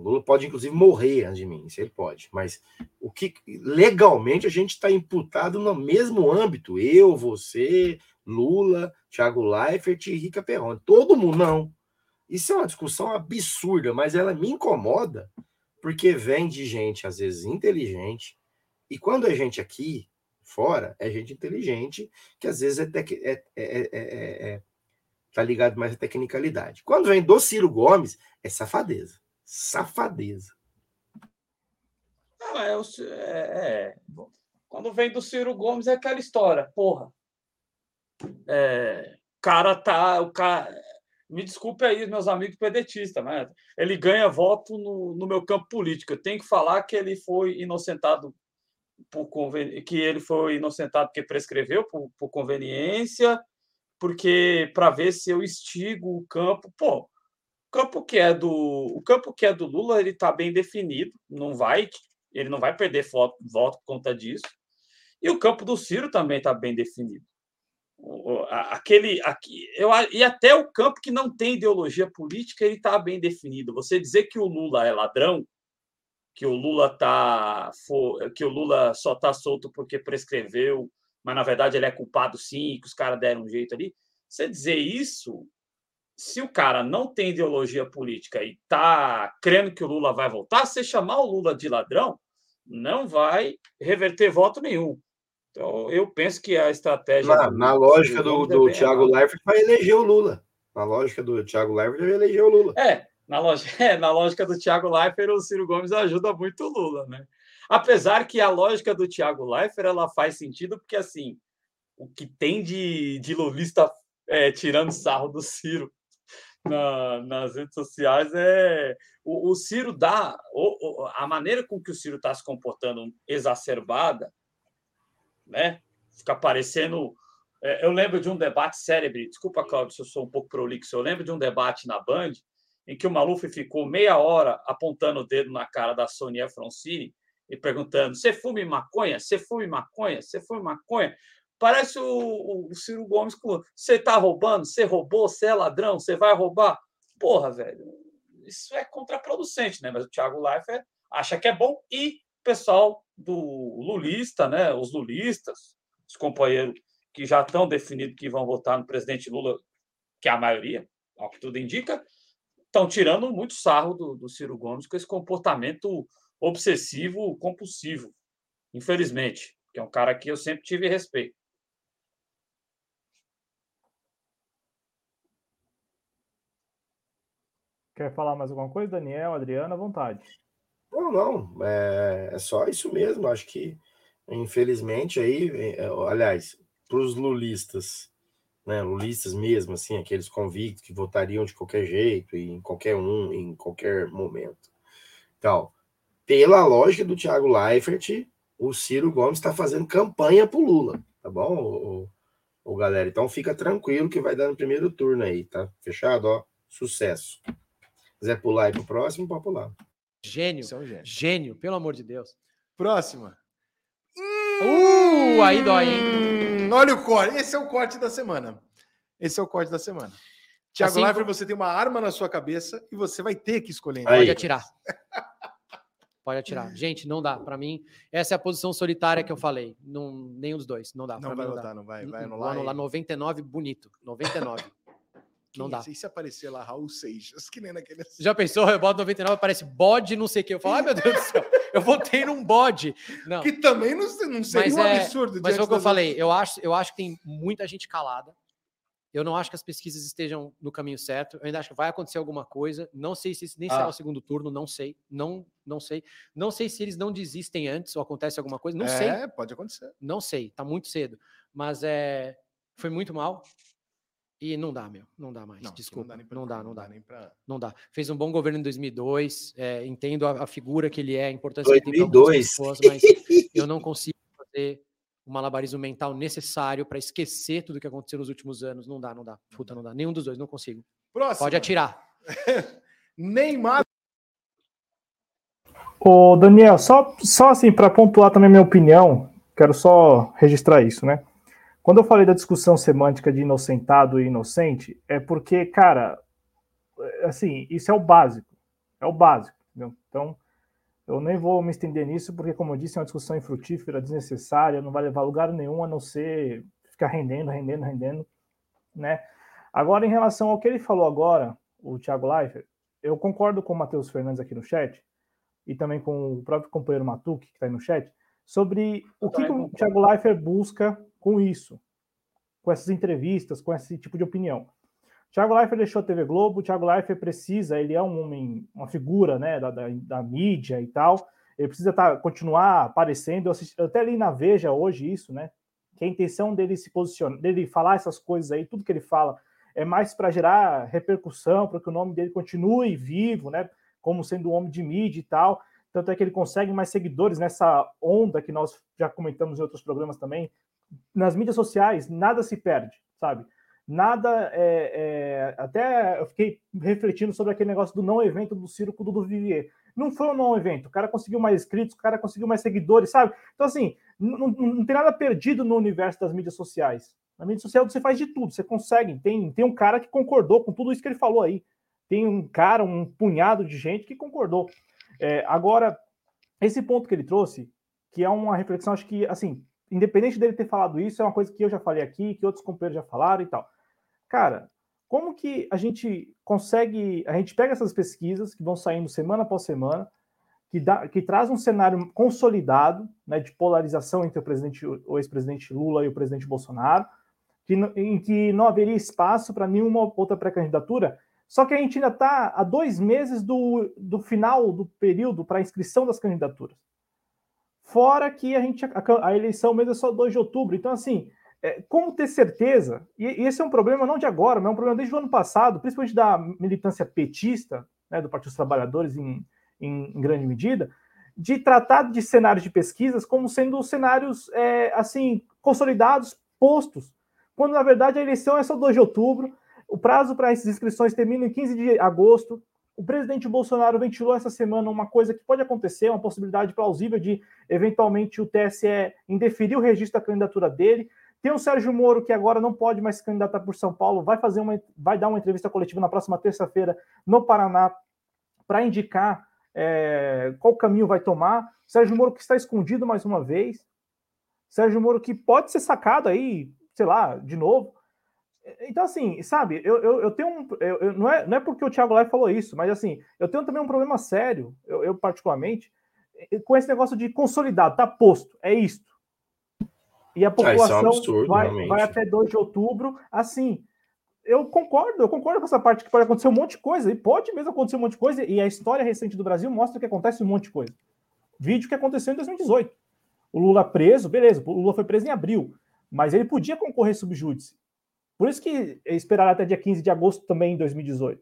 Lula pode, inclusive, morrer antes de mim, isso ele pode. Mas o que legalmente a gente está imputado no mesmo âmbito. Eu, você, Lula, Thiago Leifert e Rica Perrone. Todo mundo, não. Isso é uma discussão absurda, mas ela me incomoda, porque vem de gente, às vezes, inteligente. E quando é gente aqui, fora, é gente inteligente, que às vezes é, é, é, é, tá ligado mais à tecnicalidade. Quando vem do Ciro Gomes, é safadeza safadeza. Não, é, é, é, Quando vem do Ciro Gomes é aquela história, porra. É, cara tá. O cara, me desculpe aí, meus amigos pedetistas, mas ele ganha voto no, no meu campo político. Eu tenho que falar que ele foi inocentado por conven... que ele foi inocentado porque prescreveu por, por conveniência, porque para ver se eu estigo o campo. Pô, campo que é do o campo que é do Lula ele está bem definido, não vai ele não vai perder voto, voto por conta disso. E o campo do Ciro também está bem definido. Aquele aqui, eu, e até o campo que não tem ideologia política ele está bem definido. Você dizer que o Lula é ladrão, que o Lula tá que o Lula só está solto porque prescreveu, mas na verdade ele é culpado sim, que os caras deram um jeito ali. Você dizer isso se o cara não tem ideologia política e tá crendo que o Lula vai voltar, se chamar o Lula de ladrão, não vai reverter voto nenhum. Então, eu penso que a estratégia. Na, do, na lógica do, do, do Thiago Leifert, vai eleger o Lula. Na lógica do Thiago Leifert, vai eleger o Lula. É, na, lógica, é, na lógica do Thiago Leifert, o Ciro Gomes ajuda muito o Lula, né? Apesar que a lógica do Thiago Leifert ela faz sentido, porque assim, o que tem de, de lulista é, tirando sarro do Ciro na, nas redes sociais é o, o Ciro dá o, o, a maneira com que o Ciro está se comportando exacerbada, né? Fica parecendo. É, eu lembro de um debate célebre, desculpa, Claudio, se eu sou um pouco prolixo, eu lembro de um debate na Band em que o Maluf ficou meia hora apontando o dedo na cara da Sonia Francini e perguntando: você fume maconha? Você fume maconha? Você fume maconha? Parece o, o Ciro Gomes com você está roubando, você roubou, você é ladrão, você vai roubar. Porra, velho, isso é contraproducente, né? Mas o Thiago Leifert acha que é bom e o pessoal do lulista, né? Os lulistas, os companheiros que já estão definidos que vão votar no presidente Lula, que é a maioria, ao que tudo indica, estão tirando muito sarro do, do Ciro Gomes com esse comportamento obsessivo, compulsivo, infelizmente, que é um cara que eu sempre tive respeito. Quer falar mais alguma coisa, Daniel, Adriana, à vontade. Não, não, é, é só isso mesmo. Acho que, infelizmente, aí, é, aliás, para os lulistas, né, lulistas mesmo, assim, aqueles convictos que votariam de qualquer jeito, em qualquer um, em qualquer momento. Então, pela lógica do Thiago Leifert, o Ciro Gomes está fazendo campanha para o Lula, tá bom, o, galera? Então fica tranquilo que vai dar no primeiro turno aí, tá? Fechado, ó. Sucesso quiser pular e pro próximo, pode pular. Gênio. É um gênio. Gênio, pelo amor de Deus. Próxima. Uh, aí dói, hein? Hum, olha o corte. Esse é o corte da semana. Esse é o corte da semana. Tiago assim, Leifert, você tem uma arma na sua cabeça e você vai ter que escolher. Pode atirar. Pode atirar. Gente, não dá. Para mim, essa é a posição solitária que eu falei. Não, nenhum dos dois. Não dá. Não vai votar, não vai. Vai anular. Vou anular 99 bonito. 99. Não dá. E se aparecer lá Raul Seixas, que nem naquele. Já pensou? Eu boto 99, aparece bode, não sei o que. Eu falo, ai meu Deus do céu, eu votei num bode. Não. Que também não, não seria mas um é, absurdo. Mas foi o que eu falei. Eu acho, eu acho que tem muita gente calada. Eu não acho que as pesquisas estejam no caminho certo. Eu ainda acho que vai acontecer alguma coisa. Não sei se nem ah. será o segundo turno, não sei. Não, não sei. Não sei se eles não desistem antes ou acontece alguma coisa. Não é, sei. É, pode acontecer. Não sei. Tá muito cedo. Mas é, foi muito mal. E não dá, meu. Não dá mais. Não, Desculpa. Não dá, não dá. Não dá, não dá. Pra... não dá. Fez um bom governo em 2002. É, entendo a, a, figura que ele é, a importância 2002. que ele tem mas eu não consigo fazer o malabarismo mental necessário para esquecer tudo que aconteceu nos últimos anos. Não dá, não dá. Puta, não dá. Nenhum dos dois, não consigo. Próximo. Pode atirar. Neymar. Ô, Daniel, só, só assim, para pontuar também minha opinião, quero só registrar isso, né? Quando eu falei da discussão semântica de inocentado e inocente, é porque, cara, assim, isso é o básico. É o básico. Entendeu? Então, eu nem vou me estender nisso, porque, como eu disse, é uma discussão infrutífera, desnecessária, não vai levar a lugar nenhum a não ser ficar rendendo, rendendo, rendendo, né? Agora, em relação ao que ele falou agora, o Thiago Leifert, eu concordo com o Matheus Fernandes aqui no chat, e também com o próprio companheiro Matuque, que está aí no chat, sobre o que, que o Thiago Leifert busca com isso, com essas entrevistas, com esse tipo de opinião. Thiago Leifert deixou a TV Globo, o Thiago Leifert precisa, ele é um homem, uma figura né, da, da, da mídia e tal, ele precisa tá, continuar aparecendo. Eu, assisti, eu até li na Veja hoje isso, né? Que a intenção dele se posicionar, dele falar essas coisas aí, tudo que ele fala, é mais para gerar repercussão, para que o nome dele continue vivo, né? Como sendo um homem de mídia e tal. Tanto é que ele consegue mais seguidores nessa onda que nós já comentamos em outros programas também, nas mídias sociais nada se perde, sabe? Nada é, é, Até eu fiquei refletindo sobre aquele negócio do não evento do Circo do Vivier. Não foi um não evento, o cara conseguiu mais inscritos, o cara conseguiu mais seguidores, sabe? Então, assim, não, não tem nada perdido no universo das mídias sociais. Na mídia social você faz de tudo, você consegue. Tem, tem um cara que concordou com tudo isso que ele falou aí. Tem um cara, um punhado de gente que concordou. É, agora, esse ponto que ele trouxe, que é uma reflexão, acho que, assim, independente dele ter falado isso, é uma coisa que eu já falei aqui, que outros companheiros já falaram e tal. Cara, como que a gente consegue. A gente pega essas pesquisas que vão saindo semana após semana, que, dá, que traz um cenário consolidado né, de polarização entre o presidente, o ex-presidente Lula e o presidente Bolsonaro, que, em que não haveria espaço para nenhuma outra pré-candidatura. Só que a gente ainda está a dois meses do, do final do período para a inscrição das candidaturas. Fora que a gente a, a eleição mesmo é só 2 de outubro. Então, assim, é, como ter certeza, e, e, esse é um problema não de agora, mas é um problema desde o ano passado, principalmente da militância petista, né, do Partido dos Trabalhadores em, em, em, grande medida, de tratar de cenários de pesquisas como sendo cenários é, assim consolidados, postos, quando na verdade a eleição é só 2 de outubro, o prazo para essas inscrições termina em 15 de agosto, o presidente Bolsonaro ventilou essa semana uma coisa que pode acontecer, uma possibilidade plausível de, eventualmente, o TSE indeferir o registro da candidatura dele. Tem o Sérgio Moro, que agora não pode mais se candidatar por São Paulo, vai, fazer uma, vai dar uma entrevista coletiva na próxima terça-feira no Paraná para indicar é, qual caminho vai tomar. Sérgio Moro que está escondido mais uma vez. Sérgio Moro que pode ser sacado aí sei lá, de novo. Então, assim, sabe, eu, eu, eu tenho um. Eu, eu, não, é, não é porque o Thiago Lai falou isso, mas assim, eu tenho também um problema sério, eu, eu particularmente, com esse negócio de consolidado, tá posto, é isto. E a população ah, é um absurdo, vai, vai até 2 de outubro, assim. Eu concordo, eu concordo com essa parte que pode acontecer um monte de coisa, e pode mesmo acontecer um monte de coisa, e a história recente do Brasil mostra que acontece um monte de coisa. Vídeo que aconteceu em 2018. O Lula preso, beleza, o Lula foi preso em abril, mas ele podia concorrer subjúdice. Por isso que esperaram até dia 15 de agosto também em 2018.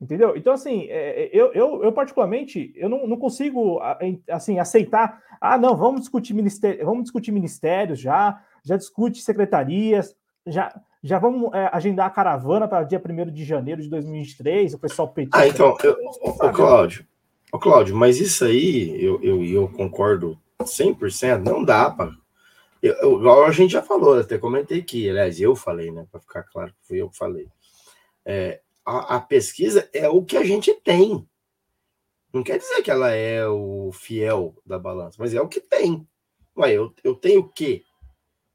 Entendeu? Então, assim, é, é, eu, eu, eu particularmente, eu não, não, consigo assim, aceitar, ah, não, vamos discutir, ministério, vamos discutir ministérios já, já discute secretarias, já, já vamos é, agendar a caravana para dia 1 de janeiro de 2023, o pessoal petista. Ah, então, eu, ô, Cláudio, ô, Cláudio, mas isso aí, eu, eu, eu concordo 100%, não dá para eu, igual a gente já falou, até comentei aqui, aliás, eu falei, né? Para ficar claro que fui eu que falei. É, a, a, pesquisa é o que a gente tem. Não quer dizer que ela é o fiel da balança, mas é o que tem. Ué, eu, eu tenho o quê?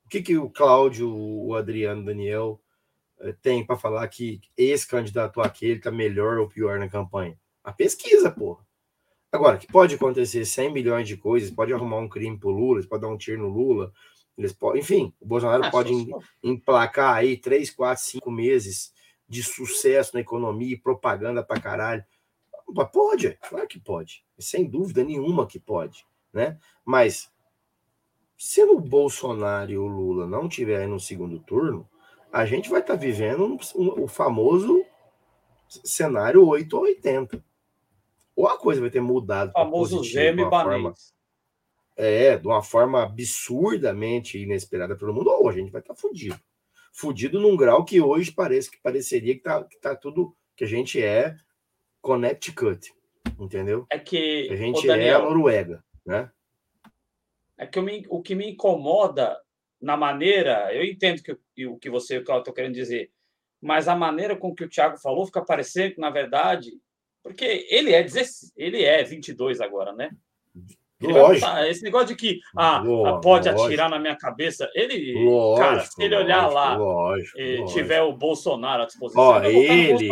O que, que o Cláudio, o Adriano, o Daniel é, tem para falar que esse candidato aquele está melhor ou pior na campanha? A pesquisa, porra. Agora, que pode acontecer 100 milhões de coisas, pode arrumar um crime pro Lula, pode dar um tiro no Lula, eles podem, enfim, o Bolsonaro ah, pode emplacar aí três, quatro, cinco meses de sucesso na economia e propaganda para caralho. Pode, claro que pode, sem dúvida nenhuma que pode, né? Mas se o Bolsonaro e o Lula não tiverem no segundo turno, a gente vai estar tá vivendo um, um, o famoso cenário 8 ou 80. Ou a coisa vai ter mudado. O famoso gêmeo forma, é, de uma forma absurdamente inesperada pelo mundo, ou a gente vai estar tá fudido. Fudido num grau que hoje parece que pareceria que tá, que tá tudo que a gente é Connecticut, entendeu? É que a gente Daniel, é a Noruega, né? É que me, o que me incomoda na maneira, eu entendo que o que você está querendo dizer, mas a maneira com que o Thiago falou fica parecendo que, na verdade, porque ele é 16, ele é 22 agora, né? Lógico. Esse negócio de que ah, lógico, pode lógico. atirar na minha cabeça, ele, lógico, cara, se ele olhar lá e tiver o Bolsonaro à disposição, Ó, ele,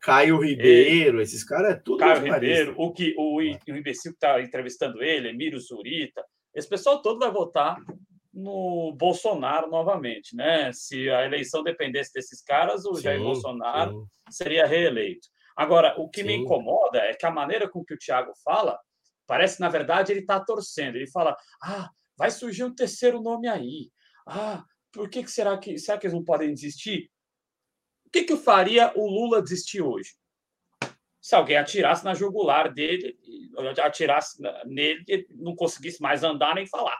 Caio Ribeiro, é, esses caras é tudo. Caio Ribeiro, o, que, o, o imbecil que está entrevistando ele, Emílio Zurita, esse pessoal todo vai votar no Bolsonaro novamente, né? Se a eleição dependesse desses caras, o sim, Jair Bolsonaro sim. seria reeleito. Agora, o que sim. me incomoda é que a maneira com que o Thiago fala Parece, na verdade, ele está torcendo. Ele fala: ah, vai surgir um terceiro nome aí. Ah, por que, que será que será que eles não podem desistir? O que, que faria o Lula desistir hoje? Se alguém atirasse na jugular dele, atirasse nele, ele não conseguisse mais andar nem falar.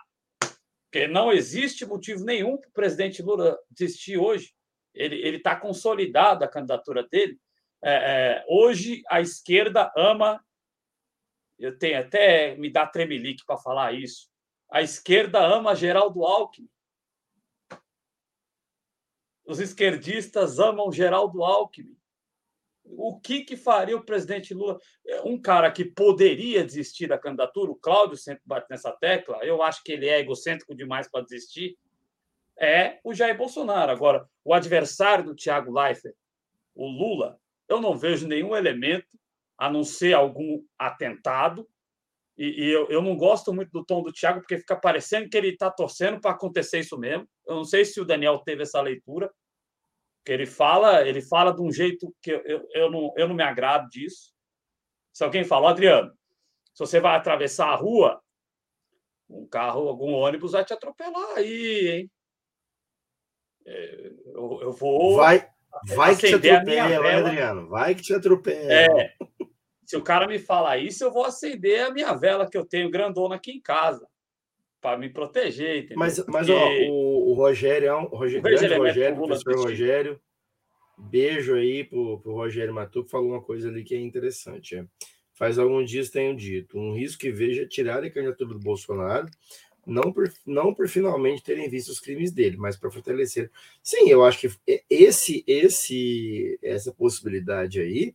Porque não existe motivo nenhum para o presidente Lula desistir hoje. Ele está consolidado a candidatura dele. É, é, hoje a esquerda ama eu tenho até me dá tremelique para falar isso. A esquerda ama Geraldo Alckmin. Os esquerdistas amam Geraldo Alckmin. O que, que faria o presidente Lula? Um cara que poderia desistir da candidatura, o Cláudio sempre bate nessa tecla, eu acho que ele é egocêntrico demais para desistir, é o Jair Bolsonaro. Agora, o adversário do Tiago Leifert, o Lula, eu não vejo nenhum elemento a não ser algum atentado. E, e eu, eu, não gosto muito do tom do Thiago, porque fica parecendo que ele está torcendo para acontecer isso mesmo. Eu não sei se o Daniel teve essa leitura, que ele fala, ele fala de um jeito que eu, eu, eu, não, eu não me agrado disso. Se alguém fala, Adriano, se você vai atravessar a rua, um carro, algum ônibus vai te atropelar aí, hein? É, eu, eu vou. Vai, vai que te atropela, vai, Adriano. Vai que te atropela. É, se o cara me falar isso, eu vou acender a minha vela que eu tenho grandona aqui em casa para me proteger, entendeu? Mas, mas Porque... ó, o, o Rogério, é um, Rogério, grande é Rogério, professor Rogério, beijo aí pro, pro Rogério Matu, que falou uma coisa ali que é interessante. É. Faz alguns dias tenho dito, um risco que veja tirar a candidatura do Bolsonaro, não por, não por finalmente terem visto os crimes dele, mas para fortalecer. Sim, eu acho que esse, esse, essa possibilidade aí, é,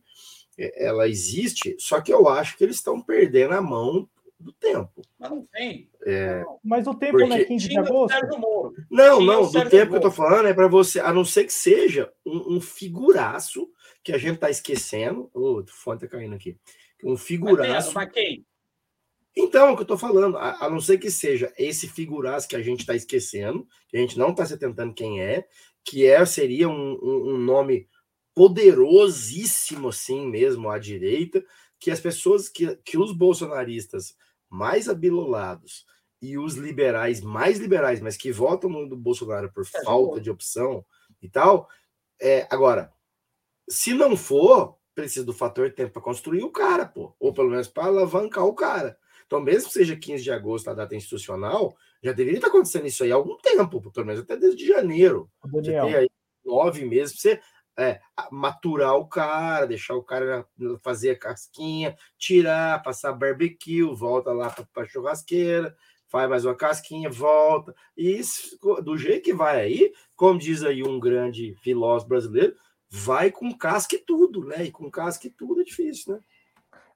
ela existe, só que eu acho que eles estão perdendo a mão do tempo. Mas não tem. É, Mas o tempo Porque não é 15 de Tinha o agosto? Moro. não, Tinha o não, do tempo que eu tô Moro. falando é para você, a não ser que seja um, um figuraço que a gente tá esquecendo. Ô, o fone tá caindo aqui. Um figuraço. mas quem? Então, é o que eu tô falando, a, a não ser que seja esse figuraço que a gente está esquecendo, que a gente não está se atentando quem é, que é seria um, um- um nome poderosíssimo assim mesmo à direita, que as pessoas que, que os bolsonaristas mais abilolados e os liberais mais liberais, mas que votam no Bolsonaro por Sérgio falta de opção e tal, é, agora, se não for, precisa do fator tempo para construir o cara, pô, ou pelo menos para alavancar o cara. Então, mesmo que seja 15 de agosto a data institucional, já deveria estar acontecendo isso aí há algum tempo, pelo menos até desde janeiro. Daniel, tem aí nove meses para você é, maturar o cara, deixar o cara fazer a casquinha, tirar, passar barbecue, volta lá para a churrasqueira, faz mais uma casquinha, volta. E isso, do jeito que vai aí, como diz aí um grande filósofo brasileiro, vai com casca e tudo, né? E com casca e tudo é difícil, né?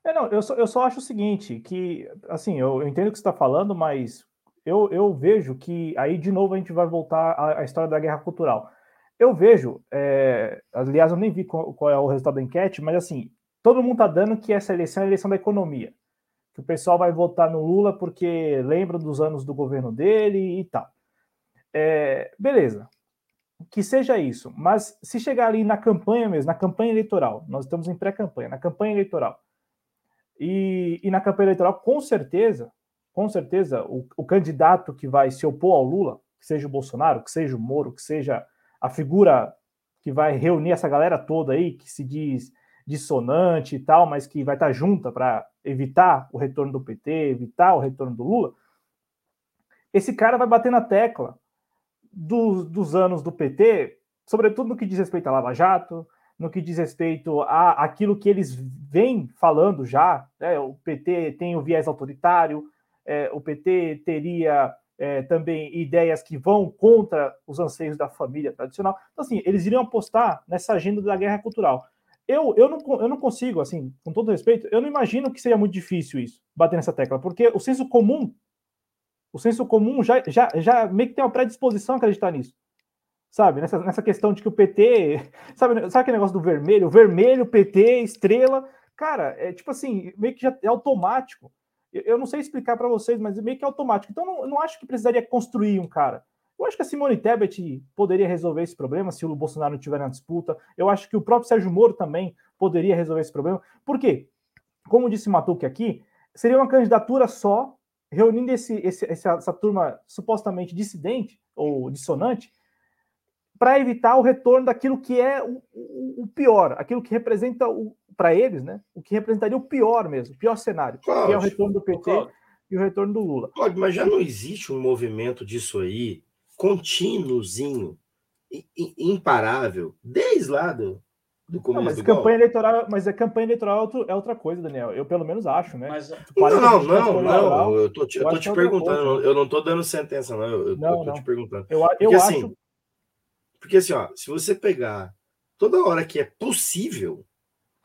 É, não, eu só, eu só acho o seguinte, que, assim, eu, eu entendo o que você está falando, mas eu, eu vejo que aí, de novo, a gente vai voltar à, à história da guerra cultural. Eu vejo, é, aliás, eu nem vi qual, qual é o resultado da enquete, mas, assim, todo mundo está dando que essa eleição é a eleição da economia. Que o pessoal vai votar no Lula porque lembra dos anos do governo dele e tal. É, beleza, que seja isso, mas se chegar ali na campanha mesmo, na campanha eleitoral, nós estamos em pré-campanha, na campanha eleitoral, e, e na campanha eleitoral, com certeza, com certeza, o, o candidato que vai se opor ao Lula, que seja o Bolsonaro, que seja o Moro, que seja a figura que vai reunir essa galera toda aí, que se diz dissonante e tal, mas que vai estar junta para evitar o retorno do PT, evitar o retorno do Lula, esse cara vai bater na tecla dos, dos anos do PT, sobretudo no que diz respeito à Lava Jato, no que diz respeito a aquilo que eles vêm falando já, né? o PT tem o viés autoritário, é, o PT teria é, também ideias que vão contra os anseios da família tradicional. Então, assim, eles iriam apostar nessa agenda da guerra cultural. Eu, eu, não, eu não consigo, assim, com todo respeito, eu não imagino que seja muito difícil isso, bater nessa tecla, porque o senso comum, o senso comum já, já, já meio que tem uma predisposição a acreditar nisso sabe? Nessa, nessa questão de que o PT. Sabe, sabe aquele negócio do vermelho? Vermelho, PT, estrela. Cara, é tipo assim, meio que já é automático. Eu, não sei explicar para vocês, mas meio que é automático. Então, não, não acho que precisaria construir um cara. Eu acho que a Simone Tebet poderia resolver esse problema se o Bolsonaro não estiver na disputa. Eu acho que o próprio Sérgio Moro também poderia resolver esse problema. Por quê? Como disse Matuque aqui, seria uma candidatura só, reunindo esse, esse, essa, essa turma supostamente dissidente ou dissonante, para evitar o retorno daquilo que é o, o, o pior, aquilo que representa para eles, né? O que representaria o pior mesmo, o pior cenário, Cláudio, que é o retorno do PT Cláudio. e o retorno do Lula. Cláudio, mas já não existe um movimento disso aí contínuozinho, imparável, desde lá do, do Não, começo mas do campanha golpe? eleitoral, mas a campanha eleitoral é, é outra coisa, Daniel. Eu pelo menos acho, né? Mas Não, 40 não, não, não. Eu tô te, eu eu tô te é outra perguntando, coisa. eu não tô dando sentença, não. Eu, eu Não, tô não. te perguntando. Eu, eu Porque acho. assim, porque assim, ó, se você pegar toda hora que é possível,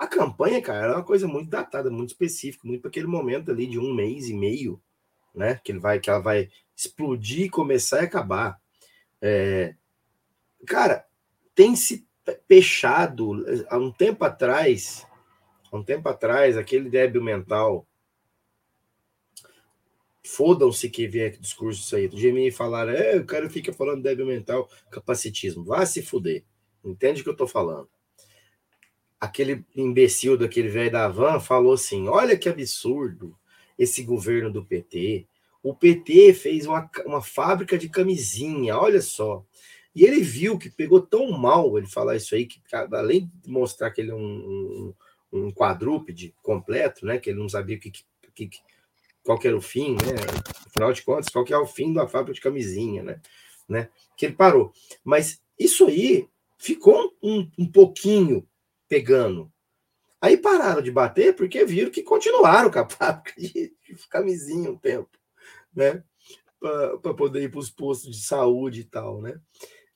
a campanha, cara, é uma coisa muito datada, muito específica, muito para aquele momento ali de um mês e meio, né? Que ele vai, que ela vai explodir, começar e acabar. É, cara, tem se fechado há um tempo atrás, há um tempo atrás, aquele débil mental. Fodam-se que vier discurso isso aí. Do Gemini falaram, é, o cara fica falando débil mental, capacitismo. Vá se fuder. Entende o que eu tô falando? Aquele imbecil daquele velho da van falou assim: olha que absurdo esse governo do PT. O PT fez uma, uma fábrica de camisinha, olha só. E ele viu que pegou tão mal ele falar isso aí, que além de mostrar que ele é um, um, um quadrúpede completo, né? Que ele não sabia que, que, qual que era o fim, né? Afinal de contas, qual que é o fim da fábrica de camisinha, né? né? Que ele parou. Mas isso aí ficou um, um pouquinho pegando. Aí pararam de bater porque viram que continuaram com a fábrica de, de camisinha um tempo, né? Para poder ir para os postos de saúde e tal, né?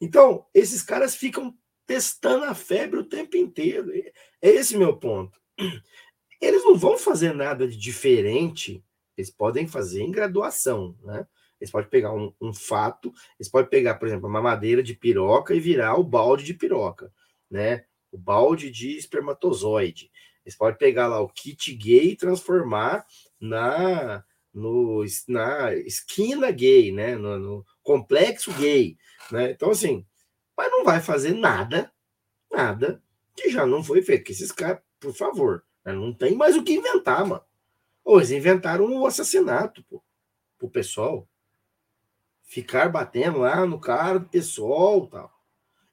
Então, esses caras ficam testando a febre o tempo inteiro. É esse meu ponto. Eles não vão fazer nada de diferente Eles podem fazer em graduação, né? Eles podem pegar um, um fato, eles podem pegar, por exemplo, uma madeira de piroca e virar o balde de piroca, né? O balde de espermatozoide. Eles podem pegar lá o kit gay e transformar na, no, na esquina gay, né? No, no complexo gay, né? Então, assim, mas não vai fazer nada, nada que já não foi feito. Que esses caras, por favor, né? não tem mais o que inventar, mano. Ou eles inventaram o um assassinato, pô, pro pessoal. Ficar batendo lá no cara do pessoal tal.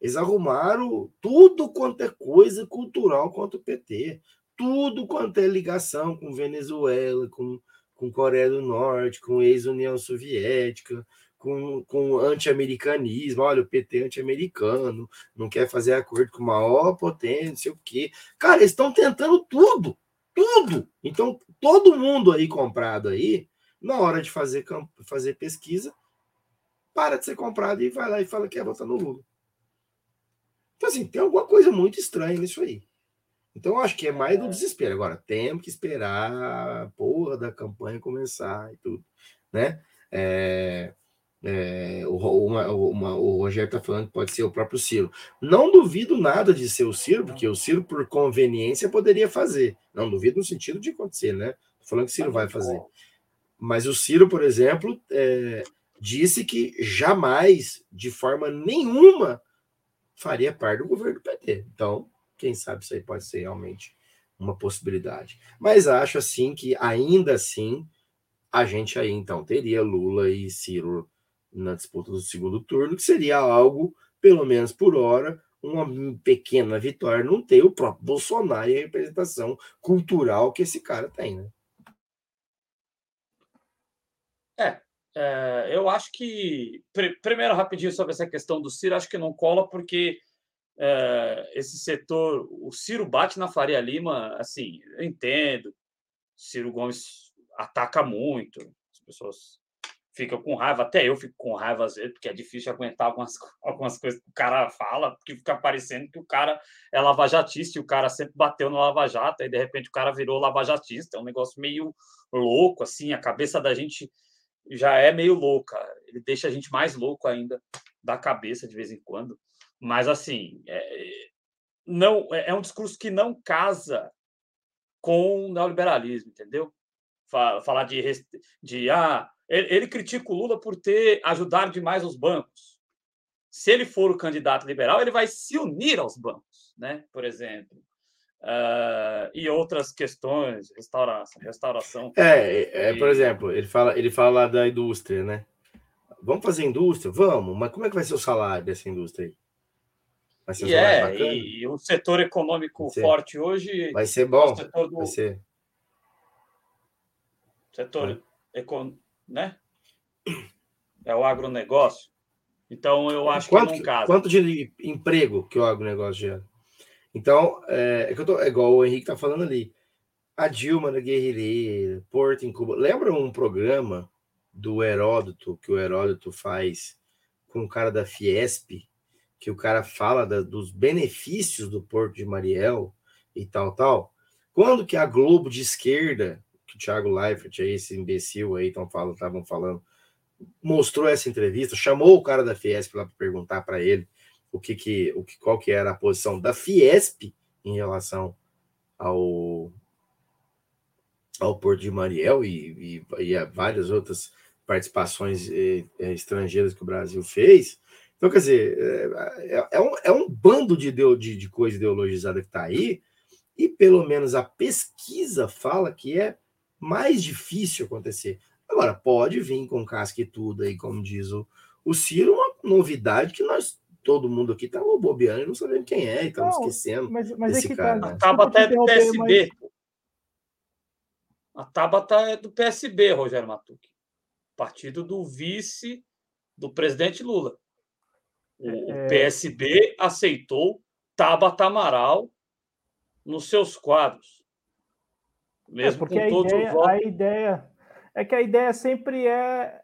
Eles arrumaram tudo quanto é coisa cultural contra o PT. Tudo quanto é ligação com Venezuela, com, com Coreia do Norte, com ex-União Soviética, com, com anti-americanismo, olha, o PT anti-americano, não quer fazer acordo com maior potência, o quê. Cara, eles estão tentando tudo, tudo. Então, todo mundo aí comprado aí, na hora de fazer, fazer pesquisa, para de ser comprado e vai lá e fala que quer votar no Lula. Então, assim, tem alguma coisa muito estranha nisso aí. Então, eu acho que é mais do desespero. Agora, temos que esperar a porra da campanha começar e tudo, né? É, é, o, uma, uma, o Rogério está falando que pode ser o próprio Ciro. Não duvido nada de ser o Ciro, porque o Ciro, por conveniência, poderia fazer. Não duvido no sentido de acontecer, né? Tô falando que o Ciro vai fazer. Mas o Ciro, por exemplo, é, disse que jamais, de forma nenhuma, faria parte do governo do PT. Então, quem sabe isso aí pode ser realmente uma possibilidade. Mas acho assim que ainda assim a gente aí então teria Lula e Ciro na disputa do segundo turno, que seria algo, pelo menos por hora, uma pequena vitória, não ter o próprio Bolsonaro e a representação cultural que esse cara tem, né? É, eu acho que. Primeiro, rapidinho sobre essa questão do Ciro, acho que não cola, porque é, esse setor. O Ciro bate na Faria Lima, assim, eu entendo. Ciro Gomes ataca muito, as pessoas fica com raiva, até eu fico com raiva às vezes, porque é difícil aguentar algumas, algumas coisas que o cara fala, porque fica parecendo que o cara é lavajatista e o cara sempre bateu no lava-jato, e de repente o cara virou lavajatista, é um negócio meio louco, assim, a cabeça da gente já é meio louca, ele deixa a gente mais louco ainda da cabeça de vez em quando, mas assim, é, não é, é um discurso que não casa com o neoliberalismo, entendeu? Falar de, de ah, ele, ele critica o Lula por ter ajudado demais os bancos. Se ele for o candidato liberal, ele vai se unir aos bancos, né? Por exemplo. Uh, e outras questões, restauração, restauração. É, é, por exemplo, ele fala, ele fala da indústria, né? Vamos fazer indústria? Vamos, mas como é que vai ser o salário dessa indústria aí? Vai ser um e é, e, e um setor econômico forte hoje. Vai ser bom. É do... Vai ser. Setor é né? É o agronegócio. Então, eu acho quanto, que não caso. Quanto de emprego que o agronegócio gera? Então, é, é, tô, é igual o Henrique tá falando ali. A Dilma da Guerrilheira, Porto em Cuba. Lembra um programa do Heródoto, que o Heródoto faz com o cara da Fiesp, que o cara fala da, dos benefícios do Porto de Mariel e tal, tal? Quando que a Globo de esquerda que o Thiago Leifert, esse imbecil aí, estavam falando, falando, mostrou essa entrevista, chamou o cara da Fiesp lá para perguntar para ele o que que, o que, qual que era a posição da Fiesp em relação ao ao Porto de Mariel e, e, e a várias outras participações eh, eh, estrangeiras que o Brasil fez. Então, quer dizer, é, é, é um, é um bando de, de, de coisa ideologizada que está aí, e pelo menos a pesquisa fala que é mais difícil acontecer. Agora, pode vir com casca e tudo aí, como diz o, o Ciro, uma novidade que nós, todo mundo aqui tá bobeando e não sabemos quem é, e estamos esquecendo mas, mas é desse é cara. Tá, né? A Tabata é do PSB. Mas... A Tabata é do PSB, Rogério Matuque. Partido do vice do presidente Lula. O, é... PSB aceitou Tabata Amaral nos seus quadros. Mesmo é porque a ideia, a ideia é que a ideia sempre é.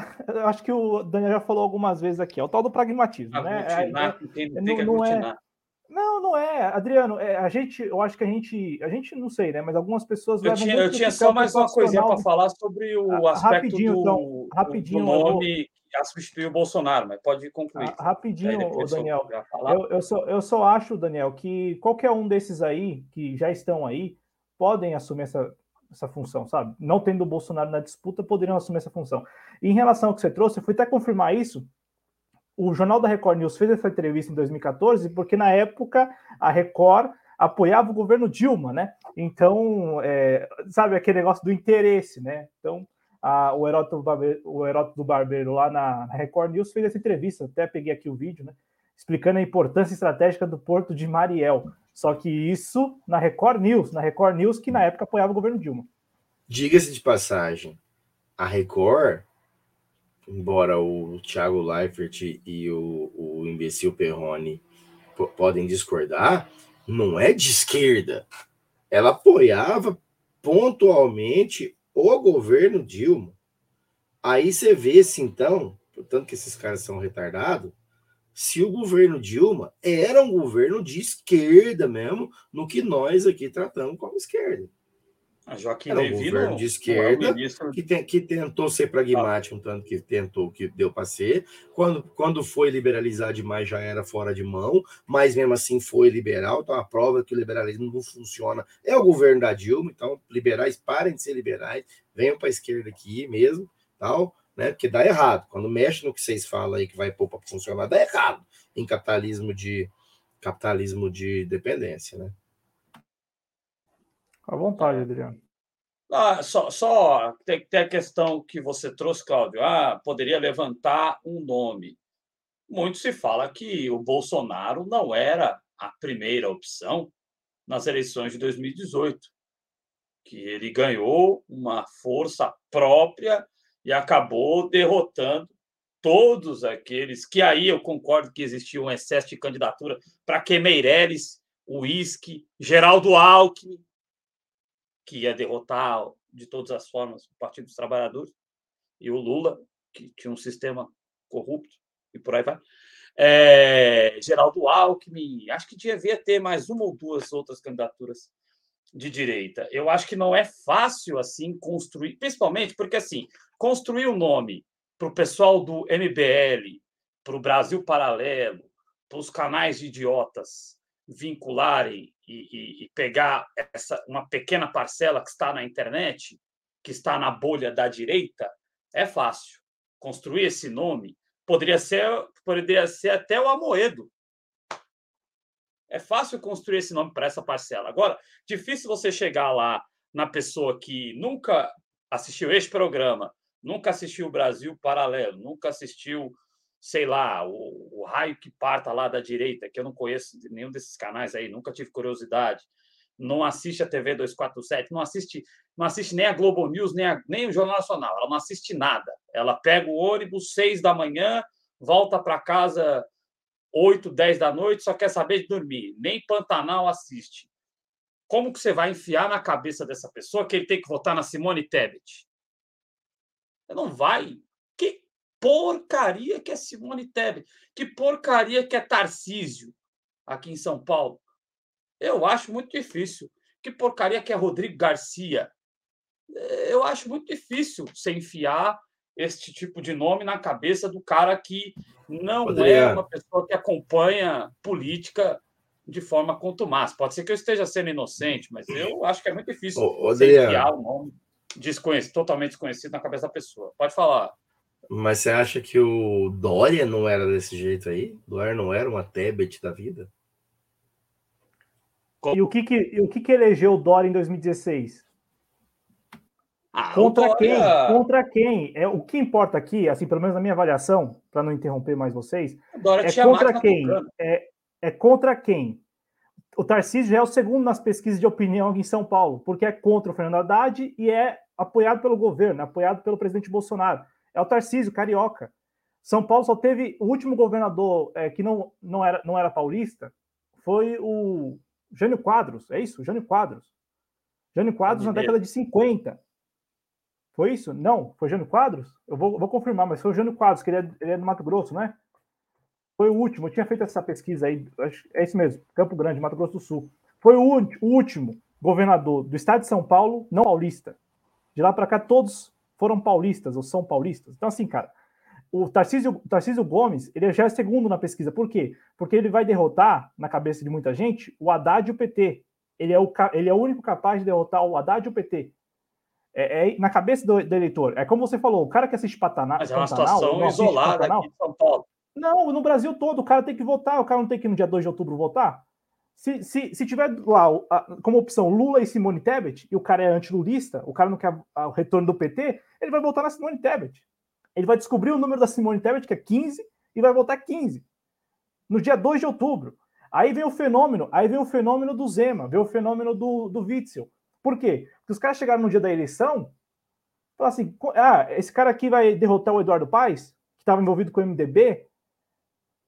Eu acho que o Daniel já falou algumas vezes aqui, é o tal do pragmatismo, né? É, não, não é, Não, não é, Adriano. É, a gente, eu acho que a gente, a gente não sei, né? Mas algumas pessoas eu tinha, eu tinha só mais uma coisinha para falar sobre o ah, aspecto do, então, rapidinho, do nome a substituir o Bolsonaro, mas pode concluir. Ah, rapidinho, Daniel. Eu, eu, só, eu só acho, Daniel, que qualquer um desses aí que já estão aí podem assumir essa, essa função, sabe? Não tendo o Bolsonaro na disputa, poderiam assumir essa função. E em relação ao que você trouxe, eu fui até confirmar isso. O Jornal da Record News fez essa entrevista em 2014, porque na época a Record apoiava o governo Dilma, né? Então, é, sabe aquele negócio do interesse, né? Então, a, o, Heródoto Barbeiro, o Heródoto do Barbeiro lá na, Record News fez essa entrevista, até peguei aqui o vídeo, né? Explicando a importância estratégica do porto de Mariel. Só que isso na Record News, na Record News que na época apoiava o governo Dilma. Diga-se de passagem, a Record, embora o Thiago Leifert e o, o imbecil Perrone podem discordar, não é de esquerda. Ela apoiava pontualmente o governo Dilma. Aí você vê se então, portanto que esses caras são retardados, se o governo Dilma era um governo de esquerda mesmo, no que nós aqui tratamos como esquerda. A Joaquim era um Levi governo não, de esquerda é que, tem, que, tentou ser pragmático, um tanto que tentou, que deu para ser. Quando, quando foi liberalizar demais, já era fora de mão, mas mesmo assim foi liberal. Então, a prova que o liberalismo não funciona é o governo da Dilma. Então, liberais, parem de ser liberais, venham para a esquerda aqui mesmo, tal né? Porque dá errado. Quando mexe no que vocês falam aí que vai pôr para funcionar, dá errado em capitalismo de capitalismo de dependência, né? À vontade, Adriano. Ah, só, só tem, tem a questão que você trouxe, Cláudio. Ah, poderia levantar um nome. Muito se fala que o Bolsonaro não era a primeira opção nas eleições de 2018, que ele ganhou uma força própria e acabou derrotando todos aqueles que aí eu concordo que existia um excesso de candidatura para que Meirelles, Uísque, Geraldo Alckmin, que ia derrotar de todas as formas o Partido dos Trabalhadores, e o Lula, que tinha um sistema corrupto, e por aí vai. É, Geraldo Alckmin, acho que devia ter mais uma ou duas outras candidaturas de direita. Eu acho que não é fácil assim construir, principalmente porque assim, construir um nome para o pessoal do MBL, para o Brasil Paralelo, para os canais de idiotas vincularem e, e, e, pegar essa uma pequena parcela que está na internet, que está na bolha da direita, é fácil. Construir esse nome poderia ser, poderia ser até o Amoedo, é fácil construir esse nome para essa parcela. Agora, difícil você chegar lá na pessoa que nunca assistiu este programa, nunca assistiu o Brasil Paralelo, nunca assistiu, sei lá, o, o raio que parta lá da direita, que eu não conheço nenhum desses canais aí, nunca tive curiosidade. Não assiste a TV 247, não assiste, não assiste nem a Globo News, nem, a, nem o Jornal Nacional. Ela não assiste nada. Ela pega o ônibus seis da manhã, volta para casa 8, 10 da noite, só quer saber de dormir. Nem Pantanal assiste. Como que você vai enfiar na cabeça dessa pessoa que ele tem que votar na Simone Tebet? Não vai. Que porcaria que é Simone Tebet. Que porcaria que é Tarcísio aqui em São Paulo. Eu acho muito difícil. Que porcaria que é Rodrigo Garcia. Eu acho muito difícil você enfiar este tipo de nome na cabeça do cara que não é uma pessoa que acompanha política de forma contumaz. Pode ser que eu esteja sendo inocente, mas eu acho que é muito difícil Ô, você enfiar um nome desconhecido, totalmente desconhecido na cabeça da pessoa. Pode falar. Mas você acha que o Dória não era desse jeito aí? Dória não era uma Tebet da vida? E o que que, e o que, que elegeu o Dória em 2016? Ah, contra quem? Contra quem? É o que importa aqui, assim, pelo menos na minha avaliação, para não interromper mais vocês, é contra quem? É, é contra quem? O Tarcísio é o segundo nas pesquisas de opinião aqui em São Paulo, porque é contra o Fernando Haddad e é apoiado pelo governo, apoiado pelo presidente Bolsonaro. É o Tarcísio, carioca. São Paulo só teve o último governador é, que não, não, era, não era paulista, foi o Jânio Quadros, é isso? Jânio Quadros. Jânio Quadros na década de 50. Foi isso? Não, foi Jânio Quadros? Eu vou, vou confirmar, mas foi o Jânio Quadros, que ele é, ele é do Mato Grosso, não é? Foi o último, eu tinha feito essa pesquisa aí, é isso mesmo, Campo Grande, Mato Grosso do Sul. Foi o, o último governador do estado de São Paulo, não paulista. De lá para cá, todos foram paulistas ou são paulistas. Então, assim, cara, o Tarcísio, Tarcísio Gomes, ele já é segundo na pesquisa. Por quê? Porque ele vai derrotar, na cabeça de muita gente, o Haddad e o PT. Ele é o, ele é o único capaz de derrotar o Haddad e o PT. É, é na cabeça do, do, eleitor. É como você falou, o cara que assiste Pantanal... Mas é uma situação isolada Pantanal, aqui em São Paulo. Não, no Brasil todo, o cara tem que votar, o cara não tem que ir no dia 2 de outubro votar. Se, se, se tiver lá como opção Lula e Simone Tebet, e o cara é antilulista, o cara não quer o retorno do PT, ele vai votar na Simone Tebet. Ele vai descobrir o número da Simone Tebet, que é 15, e vai votar 15. No dia 2 de outubro. Aí vem o fenômeno, aí vem o fenômeno do Zema, vem o fenômeno do, do Witzel. Por quê? Porque os caras chegaram no dia da eleição, falaram assim: ah, esse cara aqui vai derrotar o Eduardo Paes, que estava envolvido com o MDB,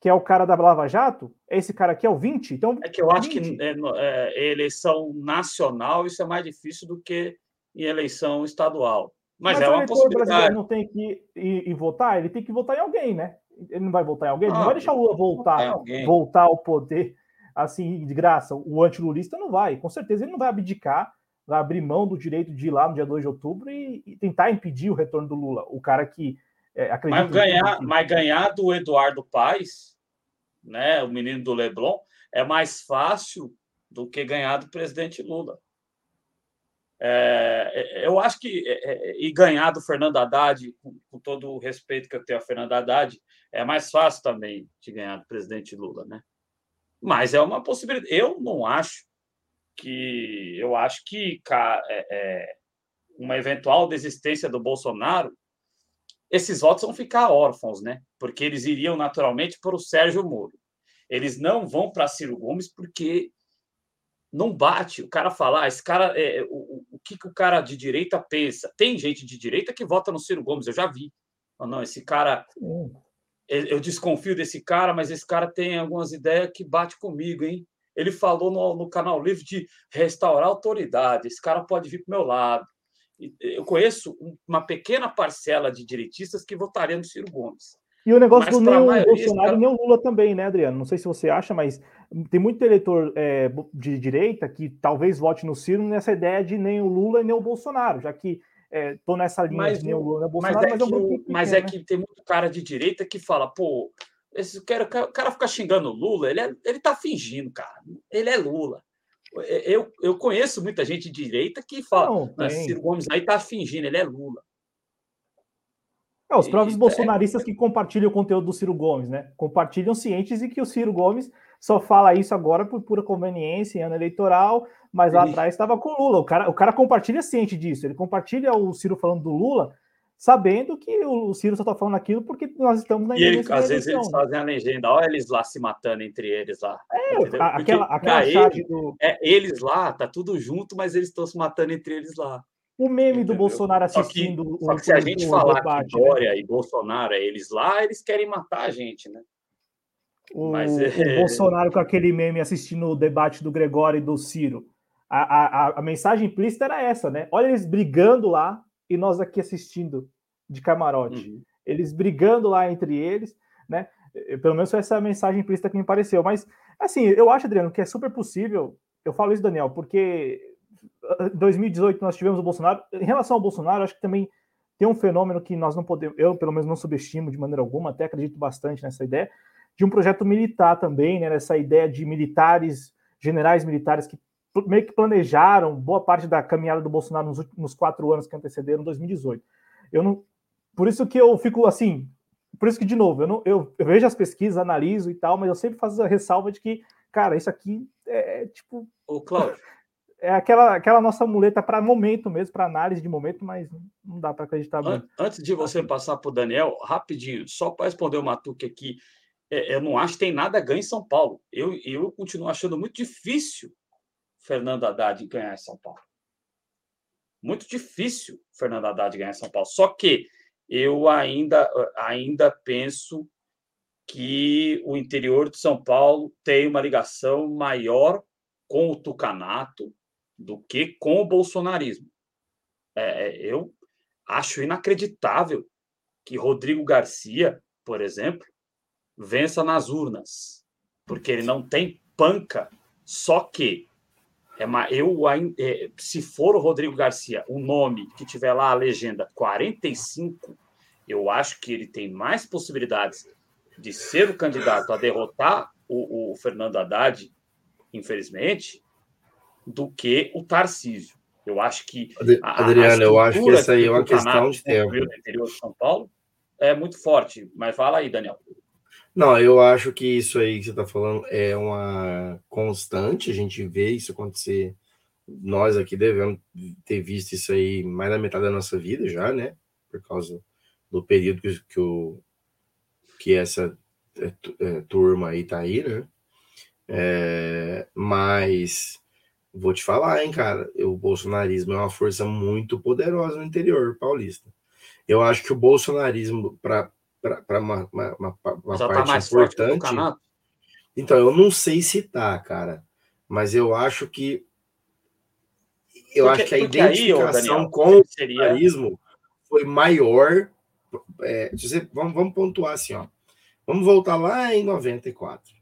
que é o cara da Lava Jato, esse cara aqui é o 20. Então, é que eu 20. acho que é, é, eleição nacional isso é mais difícil do que em eleição estadual. Mas, Mas é uma possibilidade. não tem que ir, ir, votar, ele tem que votar em alguém, né? Ele não vai votar em alguém, ah, ele não vai deixar o Lula voltar, voltar ao poder assim de graça. O antilulista não vai, com certeza ele não vai abdicar, vai abrir mão do direito de ir lá no dia 2 de outubro e, e tentar impedir o retorno do Lula. O cara que é, mas ganhar, mas ganhar do Eduardo Paes, né, o menino do Leblon, é mais fácil do que ganhar do presidente Lula. É, é eu acho que é, é, e ganhar do Fernando Haddad, com, com, todo o respeito que eu tenho a Fernando Haddad, é mais fácil também de ganhar do presidente Lula, né? Mas é uma possibilidade. Eu não acho que eu acho que é, uma eventual desistência do Bolsonaro esses votos vão ficar órfãos, né? Porque eles iriam naturalmente para o Sérgio Moro. Eles não vão para Ciro Gomes porque não bate. O cara falar, ah, esse cara, é, é, o, o que, que o cara de direita pensa? Tem gente de direita que vota no Ciro Gomes, eu já vi. Não, não esse cara, eu desconfio desse cara, mas esse cara tem algumas ideias que bate comigo, hein? Ele falou no, no canal Livre de restaurar a autoridade. Esse cara pode vir para o meu lado eu conheço uma pequena parcela de direitistas que votariam no Ciro Gomes. E o negócio mas do nem o Bolsonaro cara... nem o Lula também, né, Adriano? Não sei se você acha, mas tem muito eleitor é, de direita que talvez vote no Ciro nessa ideia de nem o Lula e nem o Bolsonaro, já que estou é, nessa linha mas, de nem o Lula nem o Bolsonaro, mas é, mas é, um que, pequeno, mas é né? que tem muito cara de direita que fala, pô, esse cara, o cara fica xingando o Lula, ele, é, ele tá fingindo, cara. Ele é Lula. É, eu, eu conheço muita gente de direita que fala, não, Ciro Gomes aí está fingindo, ele é Lula. É, os próprios e, bolsonaristas é... que compartilham o conteúdo do Ciro Gomes, né? Compartilham cientes de que o Ciro Gomes só fala isso agora por pura conveniência em ano eleitoral, mas lá atrás estava com o Lula. O cara, o cara compartilha ciente disso, ele compartilha o Ciro falando do Lula sabendo que o Ciro só está falando aquilo porque nós estamos na E ele, às vezes eles fazem a legenda, olha eles lá se matando entre eles lá. É, aquela, aquela charge ele, do. É, eles lá, tá tudo junto, mas eles estão se matando entre eles lá. O meme entendeu? do Bolsonaro assistindo. Só que, o, só que se a gente falar debate, que né? Dória né? e Bolsonaro é eles lá, eles querem matar a gente, né? O, mas, é... o Bolsonaro com aquele meme assistindo o debate do Gregório e do Ciro. A, a, a mensagem implícita era essa, né? Olha eles brigando lá, e nós aqui assistindo de camarote. Uhum. Eles brigando lá entre eles, né? Pelo menos foi essa mensagem implícita que me pareceu. Mas, assim, eu acho, Adriano, que é super possível. Eu falo isso, Daniel, porque em 2018 nós tivemos o Bolsonaro. Em relação ao Bolsonaro, acho que também tem um fenômeno que nós não podemos, eu pelo menos não subestimo de maneira alguma, até acredito bastante nessa ideia, de um projeto militar também, né? Nessa ideia de militares, generais militares que meio que planejaram boa parte da caminhada do Bolsonaro nos, nos quatro anos que antecederam 2018. Eu não, por isso que eu fico assim, por isso que, de novo, eu, não, eu, eu vejo as pesquisas, analiso e tal, mas eu sempre faço a ressalva de que, cara, isso aqui é, é tipo. Ô, Cláudio. É aquela, aquela nossa muleta para momento mesmo, para análise de momento, mas não dá para acreditar muito. Antes de você passar para o Daniel, rapidinho, só para responder o Matuque aqui, é, eu não acho que tem nada a ganhar em São Paulo. Eu, eu continuo achando muito difícil Fernando Haddad ganhar em São Paulo. Muito difícil Fernando Haddad ganhar em São Paulo. Só que eu ainda, ainda penso que o interior de São Paulo tem uma ligação maior com o tucanato do que com o bolsonarismo. É, é eu acho inacreditável que Rodrigo Garcia, por exemplo, vença nas urnas, porque ele não tem panca. Só que é uma, eu é, se for o Rodrigo Garcia, o nome que tiver lá a legenda 45, eu acho que ele tem mais possibilidades de ser o candidato a derrotar o, o Fernando Haddad, infelizmente, do que o Tarcísio. Eu acho que. Adriano, eu acho que essa aí é uma questão de tempo. No interior de São Paulo é muito forte. Mas fala aí, Daniel. Não, eu acho que isso aí que você está falando é uma constante, a gente vê isso acontecer. Nós aqui devemos ter visto isso aí mais da metade da nossa vida já, né? Por causa do período que, que, o, que essa é, é, turma aí tá aí, né? É, mas vou te falar, hein, cara, o bolsonarismo é uma força muito poderosa no interior paulista. Eu acho que o bolsonarismo, para uma, uma, uma, uma tá parte tá importante. Então, eu não sei se tá, cara, mas eu acho que. Eu porque, acho que a identificação aí, Daniel, com o bolsonarismo foi maior. É, você, vamos, vamos pontuar assim, ó. Vamos voltar lá em 94,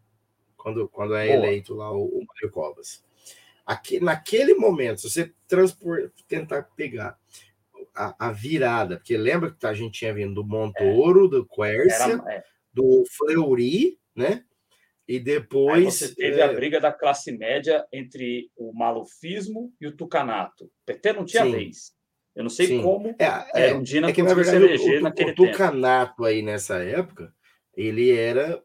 quando, quando é Boa. eleito lá o, o Mário Covas. Aqui, naquele momento, se você transpor, tentar pegar a, a, virada, porque lembra que a gente tinha vindo do Montoro, é. do Quercia, é. do Fleury, né? E depois. Aí você teve é... a briga da classe média entre o malufismo e o tucanato. O PT não tinha Sim. vez. Eu não sei Sim. como é, é, é, um Dina é que, na verdade, o, o, o tucanato tempo. aí nessa época, ele era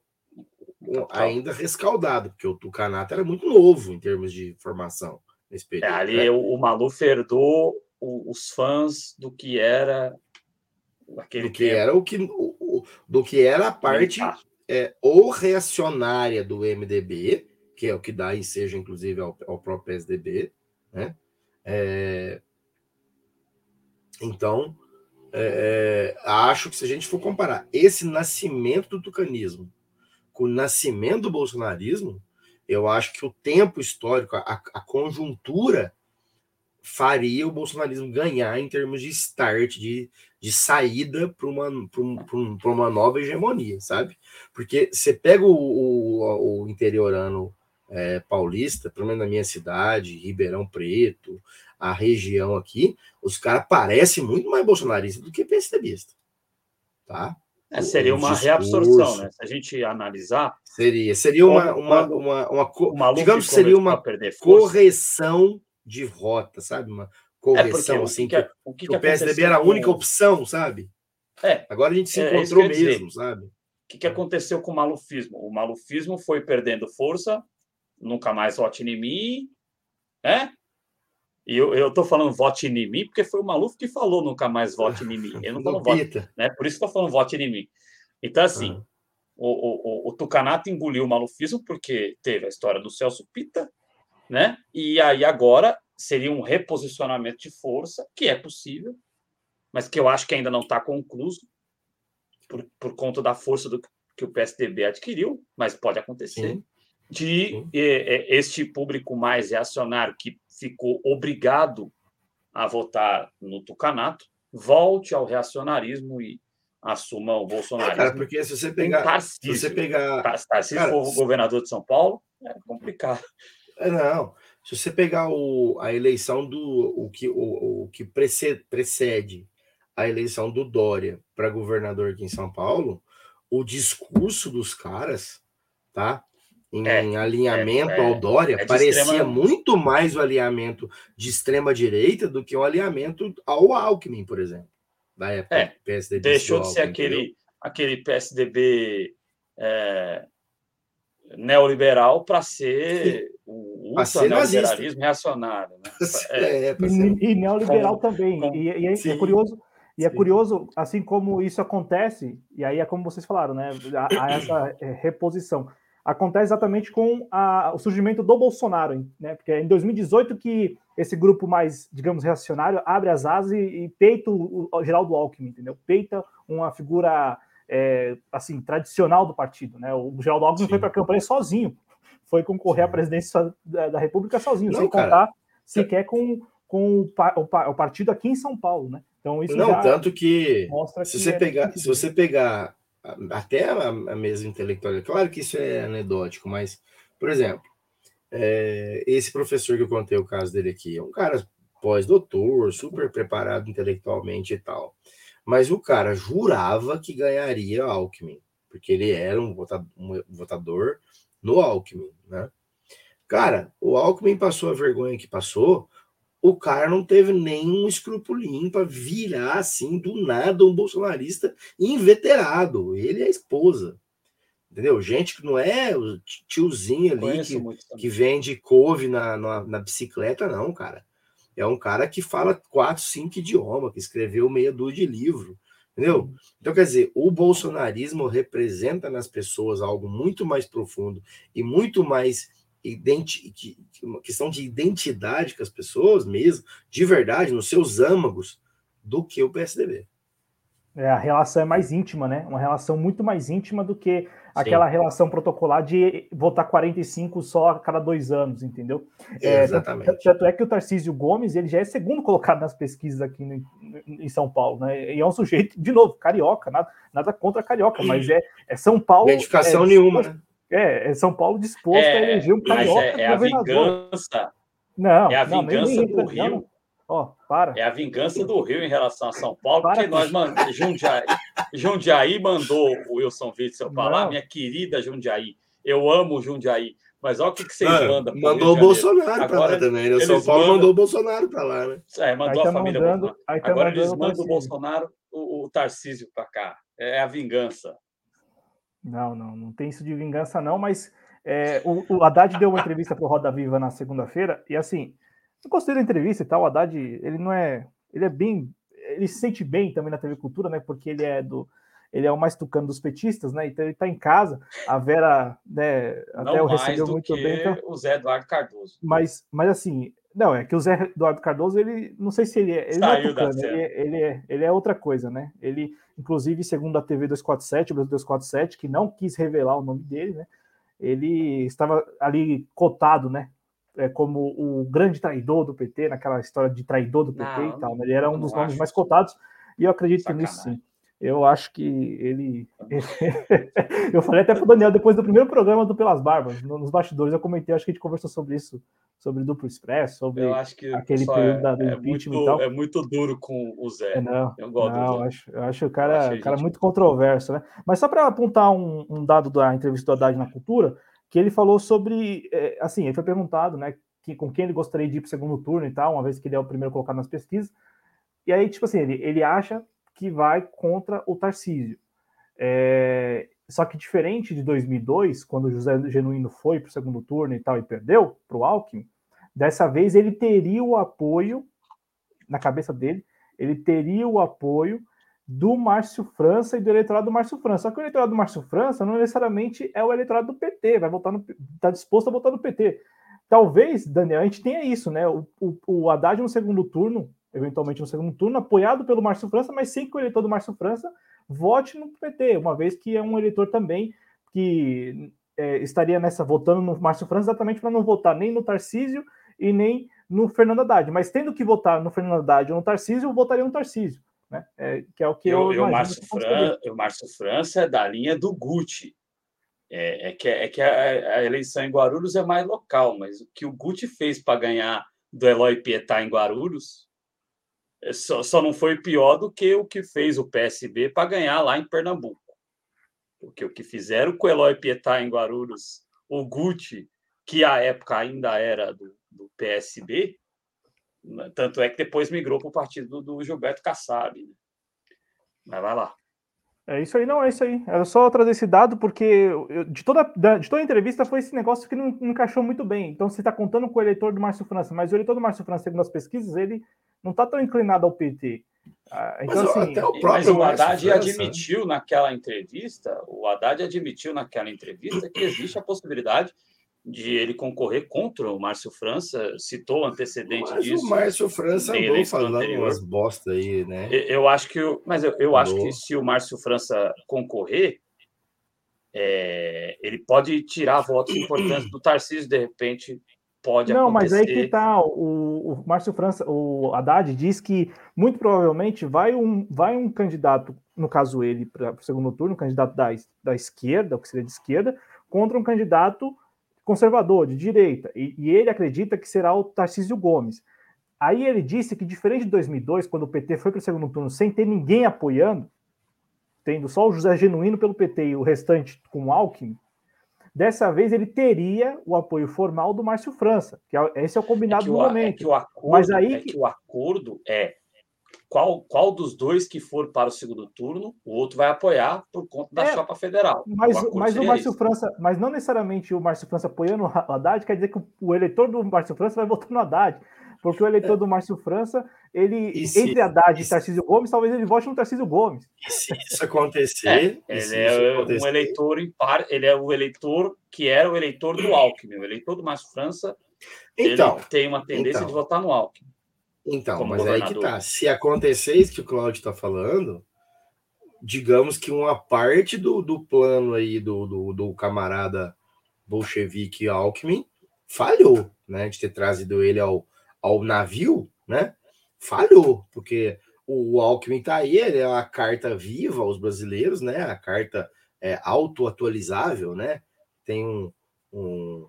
ainda rescaldado, porque o Tucanato era muito novo em termos de formação nesse período. É, ali né? o, o Maluf herdou os fãs do que era aquele do que tempo. era o que o, do que era a parte é, ou reacionária do MDB, que é o que dá ensejo, inclusive, ao, ao próprio PSDB, né? É, então, é, é, acho que se a gente for comparar esse nascimento do tucanismo com o nascimento do bolsonarismo, eu acho que o tempo histórico, a, a conjuntura, faria o bolsonarismo ganhar em termos de start, de, de saída para uma, um, uma nova hegemonia, sabe? Porque você pega o, o, o interiorano é, paulista, pelo menos na minha cidade, Ribeirão Preto, a região aqui, os caras parecem muito mais bolsonaristas do que PSDBista. Tá? É, seria uma discurso, reabsorção, né? Se a gente analisar. Seria, seria uma, uma, uma, uma, uma digamos que seria uma correção de rota, sabe? Uma correção, é assim, que, o que, que, o PSDB era a única opção, sabe? É. Agora a gente se é, encontrou mesmo, sabe? O que, que aconteceu com o malufismo? O malufismo foi perdendo força, nunca mais vote em mim, né? E eu, eu tô falando vote em mim porque foi o Maluf que falou nunca mais vote em mim. Eu não falo vote, né? Por isso que eu tô falando vote em mim. Então, assim, uhum. o, o, o, Tucanato engoliu o malufismo porque teve a história do Celso Pita, né? E aí agora seria um reposicionamento de força, que é possível, mas que eu acho que ainda não está concluído por, por conta da força do que o PSDB adquiriu, mas pode acontecer. Sim. De Sim. este público mais reacionário que ficou obrigado a votar no Tucanato, volte ao reacionarismo e assuma o bolsonarismo. Cara, porque se você pegar. Tarcísio, se você pegar. Tarcísio cara, for governador de São Paulo, é complicado. É, não. Se você pegar o, a eleição do. O que, o, o que precede, precede a eleição do Dória para governador aqui em São Paulo, o discurso dos caras, tá? em é, alinhamento é, ao é. Dória, é parecia extrema... muito mais o alinhamento de extrema direita do que o alinhamento ao Alckmin, por exemplo, da época é, PSDB. Deixou de ser aquele, aquele PSDB é, neoliberal para ser o ultra neoliberalismo reacionário. Né? É, e, e, neoliberal como, também. Como, e, e é, curioso. E é curioso, assim como isso acontece, e aí é como vocês falaram, né? A, essa reposição acontece exatamente com a, o surgimento do Bolsonaro, né? Porque é em 2018 que esse grupo mais, digamos, reacionário abre as asas e, e peita o, o Geraldo Alckmin, entendeu? Peita uma figura é, assim tradicional do partido, né? O Geraldo Alckmin Sim. foi para a campanha sozinho, foi concorrer à presidência da, da República sozinho, Não, sem cara, contar sequer com, com o, o, o, partido aqui em São Paulo, né? Então isso não tanto que mostra se que você pegar, se você pegar até a, a mesa intelectual. Claro que isso é anedótico, mas, por exemplo, é, esse professor que eu contei o caso dele aqui é um cara pós-doutor, super preparado intelectualmente e tal. Mas o cara jurava que ganharia Alckmin, porque ele era um votador no Alckmin, né? Cara, o Alckmin passou a vergonha que passou, o cara não teve nenhum escrupulinho para virar assim do nada um bolsonarista inveterado. Ele e a esposa. Entendeu? Gente que não é o tiozinho ali que, que vende couve na, na, na, bicicleta, não, cara. É um cara que fala quatro, cinco idiomas, que escreveu meia dúzia de livro. Entendeu? Então, quer dizer, o bolsonarismo representa nas pessoas algo muito mais profundo e muito mais identi uma questão de identidade com as pessoas mesmo, de verdade, nos seus âmagos, do que o PSDB. É, a relação é mais íntima, né? Uma relação muito mais íntima do que aquela Sim. relação protocolar de votar 45 só a cada dois anos, entendeu? É, Exatamente. Tanto é que o Tarcísio Gomes ele já é segundo colocado nas pesquisas aqui no, em São Paulo, né? E é um sujeito, de novo, carioca, nada, nada contra carioca, mas é, é São Paulo. Identificação é, nenhuma, né? É, é São Paulo disposto é, a eleger um carioca. É, é a vingança. Não, é a não, vingança do Rio. Não. Ó, para. É a vingança do Rio em relação a São Paulo, para, porque nós mandamos. Jundiaí, Jundiaí mandou o Wilson Witzel falar, minha querida Jundiaí. Eu amo Jundiaí. Mas olha o que, que vocês ah, mandam. Mandou o Bolsonaro para lá também. Né? São Paulo mandam... mandou o Bolsonaro para lá, né? É, mandou tá a família. Mandando, tá Agora eles mandam o Bolsonaro, o, o Tarcísio para cá. É a vingança. Não, não, não tem isso de vingança, não, mas é, o, o Haddad deu uma entrevista para o Roda Viva na segunda-feira, e assim, eu gostei da entrevista e tal, o Haddad, ele não é. Ele é bem. Ele se sente bem também na TV Cultura, né? Porque ele é do. Ele é o mais tucano dos petistas, né? Então ele está em casa. A Vera, né, até o recebeu muito bem. Então... O Zé Eduardo Cardoso. Mas, mas assim, não, é que o Zé Eduardo Cardoso, ele não sei se ele é. Ele, Saiu não é tucano, ele, é, ele, é, ele é outra coisa, né? Ele, inclusive, segundo a TV 247, o Brasil 247, que não quis revelar o nome dele, né? Ele estava ali cotado, né? É, como o grande traidor do PT, naquela história de traidor do PT não, e tal. Né? Ele era um dos nomes mais cotados, e eu acredito Sacanagem. nisso sim. Eu acho que ele. eu falei até para o Daniel depois do primeiro programa do Pelas Barbas, nos bastidores, eu comentei, acho que a gente conversou sobre isso, sobre duplo expresso, sobre acho aquele período é, do é impeachment muito, e tal. É muito duro com o Zé. É, não, eu gosto não, eu acho, eu acho o cara, eu cara gente... muito controverso, né? Mas só para apontar um, um, dado da entrevista do Haddad na cultura, que ele falou sobre. É, assim, ele foi perguntado, né? Que, com quem ele gostaria de ir para o segundo turno e tal, uma vez que ele é o primeiro colocado nas pesquisas. E aí, tipo assim, ele, ele acha que vai contra o Tarcísio. É, só que diferente de 2002, quando o José Genuíno foi para o segundo turno e tal e perdeu para o Alckmin, dessa vez ele teria o apoio, na cabeça dele, ele teria o apoio do Márcio França e do eleitorado do Márcio França. Só que o eleitorado do Márcio França não necessariamente é o eleitorado do PT, vai votar no, está disposto a votar no PT. Talvez, Daniel, a gente tenha isso, né? O, o, o Haddad no segundo turno eventualmente no segundo turno, apoiado pelo Márcio França, mas sem que o eleitor do Márcio França vote no PT, uma vez que é um eleitor também que é, estaria nessa votando no Márcio França exatamente para não votar nem no Tarcísio e nem no Fernando Haddad. Mas tendo que votar no Fernando Haddad ou no Tarcísio, eu votaria no Tarcísio, né? É, que é o que eu, eu, eu Márcio, Fran, Márcio França é da linha do Gucci. É, é que, é que a, a, eleição em Guarulhos é mais local, mas o que o Gucci fez para ganhar do Eloy Pietá em Guarulhos é, só, só não foi pior do que o que fez o PSB para ganhar lá em Pernambuco. Porque o que fizeram com o Eloy Pietá em Guarulhos, o Gucci, que à época ainda era do, do PSB, tanto é que depois migrou para o partido do Gilberto Kassab. Né? Mas vai lá. É isso aí, não, é isso aí. Era só trazer esse dado, porque eu, de, toda, de toda a entrevista foi esse negócio que não, não encaixou muito bem. Então, você está contando com o eleitor do Márcio França, mas o eleitor do Márcio França, segundo as pesquisas, ele não está tão inclinado ao PT. Ah, então, mas, assim, o mas o Haddad França... admitiu naquela entrevista, o Haddad admitiu naquela entrevista que existe a possibilidade de ele concorrer contra o Márcio França, citou o antecedente mas disso. o Márcio França andou falando anterior. umas bosta aí, né? Eu, eu acho que, mas eu, eu acho que se o Márcio França concorrer, é, ele pode tirar votos importantes do Tarcísio, de repente, pode Não, acontecer. mas aí que tá. O, o Márcio França, o Haddad diz que muito provavelmente vai um, vai um candidato, no caso ele, para o segundo turno, um candidato da, da esquerda, o que seria de esquerda, contra um candidato conservador, de direita. E, e ele acredita que será o Tarcísio Gomes. Aí ele disse que, diferente de 2002, quando o PT foi para o segundo turno sem ter ninguém apoiando, tendo só o José Genuíno pelo PT e o restante com o Alckmin, dessa vez ele teria o apoio formal do Márcio França, que é, esse é o combinado é o, momento. É o acordo, Mas aí é que... que o acordo é qual, qual dos dois que for para o segundo turno, o outro vai apoiar por conta da É, chapa federal. Mas, acordo mas o Márcio esse. França, mas não necessariamente o Márcio França apoiando o Haddad quer dizer que o, eleitor do Márcio França vai votar no Haddad. Porque o eleitor do Márcio França, ele, E se- entre Haddad e e Tarcísio Gomes, talvez ele vote no Tarcísio Gomes. E se isso acontecer, É, ele é isso um acontecer- eleitor impar, ele é o eleitor que era o eleitor do Alckmin. O eleitor do Márcio França Então, ele tem uma tendência então. de votar no Alckmin. Então, mas aí que governador. tá. Se acontecer isso que o Claudio está falando, digamos que uma parte do, do plano aí do, do, do camarada bolchevique Alckmin falhou, né? De ter trazido ele ao, ao navio, né? Falhou, porque o Alckmin tá aí, ele é uma carta viva aos brasileiros, né? A carta é auto-atualizável, né? Tem um, um,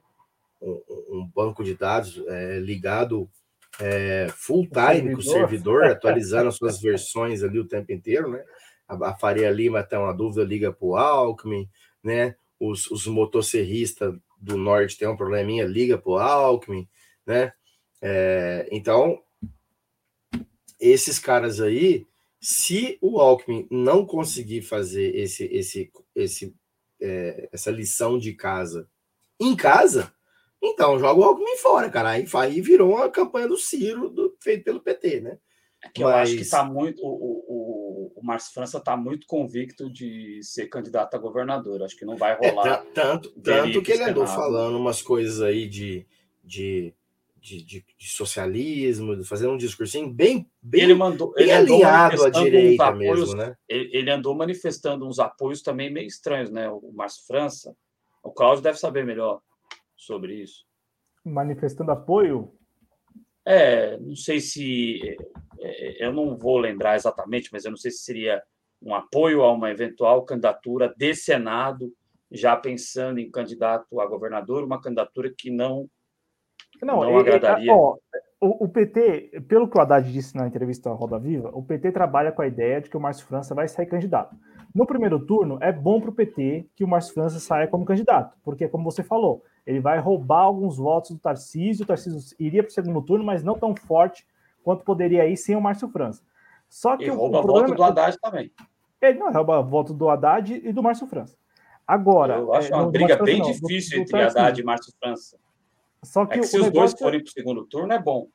um, um banco de dados é, ligado é, full time com o servidor. atualizando as suas versões ali o tempo inteiro, né? A, a Faria Lima tem uma dúvida, liga para o Alckmin, né? Os, os motosserristas do norte tem um probleminha, liga para o Alckmin, né? É, então, esses caras aí, se o Alckmin não conseguir fazer esse, esse, esse, é, essa lição de casa em casa, então joga o Alckmin fora, cara. Aí, aí virou uma campanha do Ciro do, feito pelo PT, né? É que eu acho que Mas- tá muito. O, o, o, Márcio França está muito convicto de ser candidato a governador. Acho que não vai É, rolar. ta- tanto, tanto que ele andou falando umas coisas aí de, de, de, de- de socialismo, fazendo um discursinho bem, bem, ele mandou, bem ele alinhado à direita apoios mesmo, né? ele, ele andou manifestando uns apoios também meio estranhos, né? O Márcio França. O Cláudio deve saber melhor sobre isso. Manifestando apoio. É, não sei se. é, Eu não vou lembrar exatamente, mas eu não sei se seria um apoio a uma eventual candidatura de Senado, já pensando em candidato a governador, uma candidatura que não. Não, Não é- é- agradaria. ó, o, o PT, pelo que o Haddad disse na entrevista à Roda Viva, o PT trabalha com a ideia de que o Márcio França vai sair candidato. No primeiro turno, é bom para o PT que o Márcio França saia como candidato, porque, como você falou, ele vai roubar alguns votos do Tarcísio, o Tarcísio iria para o segundo turno, mas não tão forte quanto poderia ir sem o Márcio França. Só que E o, rouba o voto problema do Haddad também. ele não rouba voto do Haddad e do Márcio França. Agora, Eu acho é, uma do briga bem não, do- difícil do entre Tarcísio. Haddad e Márcio França. Só É que, que o se os dois negócio- forem para o segundo turno, é bom.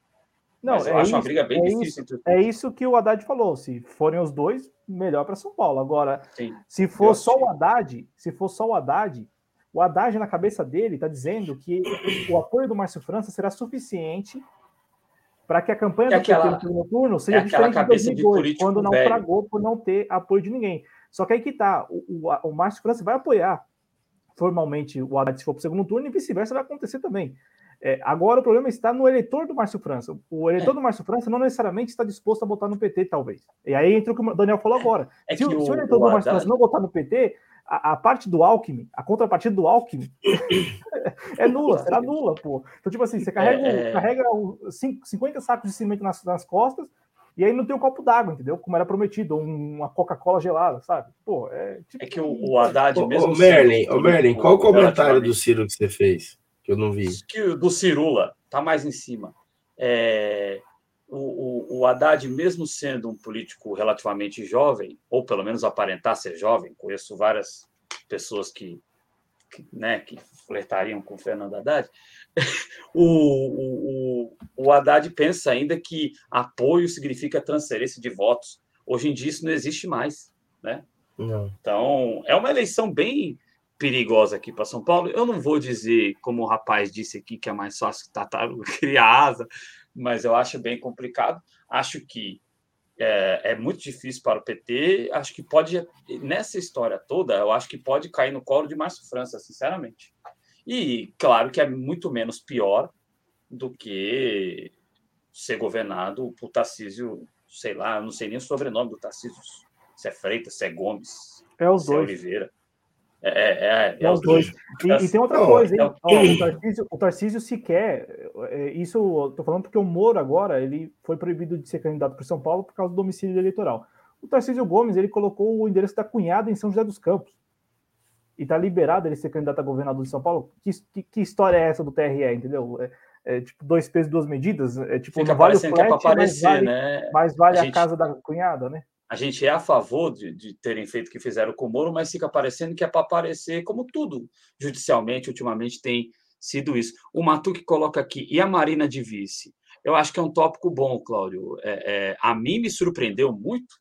não, Mas eu é acho uma isso, briga bem é difícil isso. É isso que o Haddad falou. Se forem os dois, melhor para São Paulo. Agora, Sim. se for só achei. o Haddad, se for só o Haddad, o Haddad na cabeça dele está dizendo que o apoio do Márcio França será suficiente para que a campanha É do aquela- PT no segundo turno seja é diferente de cabeça de 2002, político quando fragou por não ter apoio de ninguém. Só que aí que tá, o, o, o Márcio França vai apoiar formalmente o Haddad se for para o segundo turno e vice-versa vai acontecer também. É, agora o problema está no eleitor do Márcio França. O eleitor É. do Márcio França não necessariamente está disposto a votar no PT, talvez. E aí entra o que o Daniel falou agora. É se, o, se o eleitor o do Márcio França não votar no PT, a, a parte do Alckmin, a contrapartida do Alckmin, é nula, será nula, pô. Então, tipo assim, você carrega, É, é. carrega o- cin- 50 sacos de cimento nas, nas costas e aí não tem um copo d'água, entendeu? Como era prometido, um- uma Coca-Cola gelada, sabe? Pô, é tipo. é que o, o Haddad mesmo. ô, Merlin, ô, Merlin, qual o comentário do Ciro que você fez? Que eu não vi. do Cirula está mais em cima. É, o, o, o Haddad, mesmo sendo um político relativamente jovem, ou pelo menos aparentar ser jovem, conheço várias pessoas que, que, né, que flertariam com o Fernando Haddad, o, o, o, o Haddad pensa ainda que apoio significa transferência de votos. Hoje em dia isso não existe mais. Né? Não. Então, é uma eleição bem perigosa aqui para São Paulo. Eu não vou dizer, como o rapaz disse aqui, que é mais fácil tartaruga criar asa, mas eu acho bem complicado. Acho que é, é, muito difícil para o PT. Acho que pode, nessa história toda, eu acho que pode cair no colo de Márcio França, sinceramente. E claro que é muito menos pior do que ser governado por Tarcísio, sei lá, não sei nem o sobrenome do Tarcísio, se é Freitas, se é Gomes, é os se é dois. Oliveira. É, é, é, É os dois. E, e tem outra coisa, hein? é o- Ó, o, Tarcísio, o Tarcísio sequer. é, Isso eu tô falando porque o Moro agora ele foi proibido de ser candidato por São Paulo por causa do domicílio eleitoral. O Tarcísio Gomes ele colocou o endereço da cunhada em São José dos Campos. E tá liberado ele ser candidato a governador de São Paulo. Que, que, que história é essa do TRE, entendeu? É, é tipo dois pesos, duas medidas. É tipo, Fica não vale o parecendo que é para flat, mas aparecer, vale, né? mas vale A a, gente- casa da cunhada, né? A gente é a favor de, de terem feito o que fizeram com o Moro, mas fica parecendo que é para aparecer, como tudo judicialmente, ultimamente tem sido isso. O Matuque coloca aqui, e a Marina de vice? Eu acho que é um tópico bom, Cláudio. É, é, a mim me surpreendeu muito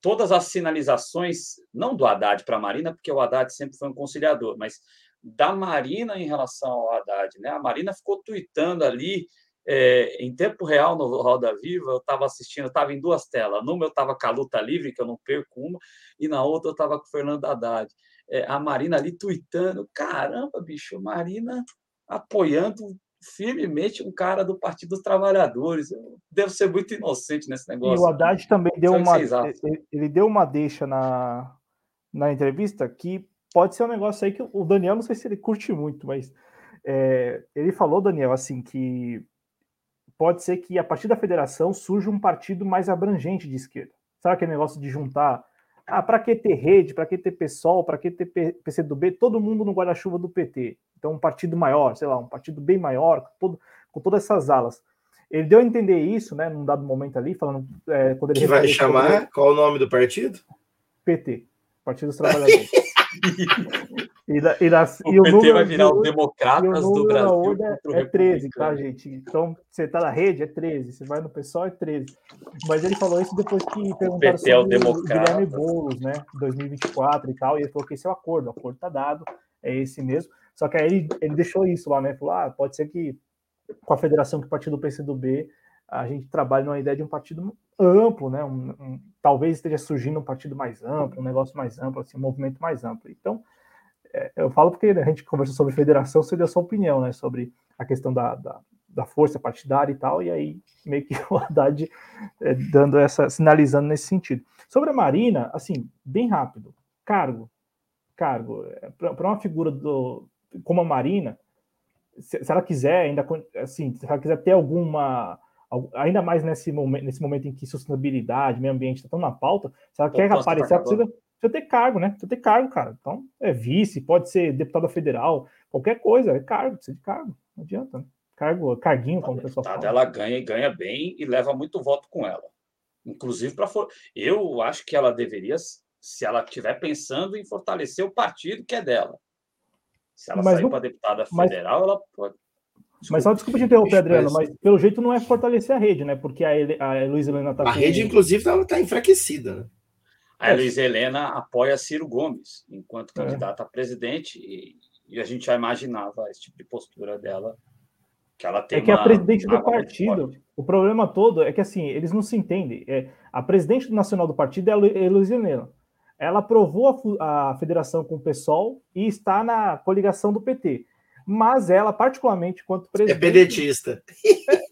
todas as sinalizações, não do Haddad para a Marina, porque o Haddad sempre foi um conciliador, mas da Marina em relação ao Haddad. Né? A Marina ficou tuitando ali é, em tempo real no Roda Viva, eu estava assistindo, estava em duas telas. Numa eu estava com a luta livre, que eu não perco uma, e na outra eu estava com o Fernando Haddad. É, a Marina ali tuitando, caramba, bicho, Marina apoiando firmemente um cara do Partido dos Trabalhadores. Eu devo ser muito inocente nesse E negócio. o Haddad também deu uma. Ele, ele deu uma deixa na, na entrevista que pode ser um negócio aí que o Daniel, não sei se ele curte muito, mas é, ele falou, Daniel, assim, que pode ser que a partir da federação surja um partido mais abrangente de esquerda. Sabe aquele negócio de juntar. Ah, para que ter rede, para que ter PSOL, para que ter PCdoB, todo mundo no guarda-chuva do PT. Então, um partido maior, sei lá, um partido bem maior, com, todo, com todas essas alas. Ele deu a entender isso, né, num dado momento ali, falando é, quando ele Que vai chamar? Qual o nome do partido? PT, Partido dos Trabalhadores. e, da, e, das, O e o PT número, vai virar o o- o Democratas do Brasil o é 13, tá, gente? Então, você tá na rede, é 13. Você vai no pessoal, é 13. Mas ele falou isso depois que perguntaram PT é o sobre o. Guilherme Boulos, né? 2024 e tal. E ele falou que esse é o acordo. O acordo tá dado, é esse mesmo. Só que aí ele, ele deixou isso lá, né? Falou, ah, pode ser que com a federação que partiu do PCdoB, a gente trabalhe numa ideia de um partido amplo, né? Um, um- talvez esteja surgindo um partido mais amplo, um negócio mais amplo, assim, um movimento mais amplo. Então, eu falo porque a gente conversou sobre federação, você deu a sua opinião, né? Sobre a questão da, da, da força partidária e tal, e aí meio que o Haddad é, dando essa, sinalizando nesse sentido. Sobre a Marina, assim, bem rápido, cargo, cargo, para uma figura do, como a Marina, se, se ela quiser ainda, assim, se ela quiser ter alguma, al- ainda mais nesse momento, nesse momento em que sustentabilidade, meio ambiente está tão na pauta, se ela quer aparecer, ela precisa, precisa ter cargo, né? Precisa ter cargo, cara. Então, é vice, pode ser deputada federal, qualquer coisa, é cargo, precisa de cargo, não adianta, né? Cargo, carguinho, como o pessoal deputada, fala. ela ganha e ganha bem e leva muito voto com ela. Inclusive para for... eu acho que ela deveria, se ela estiver pensando em fortalecer o partido que é dela. Se ela Mas sair não- para deputada mas- federal, ela pode. Mas só desculpa te interromper, Adriano, mas- mas pelo jeito não é fortalecer a rede, né? Porque a, Ele- a Luiz Helena tá A rede, inclusive, ela está enfraquecida, né? A Luiz Helena apoia Ciro Gomes enquanto É. candidata a presidente e, e a gente já imaginava esse tipo de postura dela, que ela tem É que a uma presidente do partido, o problema todo é que assim, eles não se entendem. É, a presidente nacional do partido é a Lu- é a Luiz Helena. Ela aprovou a, a federação com o PSOL e está na coligação do PT. Mas ela, particularmente, quanto É presidente. pedetista. Aí-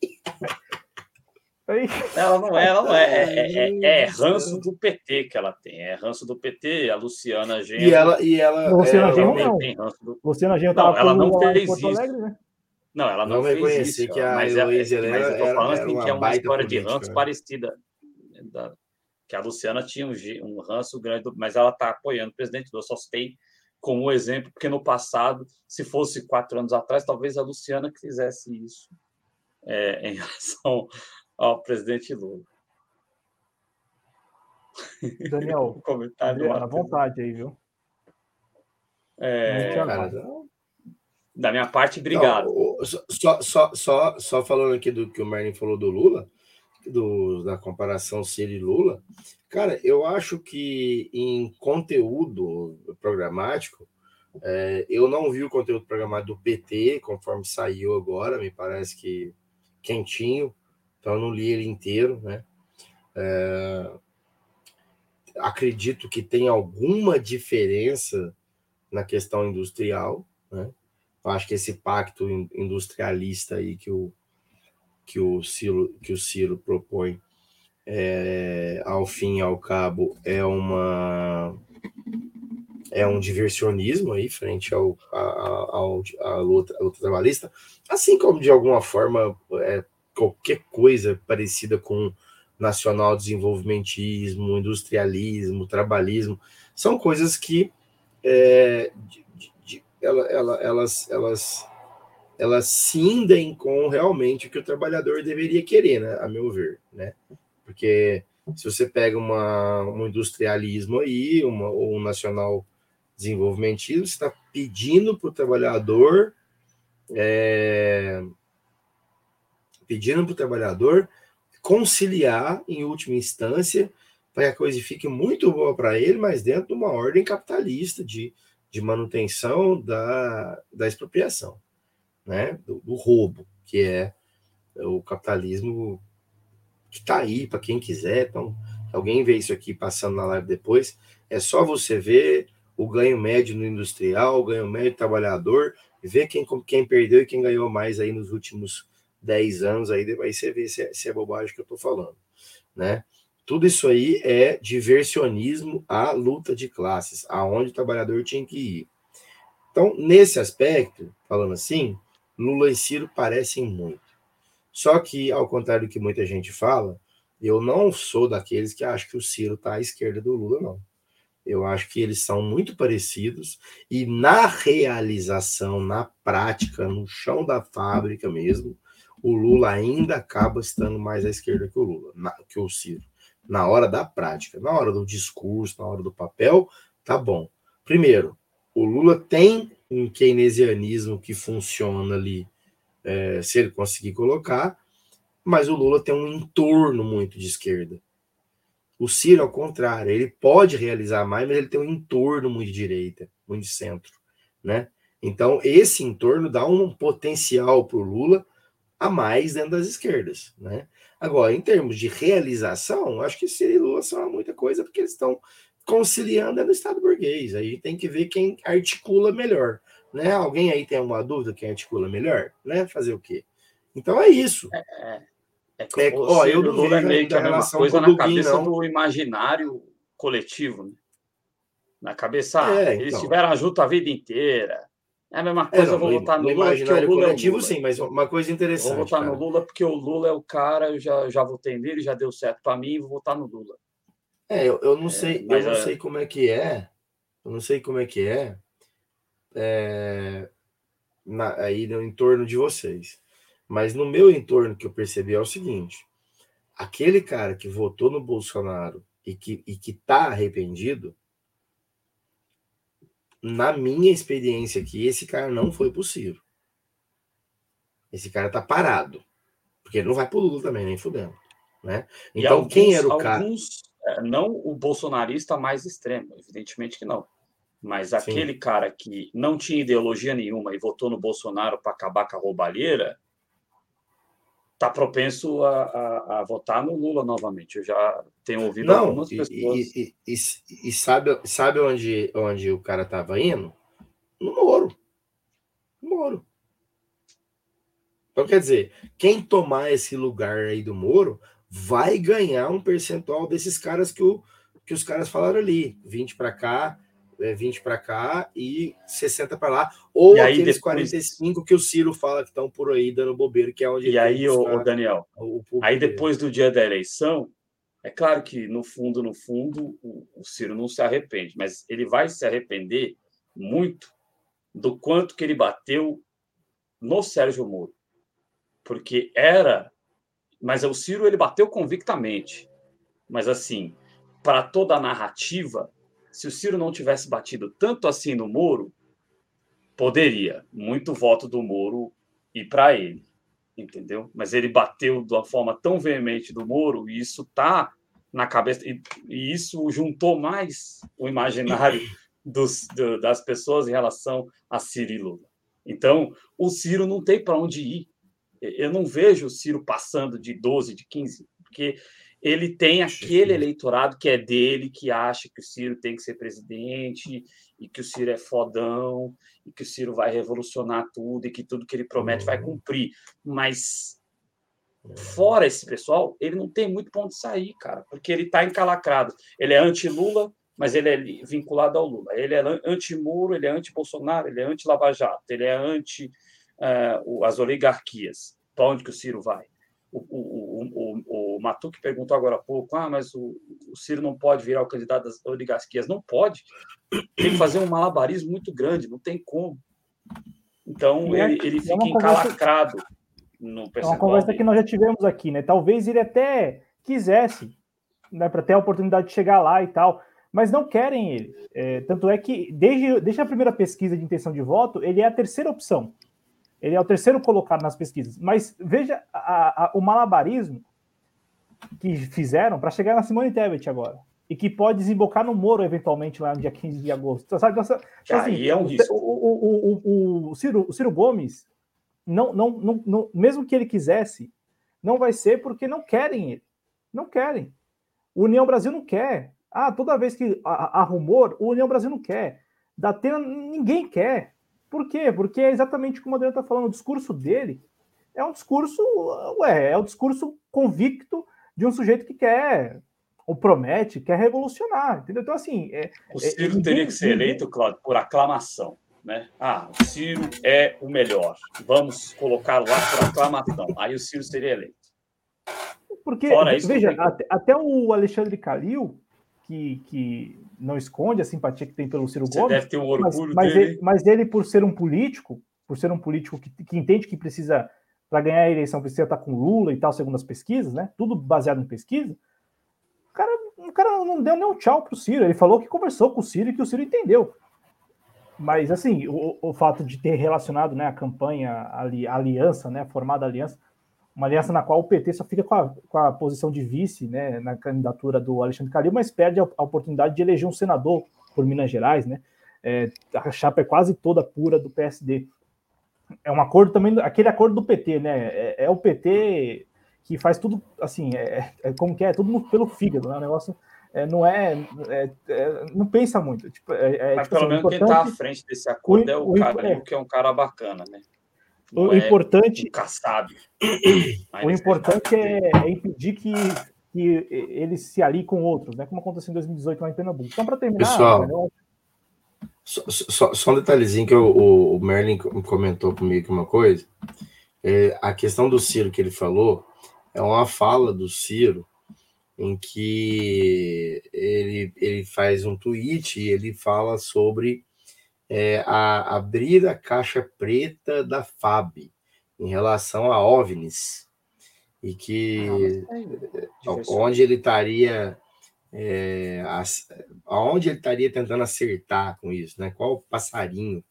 Ela não é, ela não é, é, é, é ranço do PT que ela tem, é ranço do PT, a Luciana Genro E ela, e ela, Luciana é, Genro também não. tem ranço do Luciana Genro Não, ela não fez Porto isso. Alegre, né? Não, ela não Vamos fez isso. que a mas, é, Heloísa Helena mas eu tô falando era assim, uma que é uma história de política, ranço né? parecida. da- que a Luciana tinha um, um ranço grande, do- mas ela está apoiando o presidente Lula. Só citei como exemplo, porque no passado, se fosse quatro anos atrás, talvez a Luciana fizesse isso é, em relação ao presidente Lula. Daniel, O comentário Adriano, à vontade aí, viu? É, da minha parte, obrigado. Não, só, só, só, só falando aqui do que o Merlin falou do Lula, do, da comparação Ciro e Lula, cara, eu acho que em conteúdo programático, é, eu não vi o conteúdo programático do PT, conforme saiu agora, me parece que quentinho, então eu não li ele inteiro, né? É, acredito que tem alguma diferença na questão industrial, né? Eu acho que esse pacto in- industrialista aí que o, que o Ciro, que o Ciro propõe, é, ao fim e ao cabo, é uma é um diversionismo aí frente ao, ao, à luta, luta trabalhista, assim como de alguma forma é, qualquer coisa parecida com nacional desenvolvimentismo, industrialismo, trabalhismo, são coisas que é, de, de, ela, ela, elas, elas, elas cindem com realmente o que o trabalhador deveria querer, né, a meu ver, né? Porque se você pega uma, um industrialismo aí, uma, ou um nacional desenvolvimentismo, você está pedindo para o trabalhador, é, pedindo para o trabalhador conciliar, em última instância, para que a coisa fique muito boa para ele, mas dentro de uma ordem capitalista de, de manutenção da, da expropriação, né? do, do roubo, que é o capitalismo que está aí para quem quiser. Então, alguém vê isso aqui passando na live depois, é só você ver o ganho médio no industrial, o ganho médio do trabalhador, ver quem, quem perdeu e quem ganhou mais aí nos últimos 10 anos, aí, você vê se é, se é bobagem que eu estou falando, né? Tudo isso aí é diversionismo à luta de classes, aonde o trabalhador tinha que ir. Então, nesse aspecto, falando assim, Lula e Ciro parecem muito. Só que, ao contrário do que muita gente fala, eu não sou daqueles que acham que o Ciro está à esquerda do Lula, não. Eu acho que eles são muito parecidos e na realização, na prática, no chão da fábrica mesmo, o Lula ainda acaba estando mais à esquerda que o Lula, na, que o Ciro. Na hora da prática, na hora do discurso, na hora do papel, tá bom. Primeiro, o Lula tem um keynesianismo que funciona ali, é, se ele conseguir colocar, mas o Lula tem um entorno muito de esquerda. O Ciro, ao contrário, ele pode realizar mais, mas ele tem um entorno muito de direita, muito de centro, né? Então, esse entorno dá um potencial para o Lula a mais dentro das esquerdas, né? Agora, em termos de realização, acho que Ciro e Lula são muita coisa, porque eles estão conciliando no Estado burguês. Aí tem que ver quem articula melhor, né? Alguém aí tem alguma dúvida quem articula melhor, né? Fazer o quê? Então é isso. É, é. É que é, ó, eu não Lula é meio que a mesma coisa na cabeça não. do imaginário coletivo, né? Na cabeça, é, ah, eles então. tiveram junto a vida inteira. É a mesma é, coisa, é, não, eu vou votar no, no Lula. Imaginário Lula coletivo, é sim, mas uma coisa interessante. Vou votar cara. no Lula porque o Lula é o cara, eu já, já votei nele, já deu certo para mim, vou votar no Lula. É, eu, eu não é, sei, eu não sei como é que é. Eu não sei como é que é, é na, aí no entorno de vocês. Mas no meu entorno que eu percebi é o seguinte: aquele cara que votou no Bolsonaro e que e que tá arrependido, na minha experiência aqui, esse cara não foi possível. Esse cara tá parado. Porque ele não vai pro Lula também, nem fudendo. Né? Então, alguns, quem era o cara? Alguns, é, não o bolsonarista mais extremo, evidentemente que não. Mas aquele Sim. cara que não tinha ideologia nenhuma e votou no Bolsonaro para acabar com a roubalheira, está propenso a, a, a, votar no Lula novamente. Eu já tenho ouvido Não, algumas pessoas. E, e, e, e, sabe, sabe onde, onde o cara estava indo? No Moro. No Moro. Então, quer dizer, quem tomar esse lugar aí do Moro vai ganhar um percentual desses caras que, o, que os caras falaram ali. 20 para cá, é, 20 para cá e 60 para lá, ou e aqueles depois... 45 que o Ciro fala que estão por aí dando bobeiro, que é onde. E aí, o, Daniel, o, o aí depois do dia da eleição, é claro que no fundo, no fundo, o, o Ciro não se arrepende, mas ele vai se arrepender muito do quanto que ele bateu no Sérgio Moro, porque era, mas o Ciro ele bateu convictamente, mas assim, para toda a narrativa se o Ciro não tivesse batido tanto assim no Moro, poderia muito voto do Moro ir para ele, entendeu? Mas ele bateu de uma forma tão veemente do Moro e isso tá na cabeça e, e isso juntou mais o imaginário dos, do, das pessoas em relação a Ciro e Lula. Então, o Ciro não tem para onde ir. Eu não vejo o Ciro passando de 12, de 15, porque ele tem aquele eleitorado que é dele, que acha que o Ciro tem que ser presidente e que o Ciro é fodão e que o Ciro vai revolucionar tudo e que tudo que ele promete vai uhum. cumprir. Mas Fora esse pessoal, ele não tem muito ponto de sair, cara, porque ele está encalacrado. Ele é anti-Lula, mas ele é vinculado ao Lula. Ele é anti-Muro, ele é anti-Bolsonaro, ele é anti-Lava Jato, ele é anti uh, as oligarquias. Para onde que o Ciro vai? O, o, o, o, Matuque perguntou agora há pouco: ah, mas o, o Ciro não pode virar o candidato das oligarquias. Não pode. Tem que fazer um malabarismo muito grande, não tem como. Então, ele, ele é fica encalacrado no percentual. É uma conversa dele. que nós já tivemos aqui, né? Talvez ele até quisesse, né, para ter a oportunidade de chegar lá e tal, mas não querem ele. É, tanto é que, desde, desde a primeira pesquisa de intenção de voto, ele é a terceira opção. Ele é o terceiro colocado nas pesquisas. Mas veja a, a, o malabarismo que fizeram para chegar na Simone Tebet agora. E que pode desembocar no Moro, eventualmente, lá no dia 15 de agosto. Sabe? Então, assim, Aí é um risco. O, o, o, o, Ciro, o Ciro Gomes, não, não, não, não, mesmo que ele quisesse, não vai ser porque não querem ele. Não querem. O União Brasil não quer. Ah, toda vez que há, rumor, o União Brasil não quer. Da Atena, ninguém quer. Por quê? Porque é exatamente como o Adriano está falando, o discurso dele é um discurso, ué, é o um discurso convicto de um sujeito que quer ou promete, quer revolucionar, entendeu? Então, assim. É, o é, Ciro é, teria que ser eleito, Claudio, por aclamação. Né? Ah, o Ciro é o melhor. Vamos colocá-lo lá por aclamação. Aí o Ciro seria eleito. Porque, isso, veja, até, até, o Alexandre Calil, que, que não esconde a simpatia que tem pelo Ciro Você Gomes. Deve ter um orgulho mas, mas dele. Ele, mas ele, por ser um político, por ser um político que, que entende que precisa, para ganhar a eleição, precisa estar com Lula e tal, segundo as pesquisas, né? Tudo baseado em pesquisa. O cara, o cara não deu nem um tchau pro Ciro. Ele falou que conversou com o Ciro e que o Ciro entendeu. Mas, assim, o, o fato de ter relacionado né, a campanha, a, a aliança, né, a formada aliança, uma aliança na qual o PT só fica com a, com a posição de vice né, na candidatura do Alexandre Calil, mas perde a, a, oportunidade de eleger um senador por Minas Gerais, né? É, a chapa é quase toda pura do PSD. É um acordo também, aquele acordo do PT, né? É, é o PT que faz tudo assim, é, é como que é, tudo no, pelo fígado, né? O negócio é, não é, é, é, não pensa muito. Tipo, é, Mas tipo pelo assim, menos quem está à frente desse acordo o, é o, o cara, que é um cara bacana, né? O importante. Um caçado. o importante é, é, impedir que, que eles se aliem com outros, né? Como aconteceu em 2018 lá em Pernambuco. Então, para terminar. Pessoal, né, só, só, só, um detalhezinho que o, o Merlin comentou comigo uma coisa. É, a questão do Ciro que ele falou é uma fala do Ciro em que ele, ele faz um tweet e ele fala sobre é, a abrir a caixa preta da FAB em relação a OVNIs e que ah, onde ele estaria é, aonde ele estaria tentando acertar com isso, né? Qual passarinho,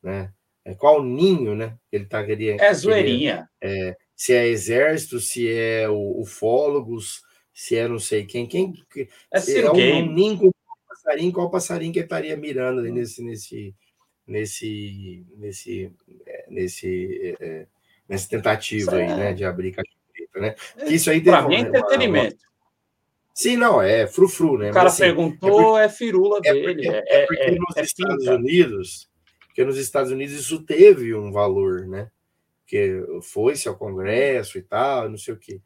né? É, qual ninho, né? Ele estaria é zoeirinha. É, se é exército, se é o ufólogos, se é não sei quem, quem é, é um, um ninho passarinho, qual passarinho que ele estaria mirando ali hum. nesse, nesse, nesse, nesse, é, nesse, é, nessa tentativa aí, né, de abrir caixa preta, né? Que isso aí Para mim é entretenimento. Uma... Sim, não, é frufru, né? O cara Mas, assim, perguntou, é, porque, é firula dele. É porque, é, porque é, nos Estados Unidos, porque nos Estados Unidos isso teve um valor, né? Que foi-se ao Congresso e tal, não sei o quê.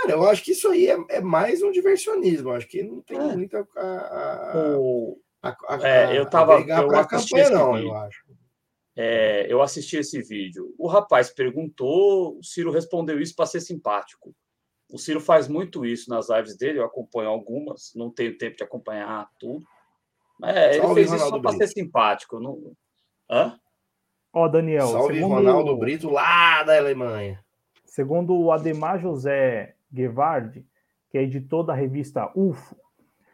Cara, eu acho que isso aí é, é mais um diversionismo. Eu acho que não tem é. muita. A, a, a, a, é, eu tava. Eu campanha, não, vídeo. eu acho. É, eu assisti esse vídeo. O rapaz perguntou, o Ciro respondeu isso para ser simpático. O Ciro faz muito isso nas lives dele, eu acompanho algumas, não tenho tempo de acompanhar tudo. É, ele fez isso só para ser simpático. Não... Hã? Ó, Daniel. Salve segundo... Ronaldo Brito lá da Alemanha. Segundo o Ademar José Guevard, que é editor da revista UFO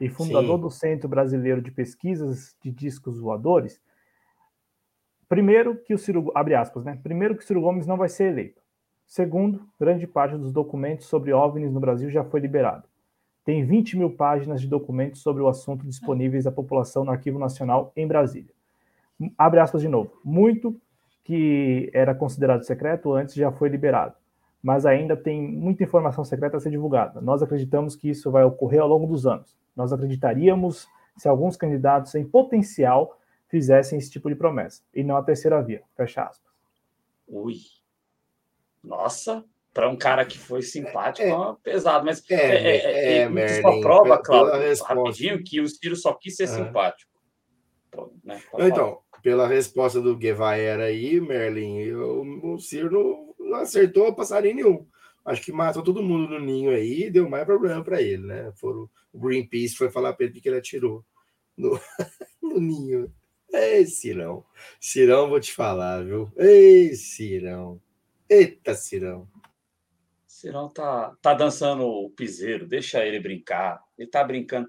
e fundador Sim. do Centro Brasileiro de Pesquisas de Discos Voadores, primeiro que o Ciro, abre aspas, né? Primeiro que o Ciro Gomes não vai ser eleito. Segundo, grande parte dos documentos sobre OVNIs no Brasil já foi liberado. Tem 20 mil páginas de documentos sobre o assunto disponíveis à população no Arquivo Nacional em Brasília. Abre aspas de novo. Muito que era considerado secreto antes já foi liberado mas ainda tem muita informação secreta a ser divulgada. Nós acreditamos que isso vai ocorrer ao longo dos anos. Nós acreditaríamos se alguns candidatos em potencial fizessem esse tipo de promessa, e não a terceira via. Fecha aspas. Ui. Nossa, para um cara que foi simpático, É. é pesado. Mas É, é, é, é, é, isso Merlin, só prova, Cláudio, rapidinho, que o Ciro só quis ser Ah. simpático. Pô, né, Não, falar. então, pela resposta do Guevara aí, Merlin, eu- o Ciro não, acertou passarinho nenhum. Acho que matou todo mundo no ninho aí e deu mais problema para ele, né? Foram, o Greenpeace foi falar para ele que ele atirou no, no ninho. Ei, Cirão. Cirão, vou te falar, viu? Ei, Cirão. Eita, Cirão. Cirão tá, tá dançando o piseiro, deixa ele brincar. Ele tá brincando.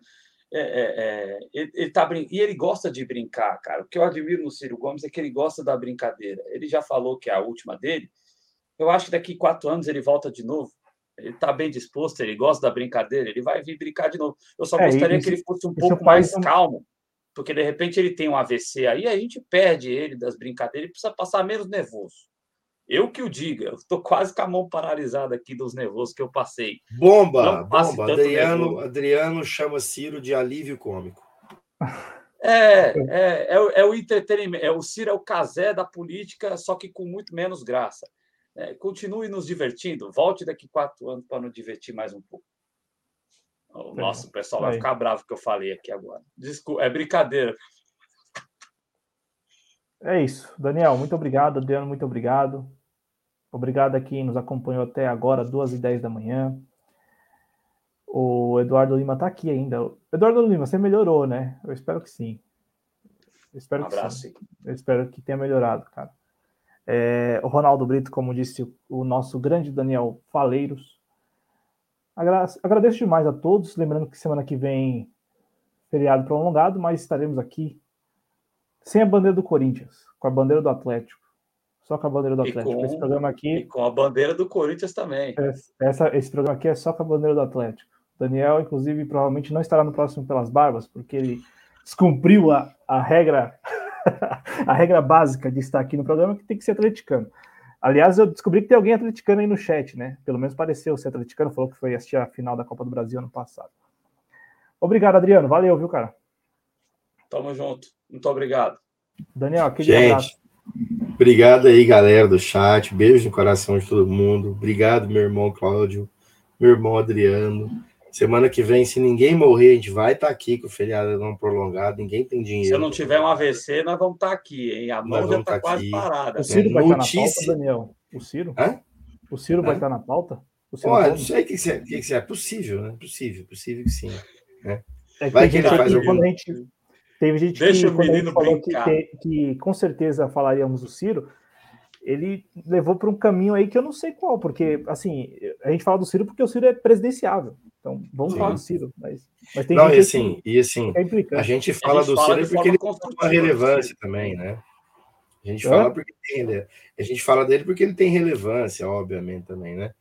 É, é, é, ele, ele tá brin... E ele gosta de brincar, cara. O que eu admiro no Ciro Gomes é que ele gosta da brincadeira. Ele já falou que a última dele. Eu acho que daqui quatro anos ele volta de novo. Ele está bem disposto, ele gosta da brincadeira, ele vai vir brincar de novo. Eu só É, gostaria isso- que ele fosse um pouco mais um- calmo, porque de repente ele tem um AVC aí, a gente perde ele das brincadeiras, ele precisa passar menos nervoso. Eu que o diga, eu estou quase com a mão paralisada aqui dos nervosos que eu passei. Bomba, Não bomba. Adriano, nervoso. Adriano chama Ciro de alívio cômico. É, é, é, o- é o entretenimento. É, o Ciro é o casé da política, só que com muito menos graça. É, continue nos divertindo. Volte daqui quatro anos para nos divertir mais um pouco. O nosso pessoal vai ficar bravo que eu falei aqui agora. Desculpa, é brincadeira. É isso. Daniel, muito obrigado. Adriano, muito obrigado. Obrigado a quem nos acompanhou até agora, 2 e 10 da manhã. O Eduardo Lima está aqui ainda. Eduardo Lima, você melhorou, né? Eu espero que sim. Eu espero Um que sim. abraço. Eu espero que tenha melhorado, cara. É, o Ronaldo Brito, como disse o, nosso grande Daniel Faleiros. Agra- agradeço demais a todos. Lembrando que semana que vem, feriado prolongado, mas estaremos aqui sem a bandeira do Corinthians, com a bandeira do Atlético. Só com a bandeira do Atlético. com- Esse programa E aqui, com a bandeira do Corinthians também. essa, esse programa aqui é só com a bandeira do Atlético. Daniel, inclusive, provavelmente não estará no próximo Pelas Barbas, porque ele descumpriu a, a regra a regra básica de estar aqui no programa, que tem que ser atleticano. Aliás, eu descobri que tem alguém atleticano aí no chat, né? Pelo menos pareceu ser atleticano, falou que foi assistir a final da Copa do Brasil ano passado. Obrigado, Adriano. Valeu, viu, cara? Tamo junto. Muito obrigado. Daniel, aquele Gente, abraço. Obrigado aí, galera do chat. Beijo no coração de todo mundo. Obrigado, meu irmão Cláudio, meu irmão Adriano. Semana que vem, se ninguém morrer, a gente vai estar aqui com o feriado não prolongado. Ninguém tem dinheiro. Se eu não tiver um AVC, nós vamos estar aqui, hein? A mão já está tá quase aqui. parada. O Ciro É, vai estar notícia- na pauta, Daniel? O Ciro? Hã? O Ciro vai Hã? estar na pauta? O Ciro Olha, não sei o que, que, é, o que, que é. Possível, né? Possível, possível que sim. É Vai que ele faz que, algum- quando a gente Teve gente Deixa que, o quando a gente menino falou que, brincar. que, que com certeza falaríamos do Ciro, ele levou para um caminho aí que eu não sei qual, porque, assim, a gente fala do Ciro porque o Ciro é presidenciável. Então, vamos Sim. falar do Ciro. Mas, mas tem Não, e gente assim, e assim, é a gente fala gente do fala Ciro porque ele tem uma construtiva, relevância também, né? A gente Hã? fala porque tem, a gente fala dele porque ele tem relevância, obviamente também, né?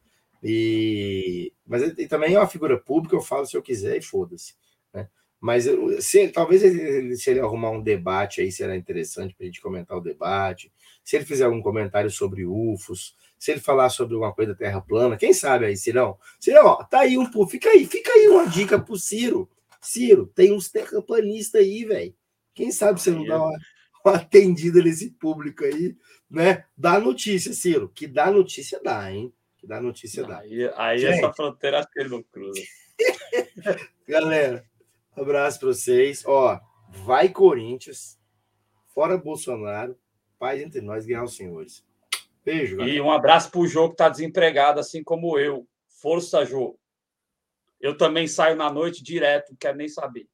E mas ele, ele também é uma figura pública, eu falo se eu quiser e foda-se, né? Mas eu- se, talvez ele, se ele arrumar um debate aí será interessante para a gente comentar o debate. Se ele fizer algum comentário sobre UFOs, se ele falar sobre alguma coisa da Terra plana, quem sabe aí, Cirão? Cirão, ó, tá aí um, pô, fica aí, fica aí uma dica pro Ciro. Ciro, tem uns terraplanistas aí, velho. Quem sabe você não dá uma, uma atendida nesse público aí, né? Dá notícia, Ciro. Que dá notícia, dá, hein? Que dá notícia, dá. Aí, aí Gente. essa fronteira acho que ele não cruza. Galera, abraço pra vocês. Ó, vai Corinthians, fora Bolsonaro, paz entre nós, guerra aos senhores. Beijo, galera. E um abraço pro Jô que está desempregado, assim como eu. Força, Jô. Eu também saio na noite direto, não quero nem saber.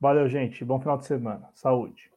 Valeu, gente. Bom final de semana. Saúde.